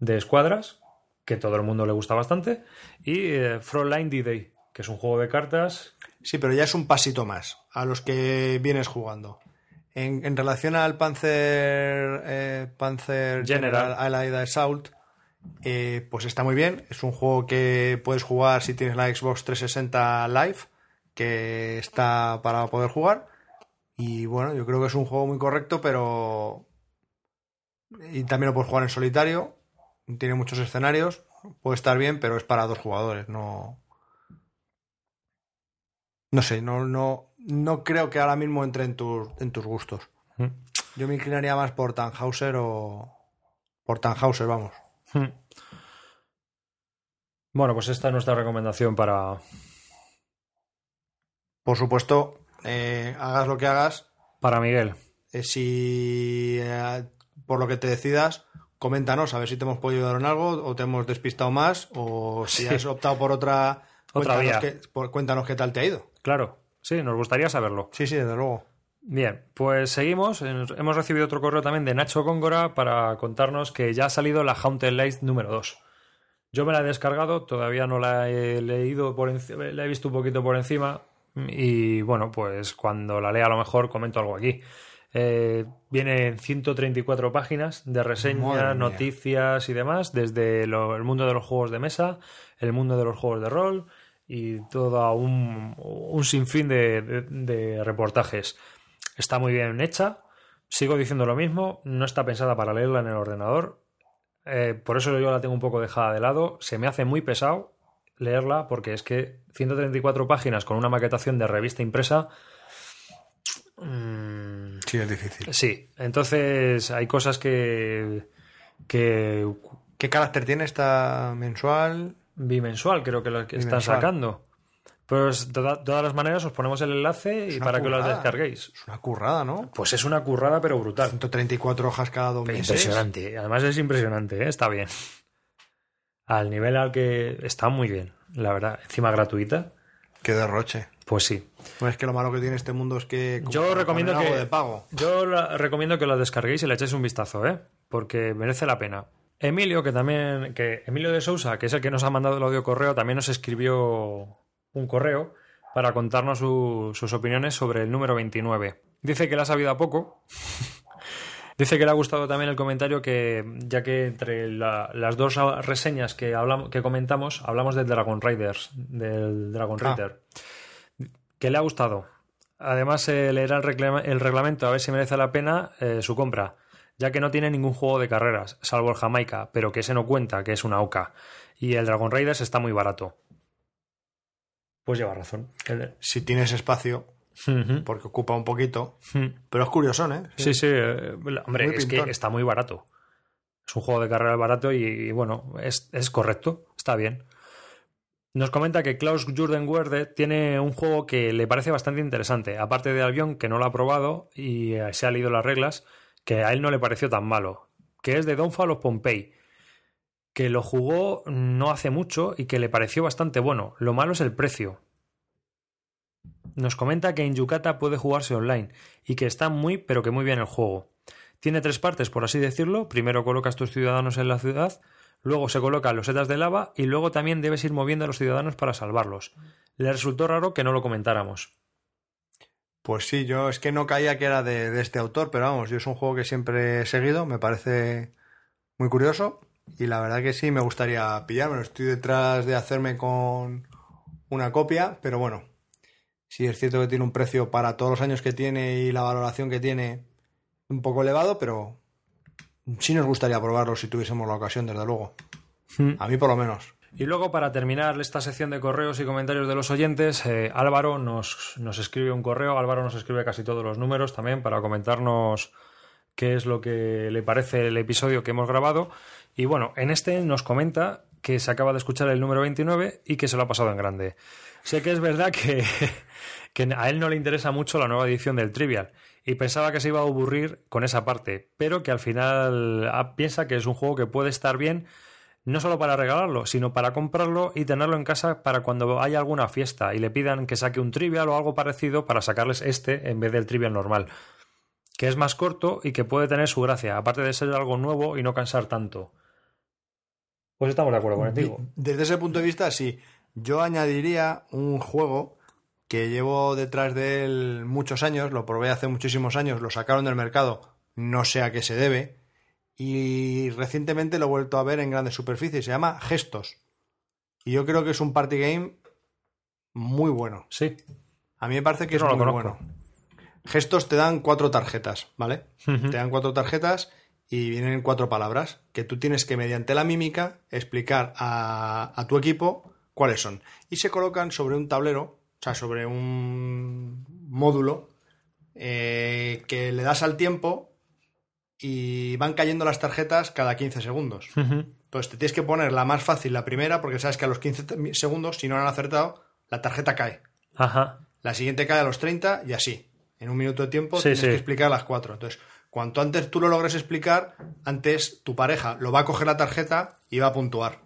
Speaker 1: de escuadras, que todo el mundo le gusta bastante, y eh, Frontline D-Day, que es un juego de cartas
Speaker 2: Sí, pero ya es un pasito más a los que vienes jugando. En, en relación al Panzer, eh, Panzer
Speaker 1: General.
Speaker 2: General Allied Assault, eh, pues está muy bien. Es un juego que puedes jugar si tienes la Xbox 360 Live, que está para poder jugar. Y bueno, yo creo que es un juego muy correcto, pero... Y también lo puedes jugar en solitario. Tiene muchos escenarios. Puede estar bien, pero es para dos jugadores, no... No sé, no, no, no creo que ahora mismo entre en tus, en tus gustos.
Speaker 1: Mm.
Speaker 2: Yo me inclinaría más por Tannhauser o. Por Tannhauser, vamos.
Speaker 1: Hmm. Bueno, pues esta es nuestra recomendación para,
Speaker 2: Por supuesto, eh, hagas lo que hagas.
Speaker 1: para Miguel.
Speaker 2: eh, si eh, por lo que te decidas, coméntanos a ver si te hemos podido ayudar en algo o te hemos despistado más o si
Speaker 1: Sí.
Speaker 2: has optado por otra.
Speaker 1: Otra
Speaker 2: cuéntanos
Speaker 1: vía.
Speaker 2: qué- por- cuéntanos qué tal te ha ido.
Speaker 1: Claro, sí, nos gustaría saberlo.
Speaker 2: Sí, sí, desde luego.
Speaker 1: Bien, pues seguimos. Hemos recibido otro correo también de Nacho Góngora para contarnos que ya ha salido la Haunted Light número 2. Yo me la he descargado, todavía no la he leído por encima, la he visto un poquito por encima y bueno, pues cuando la lea a lo mejor comento algo aquí. Eh, viene en 134 páginas de reseñas, noticias y demás, desde lo- el mundo de los juegos de mesa, el mundo de los juegos de rol y todo un, un sinfín de, de- de reportajes. Está muy bien hecha, sigo diciendo lo mismo, no está pensada para leerla en el ordenador, eh, por eso yo la tengo un poco dejada de lado, se me hace muy pesado leerla porque es que 134 páginas con una maquetación de revista impresa... mm,
Speaker 2: Sí, es difícil.
Speaker 1: Sí, entonces hay cosas que, que
Speaker 2: ¿Qué carácter tiene esta mensual?
Speaker 1: Bimensual creo que, lo que están
Speaker 2: Bimensual.
Speaker 1: sacando. Pues de toda- todas las maneras os ponemos el enlace y para que
Speaker 2: currada.
Speaker 1: descarguéis.
Speaker 2: Es una currada, ¿no?
Speaker 1: Pues es una currada pero brutal.
Speaker 2: 134 hojas cada dos meses.
Speaker 1: Impresionante. Además es impresionante, ¿eh? está bien. Al nivel al que está muy bien, la verdad. Encima gratuita.
Speaker 2: Qué derroche.
Speaker 1: Pues sí.
Speaker 2: No es que lo malo que tiene este mundo es que
Speaker 1: Yo recomiendo que
Speaker 2: algo de pago.
Speaker 1: yo la- recomiendo que lo descarguéis y le echéis un vistazo, ¿eh? Porque merece la pena. Emilio, que también, que Emilio de Sousa, que es el que nos ha mandado el audio correo, también nos escribió un correo para contarnos su- sus opiniones sobre el número 29. Dice que le ha sabido a poco. Dice que le ha gustado también el comentario que, ya que entre la- las dos reseñas que, hablamos, que comentamos, hablamos del Dragon Riders, del Dragon
Speaker 2: Ah.
Speaker 1: Rider, que le ha gustado. Además, eh, leerá el reglamento a ver si merece la pena eh, su compra, ya que no tiene ningún juego de carreras, salvo el Jamaica, pero que ese no cuenta, que es una OCA. Y el Dragon Raiders está muy barato. Pues lleva razón. El-
Speaker 2: Si tienes espacio, porque ocupa un poquito. Pero es curioso, ¿eh?
Speaker 1: Sí, sí. eh, hombre,
Speaker 2: Muy
Speaker 1: es
Speaker 2: pintón.
Speaker 1: que está muy barato. Es un juego de carrera barato y, y, bueno, es, es correcto. Está bien. Nos comenta que Klaus Jurden Werde tiene un juego que le parece bastante interesante. Aparte de Albion, que no lo ha probado y eh, se ha leído las reglas, que a él no le pareció tan malo. Que es de Downfall of Pompeii. Que lo jugó no hace mucho y que le pareció bastante bueno. Lo malo es el precio. Nos comenta que en Yucata puede jugarse online y que está muy, pero que muy bien el juego. Tiene tres partes, por así decirlo. Primero colocas tus ciudadanos en la ciudad, luego se colocan los setas de lava y luego también debes ir moviendo a los ciudadanos para salvarlos. Le resultó raro que no lo comentáramos.
Speaker 2: Pues sí, yo es que no caía que era de, de este autor, pero vamos, yo es un juego que siempre he seguido, me parece muy curioso y la verdad que sí me gustaría pillármelo. Estoy detrás de hacerme con una copia, pero bueno, sí es cierto que tiene un precio para todos los años que tiene y la valoración que tiene un poco elevado, pero sí nos gustaría probarlo si tuviésemos la ocasión, desde luego. A mí por lo menos.
Speaker 1: Y luego, para terminar esta sección de correos y comentarios de los oyentes, eh, Álvaro nos, nos escribe un correo. Álvaro nos escribe casi todos los números también para comentarnos qué es lo que le parece el episodio que hemos grabado. Y bueno, en este nos comenta que se acaba de escuchar el número 29 y que se lo ha pasado en grande. Sé que es verdad que, que a él no le interesa mucho la nueva edición del Trivial y pensaba que se iba a aburrir con esa parte, pero que al final ah, piensa que es un juego que puede estar bien no solo para regalarlo, sino para comprarlo y tenerlo en casa para cuando haya alguna fiesta y le pidan que saque un trivial o algo parecido para sacarles este en vez del trivial normal. Que es más corto y que puede tener su gracia, aparte de ser algo nuevo y no cansar tanto. Pues estamos de acuerdo contigo.
Speaker 2: Desde ese punto de vista, sí. Yo añadiría un juego que llevo detrás de él muchos años, lo probé hace muchísimos años, lo sacaron del mercado, no sé a qué se debe, y recientemente lo he vuelto a ver en grandes superficies, se llama Gestos. Y yo creo que es un party game muy bueno.
Speaker 1: Sí.
Speaker 2: A mí me parece que
Speaker 1: Yo
Speaker 2: es
Speaker 1: no
Speaker 2: muy bueno. Gestos te dan cuatro tarjetas, ¿vale? Te dan cuatro tarjetas y vienen cuatro palabras que tú tienes que, mediante la mímica, explicar a, a tu equipo cuáles son. Y se colocan sobre un tablero, o sea, sobre un módulo, eh, que le das al tiempo y van cayendo las tarjetas cada 15 segundos. Entonces te tienes que poner la más fácil, la primera, porque sabes que a los 15 te- segundos, si no han acertado, la tarjeta cae.
Speaker 1: Ajá.
Speaker 2: La siguiente cae a los 30 y así. En un minuto de tiempo
Speaker 1: Sí,
Speaker 2: tienes
Speaker 1: sí.
Speaker 2: que explicar las cuatro. Entonces, cuanto antes tú lo logres explicar, antes tu pareja lo va a coger la tarjeta y va a puntuar.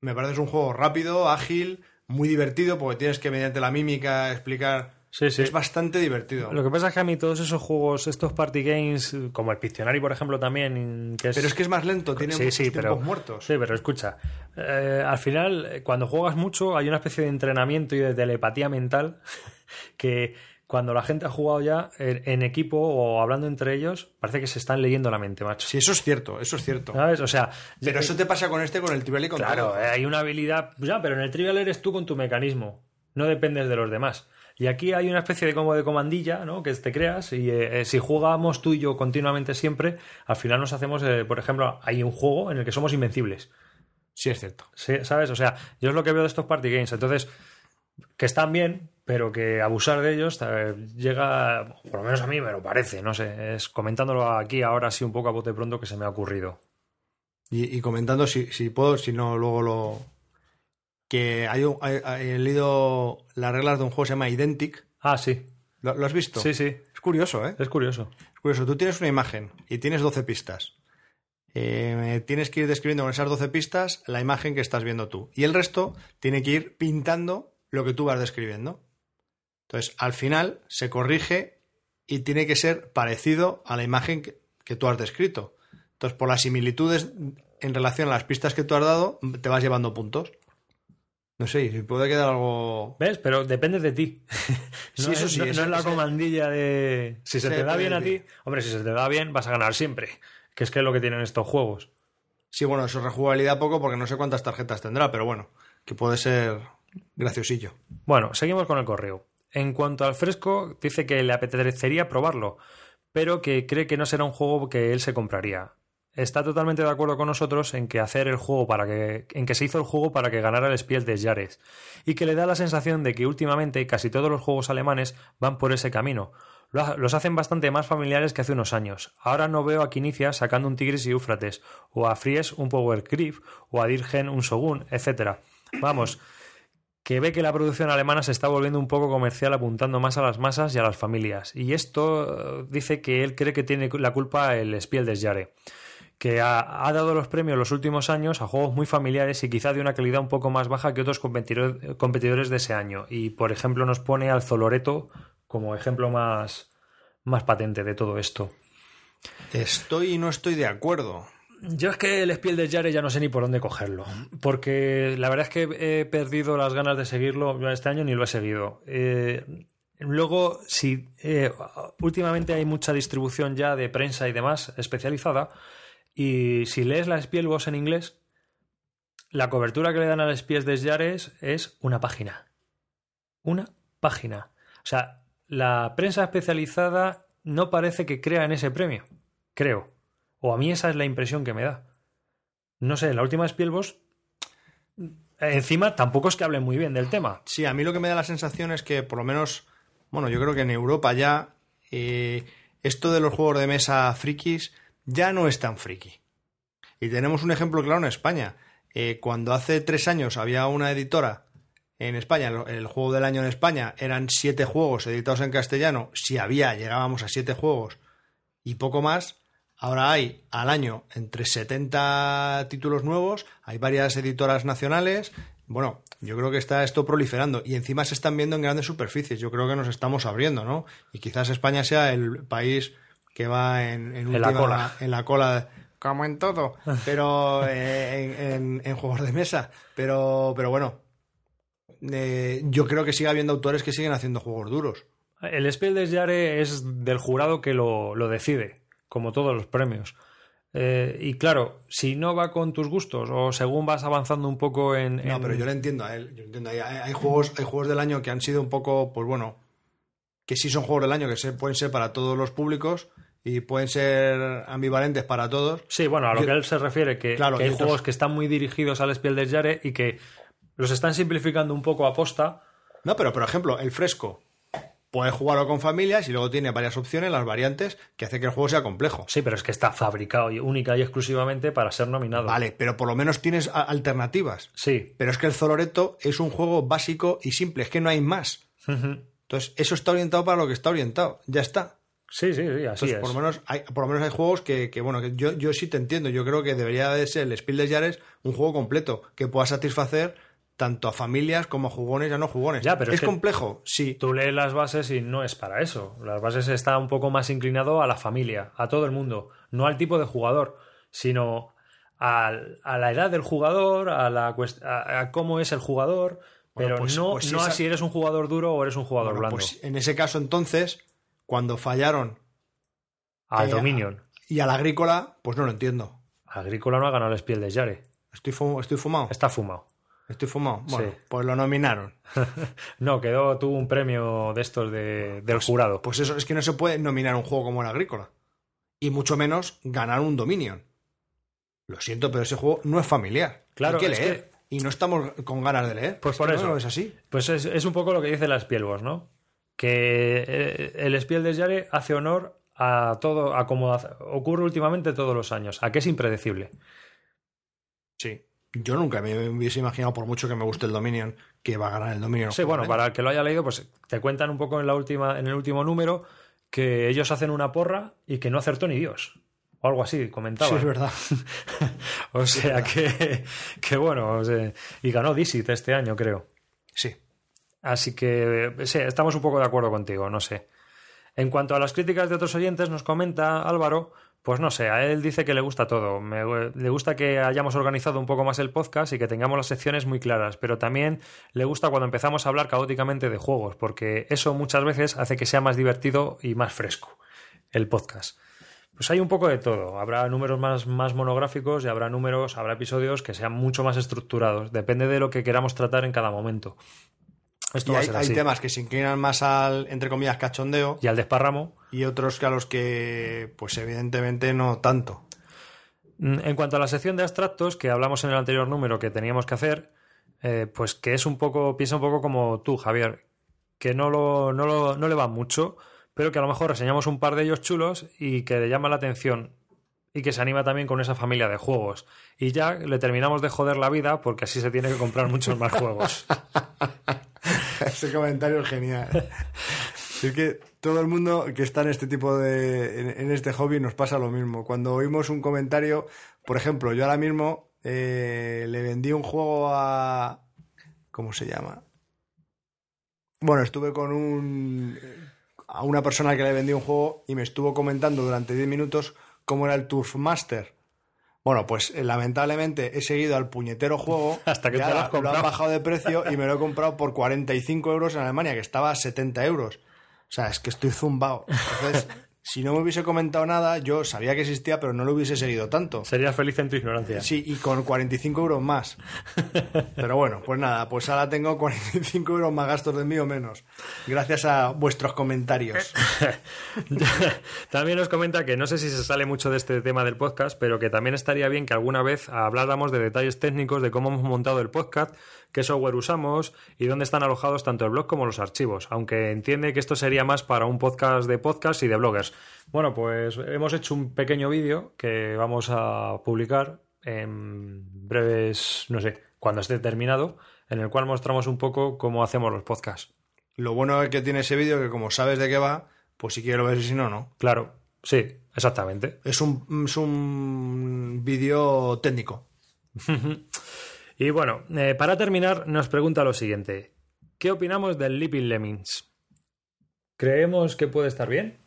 Speaker 2: Me parece un juego rápido, ágil, muy divertido, porque tienes que mediante la mímica explicar.
Speaker 1: Sí, sí.
Speaker 2: Es bastante divertido.
Speaker 1: Lo que pasa es que a mí todos esos juegos, estos party games, como el Pictionary, por ejemplo, también, que es...
Speaker 2: Pero es que es más lento, tiene
Speaker 1: Sí,
Speaker 2: muchos
Speaker 1: sí,
Speaker 2: tiempos
Speaker 1: pero,
Speaker 2: muertos.
Speaker 1: Sí, pero escucha, eh, al final, eh, cuando juegas mucho, hay una especie de entrenamiento y de telepatía mental que cuando la gente ha jugado ya en, equipo o hablando entre ellos, parece que se están leyendo la mente, macho.
Speaker 2: Sí, eso es cierto, eso es cierto.
Speaker 1: ¿Sabes? O sea,
Speaker 2: Pero eso te pasa con este, con el Trivial y con
Speaker 1: claro,
Speaker 2: todo.
Speaker 1: eh, hay una habilidad, ya, pero en el trivial eres tú con tu mecanismo, no dependes de los demás. Y aquí hay una especie de como de comandilla, ¿no? Que te creas y eh, eh, si jugamos tú y yo continuamente siempre, al final nos hacemos, eh, por ejemplo, hay un juego en el que somos invencibles.
Speaker 2: Sí, es cierto.
Speaker 1: Sí, ¿Sabes? O sea, yo es lo que veo de estos party games. Entonces, que están bien, pero que abusar de ellos llega, por lo menos a mí me lo parece, no sé, es comentándolo aquí ahora sí un poco a bote pronto que se me ha ocurrido.
Speaker 2: Y, y comentando si, si puedo, si no, luego lo. Que hay, un- hay- he leído las reglas de un juego que se llama Identic.
Speaker 1: Ah, sí,
Speaker 2: ¿Lo, lo has visto?
Speaker 1: sí, sí,
Speaker 2: Es curioso, ¿eh?
Speaker 1: es curioso.
Speaker 2: Es curioso. Tú tienes una imagen y tienes 12 pistas. Eh, tienes que ir describiendo con esas 12 pistas la imagen que estás viendo tú. Y el resto tiene que ir pintando lo que tú vas describiendo. Entonces, al final se corrige y tiene que ser parecido a la imagen que, que tú has descrito. Entonces, por las similitudes en relación a las pistas que tú has dado, te vas llevando puntos. No sé, si puede quedar algo.
Speaker 1: ¿Ves? Pero depende de ti.
Speaker 2: Sí,
Speaker 1: no
Speaker 2: eso sí,
Speaker 1: no-
Speaker 2: eso-
Speaker 1: no es la
Speaker 2: eso-
Speaker 1: comandilla de. Si se te da bien a ti. Hombre, si se te da bien, vas a ganar siempre. Que es que es lo que tienen estos juegos.
Speaker 2: Sí, bueno, eso es rejugabilidad poco porque no sé cuántas tarjetas tendrá, pero bueno, que puede ser graciosillo.
Speaker 1: Bueno, seguimos con el correo. En cuanto al fresco, dice que le apetecería probarlo, pero que cree que no será un juego que él se compraría. Está totalmente de acuerdo con nosotros en que hacer el juego para que en que se hizo el juego para que ganara el Spiel des Jahres y que le da la sensación de que últimamente casi todos los juegos alemanes van por ese camino. Los hacen bastante más familiares que hace unos años. Ahora no veo a Quinicia sacando un Tigris y Éufrates, o a Fries un Power Creep, o a Dirgen un Shogun, etc. Vamos, que ve que la producción alemana se está volviendo un poco comercial apuntando más a las masas y a las familias. Y esto eh, dice que él cree que tiene la culpa el Spiel des Jahres, que ha, ha dado los premios los últimos años a juegos muy familiares y quizá de una calidad un poco más baja que otros competidor- competidores de ese año. Y por ejemplo nos pone al Zoloreto como ejemplo más, más patente de todo esto.
Speaker 2: Estoy y no estoy de acuerdo.
Speaker 1: Yo es que el Spiel des Jahres ya no sé ni por dónde cogerlo, porque la verdad es que he perdido las ganas de seguirlo. Este año ni lo he seguido. Eh, luego, si eh, últimamente hay mucha distribución ya de prensa y demás especializada, y si lees la Spielbox en inglés, la cobertura que le dan al Spiel des Jahres es una página. Una página. O sea, la prensa especializada no parece que crea en ese premio. Creo. O a mí esa es la impresión que me da. No sé, la última Spielbox. Encima, tampoco es que hablen muy bien del tema.
Speaker 2: Sí, a mí lo que me da la sensación es que por lo menos, bueno, yo creo que en Europa ya eh, esto de los juegos de mesa frikis ya no es tan friki. Y tenemos un ejemplo claro en España. Eh, cuando hace tres años había una editora en España, el, juego del año en España eran siete juegos editados en castellano, si había, llegábamos a siete juegos y poco más. Ahora hay al año entre 70 títulos nuevos, hay varias editoras nacionales. Bueno, yo creo que está esto proliferando y encima se están viendo en grandes superficies. Yo creo que nos estamos abriendo, ¿no? Y quizás España sea el país que va en, en,
Speaker 1: En la cola.
Speaker 2: en la cola, como en todo, pero eh, en, en- juegos de mesa. Pero, pero bueno, eh, yo creo que sigue habiendo autores que siguen haciendo juegos duros.
Speaker 1: El Spiel des Jahres es del jurado que lo, lo decide, como todos los premios. Eh, y claro, si no va con tus gustos o según vas avanzando un poco en.
Speaker 2: No,
Speaker 1: en-
Speaker 2: pero yo le entiendo a él. Yo entiendo. Hay juegos, hay juegos del año que han sido un poco, pues bueno, que sí son juegos del año, que se, pueden ser para todos los públicos y pueden ser ambivalentes para todos.
Speaker 1: Sí, bueno, a lo que él se refiere, que,
Speaker 2: Claro,
Speaker 1: que hay
Speaker 2: otros-
Speaker 1: juegos que están muy dirigidos al Spiel des Jahres y que los están simplificando un poco a posta.
Speaker 2: No, pero por ejemplo, el fresco. Puedes jugarlo con familias y luego tiene varias opciones, las variantes, que hace que el juego sea complejo.
Speaker 1: Sí, pero es que está fabricado y única y exclusivamente para ser nominado.
Speaker 2: Vale, pero por lo menos tienes alternativas.
Speaker 1: Sí.
Speaker 2: Pero es que el Zoloreto es un juego básico y simple, es que no hay más. Entonces, eso está orientado para lo que está orientado. Ya está.
Speaker 1: Sí, sí, sí, así
Speaker 2: Entonces,
Speaker 1: es.
Speaker 2: por lo menos hay, por lo menos hay juegos que, que, bueno, que yo, yo sí te entiendo. Yo creo que debería de ser el Spiel des Jahres un juego completo que pueda satisfacer tanto a familias como a jugones y a no jugones.
Speaker 1: Ya, pero es
Speaker 2: complejo, sí.
Speaker 1: Tú lees las bases y no es para eso. Las bases está un poco más inclinado a la familia, a todo el mundo, no al tipo de jugador, sino a la edad del jugador, a, la a, a cómo es el jugador,
Speaker 2: Bueno,
Speaker 1: pero
Speaker 2: pues-
Speaker 1: no,
Speaker 2: pues si
Speaker 1: no a
Speaker 2: esa-
Speaker 1: si eres un jugador duro o eres un jugador
Speaker 2: Bueno,
Speaker 1: blando.
Speaker 2: pues en ese caso, entonces, cuando fallaron
Speaker 1: al
Speaker 2: eh,
Speaker 1: Dominion.
Speaker 2: y al agrícola, pues no lo entiendo.
Speaker 1: Agrícola no ha ganado el Spiel de Yare.
Speaker 2: Estoy, fu- estoy fumado.
Speaker 1: Está fumado.
Speaker 2: Estoy fumado. Bueno,
Speaker 1: Sí.
Speaker 2: pues lo nominaron.
Speaker 1: No, quedó, tuvo un premio de estos de, del jurado.
Speaker 2: Pues eso, es que no se puede nominar un juego como el agrícola. Y mucho menos ganar un Dominion. Lo siento, pero ese juego no es familiar.
Speaker 1: Claro,
Speaker 2: Hay que
Speaker 1: es
Speaker 2: leer. Y no estamos con ganas de leer.
Speaker 1: Pues
Speaker 2: Es
Speaker 1: por eso.
Speaker 2: No, es así.
Speaker 1: Pues es, es un poco lo que dice la Spielbox, ¿no? Que eh, el Spiel des Jahres hace honor a todo, a como ocurre últimamente todos los años, a que es impredecible.
Speaker 2: Sí. Yo nunca me hubiese imaginado, por mucho que me guste el Dominion, que va a ganar el Dominion.
Speaker 1: Sí, bueno, para el que lo haya leído, pues te cuentan un poco en la última, en el último número, que ellos hacen una porra y que no acertó ni Dios. O algo así, comentaba.
Speaker 2: Sí, es verdad.
Speaker 1: o sea que, que bueno, o sea, y ganó Dixit este año, creo.
Speaker 2: Sí.
Speaker 1: Así que sí, estamos un poco de acuerdo contigo, no sé. En cuanto a las críticas de otros oyentes, nos comenta Álvaro, pues no sé, a él dice que le gusta todo. Me- le gusta que hayamos organizado un poco más el podcast y que tengamos las secciones muy claras, pero también le gusta cuando empezamos a hablar caóticamente de juegos, porque eso muchas veces hace que sea más divertido y más fresco el podcast. Pues hay un poco de todo. Habrá números más, más monográficos y habrá números, habrá episodios que sean mucho más estructurados. Depende de lo que queramos tratar en cada momento. Esto
Speaker 2: Y
Speaker 1: va a
Speaker 2: hay, temas que se inclinan más al, entre comillas, cachondeo
Speaker 1: Y al desparramo,
Speaker 2: y otros que a los que, pues evidentemente no tanto.
Speaker 1: Mm, En cuanto a la sección de abstractos que hablamos en el anterior número que teníamos que hacer, eh, pues que es un poco, piensa un poco como tú, Javier, que no, lo, no, lo- no le va mucho, pero que a lo mejor reseñamos un par de ellos chulos y que le llama la atención y que se anima también con esa familia de juegos. Y ya le terminamos de joder la vida porque así se tiene que comprar muchos más juegos.
Speaker 2: Ese comentario es genial. Es que todo el mundo que está en este tipo de. en, en este hobby nos pasa lo mismo. Cuando oímos un comentario, por ejemplo, yo ahora mismo eh, le vendí un juego a. ¿Cómo se llama? Bueno, estuve con un. A una persona que le vendí un juego y me estuvo comentando durante 10 minutos cómo era el Turf Master. Bueno, pues eh, lamentablemente he seguido al puñetero juego.
Speaker 1: Hasta que te lo has comprado.
Speaker 2: han bajado de precio y me lo he comprado por 45 euros en Alemania, que estaba a 70 euros. O sea, es que estoy zumbado. Entonces, si no me hubiese comentado nada, yo sabía que existía, pero no lo hubiese seguido tanto.
Speaker 1: Serías feliz en tu ignorancia.
Speaker 2: Sí, y con 45 euros más. Pero bueno, pues nada, pues ahora tengo 45 euros más gastos de mí o menos. Gracias a vuestros comentarios.
Speaker 1: también nos comenta que no sé si se sale mucho de este tema del podcast, pero que también estaría bien que alguna vez habláramos de detalles técnicos de cómo hemos montado el podcast, qué software usamos y dónde están alojados tanto el blog como los archivos, aunque entiende que esto sería más para un podcast de podcast y de bloggers. Bueno, pues hemos hecho un pequeño vídeo que vamos a publicar en breves, no sé, cuando esté terminado, en el cual mostramos un poco cómo hacemos los podcasts.
Speaker 2: Lo bueno que tiene ese vídeo que como sabes de qué va, pues si quiero ver y si no, no.
Speaker 1: Claro, sí, exactamente.
Speaker 2: Es un, es un vídeo técnico.
Speaker 1: Y bueno, eh, para terminar, nos pregunta lo siguiente: ¿Qué opinamos del Leaping Lemmings? ¿Creemos que puede estar bien?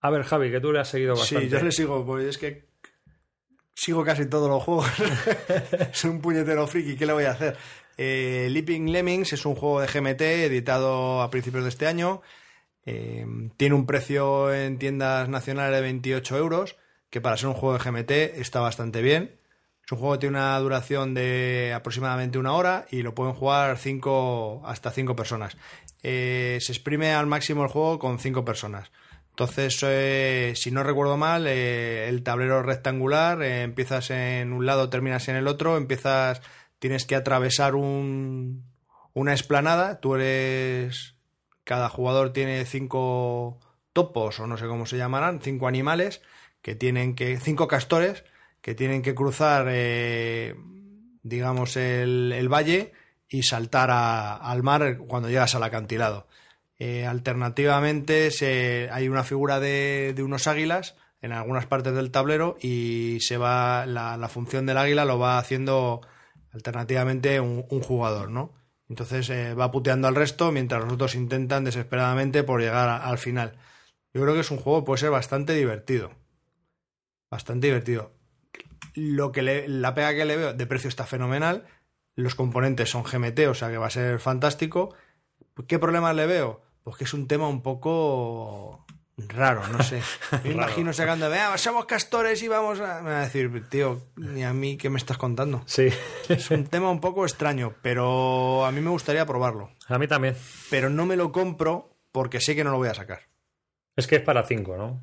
Speaker 1: A ver, Javi, que tú le has seguido bastante.
Speaker 2: Sí, yo le sigo, pues es que sigo casi todos los juegos. Soy un puñetero friki, ¿qué le voy a hacer? Eh, Leaping Lemmings es un juego de GMT editado a principios de este año. Eh, tiene un precio en tiendas nacionales de 28 euros, que para ser un juego de GMT está bastante bien. Es un juego tiene una duración de aproximadamente una hora y lo pueden jugar cinco, hasta cinco personas. Eh, se exprime al máximo el juego con cinco personas. Entonces, eh, si no recuerdo mal, eh, el tablero rectangular, empiezas en un lado, terminas en el otro, empiezas, tienes que atravesar un, una esplanada, tú eres, cada jugador tiene cinco topos o no sé cómo se llamarán, cinco animales que tienen que, cinco castores que tienen que cruzar, eh, digamos, el, valle y saltar a- al mar cuando llegas al acantilado. Eh, alternativamente hay una figura de, de unos águilas en algunas partes del tablero y se va la, la función del águila lo va haciendo alternativamente un, jugador, ¿no? Entonces eh, va puteando al resto mientras los otros intentan desesperadamente por llegar al final. Yo creo que es un juego puede ser bastante divertido. Bastante divertido. Lo que le- la pega que le veo de precio está fenomenal. Los componentes son GMT, o sea que va a ser fantástico. ¿Qué problemas le veo? Pues que es un tema un poco raro, no sé. Me imagino sacando, "Vea, somos castores y vamos a... Me va a decir, tío, ni a mí, ¿qué me estás contando?
Speaker 1: Sí,
Speaker 2: Es un tema un poco extraño, pero a mí me gustaría probarlo.
Speaker 1: a mí también.
Speaker 2: Pero no me lo compro porque sé que no lo voy a sacar.
Speaker 1: Es que es para cinco, ¿no?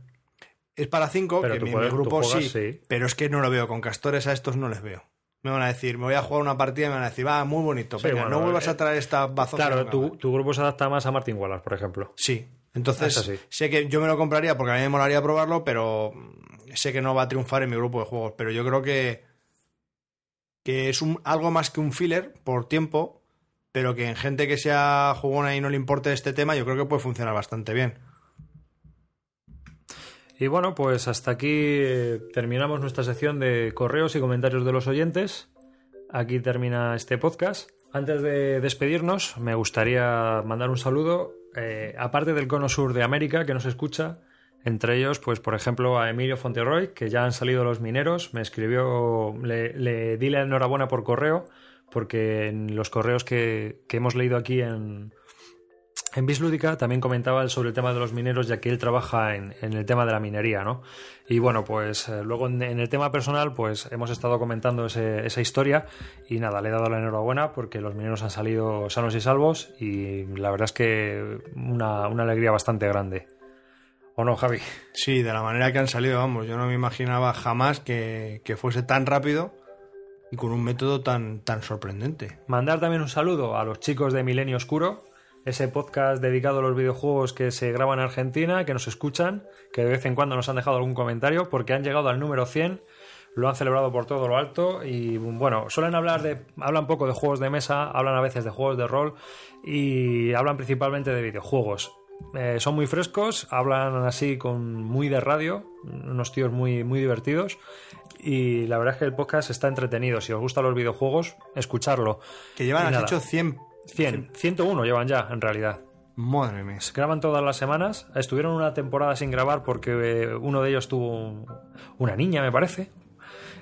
Speaker 2: Es para cinco,
Speaker 1: Pero
Speaker 2: que
Speaker 1: tú
Speaker 2: mi,
Speaker 1: puedes-
Speaker 2: mi grupo
Speaker 1: juegas,
Speaker 2: sí,
Speaker 1: sí.
Speaker 2: pero es que no lo veo. Con castores a estos no les veo. Me van a decir, me voy a jugar una partida y me van a decir, va, muy bonito,
Speaker 1: Sí,
Speaker 2: venga,
Speaker 1: bueno,
Speaker 2: no vuelvas
Speaker 1: eh,
Speaker 2: a traer esta bazofia
Speaker 1: Claro, tu,
Speaker 2: más".
Speaker 1: tu grupo se adapta más a Martin Wallace, por ejemplo.
Speaker 2: Sí, entonces
Speaker 1: sí.
Speaker 2: sé que yo me lo compraría porque a mí me molaría probarlo, pero sé que no va a triunfar en mi grupo de juegos. Pero yo creo que, que es un, algo más que un filler por tiempo, pero que en gente que sea jugona y no le importe este tema, yo creo que puede funcionar bastante bien.
Speaker 1: Y bueno, pues hasta aquí eh, terminamos nuestra sección de correos y comentarios de los oyentes. Aquí termina este podcast. Antes de despedirnos, me gustaría mandar un saludo, eh, aparte del cono sur de América, que nos escucha, entre ellos, pues por ejemplo, a Emilio Fonterroy, que ya han salido los mineros, me escribió, le, le di la enhorabuena por correo, porque en los correos que, que hemos leído aquí en, en Bislúdica también comentaba sobre el tema de los mineros, ya que él trabaja en, en el tema de la minería, ¿no? Y bueno, pues eh, luego en, en el tema personal, pues hemos estado comentando ese- esa historia y nada, le he dado la enhorabuena porque los mineros han salido sanos y salvos y la verdad es que una, una alegría bastante grande. ¿O no, Javi?
Speaker 2: Sí, de la manera que han salido, vamos, yo no me imaginaba jamás que, que fuese tan rápido y con un método tan, tan sorprendente.
Speaker 1: Mandar también un saludo a los chicos de Milenio Oscuro, ese podcast dedicado a los videojuegos que se graba en Argentina, que nos escuchan, que de vez en cuando nos han dejado algún comentario, porque han llegado al número 100, lo han celebrado por todo lo alto y bueno, suelen hablar de, hablan poco de juegos de mesa, hablan a veces de juegos de rol y hablan principalmente de videojuegos. Eh, son muy frescos, hablan así con muy de radio, unos tíos muy, muy divertidos y la verdad es que el podcast está entretenido. Si os gustan los videojuegos, escucharlo.
Speaker 2: Que llevan, has hecho 100.
Speaker 1: 100, 101 llevan ya, en realidad.
Speaker 2: Madre mía.
Speaker 1: Graban todas las semanas. Estuvieron una temporada sin grabar porque eh, uno de ellos tuvo un- una niña, me parece.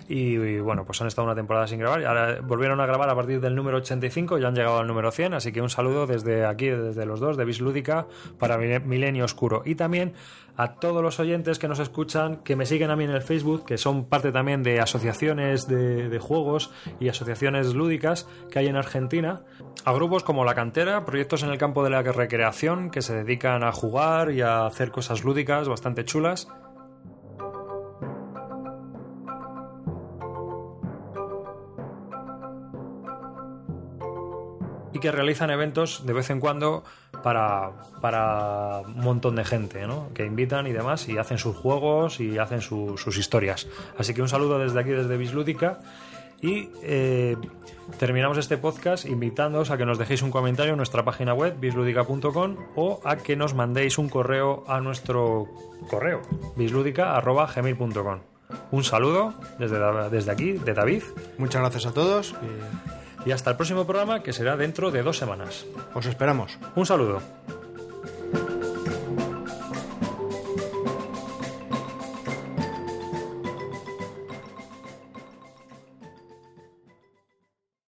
Speaker 1: Y, bueno, pues han estado una temporada sin grabar ahora volvieron a grabar a partir del número 85 y ya han llegado al número 100. Así que un saludo desde aquí, desde los dos, de Bislúdica, para Mile- Milenio Oscuro. Y también a todos los oyentes que nos escuchan, que me siguen a mí en el Facebook, que son parte también de asociaciones de juegos y asociaciones lúdicas que hay en Argentina, a grupos como La Cantera, proyectos en el campo de la recreación que se dedican a jugar y a hacer cosas lúdicas bastante chulas. Y que realizan eventos de vez en cuando para, para un montón de gente, ¿no? Que invitan y demás y hacen sus juegos y hacen su- sus historias. Así que un saludo desde aquí, desde Bislúdica. Y eh, terminamos este podcast invitándoos a que nos dejéis un comentario en nuestra página web bisludica.com o a que nos mandéis un correo a nuestro correo bisludica.gmail.com Un saludo desde, desde aquí, de David,
Speaker 2: Muchas gracias a todos y
Speaker 1: y hasta el próximo programa que será dentro de dos semanas.
Speaker 2: os esperamos.
Speaker 1: Un saludo.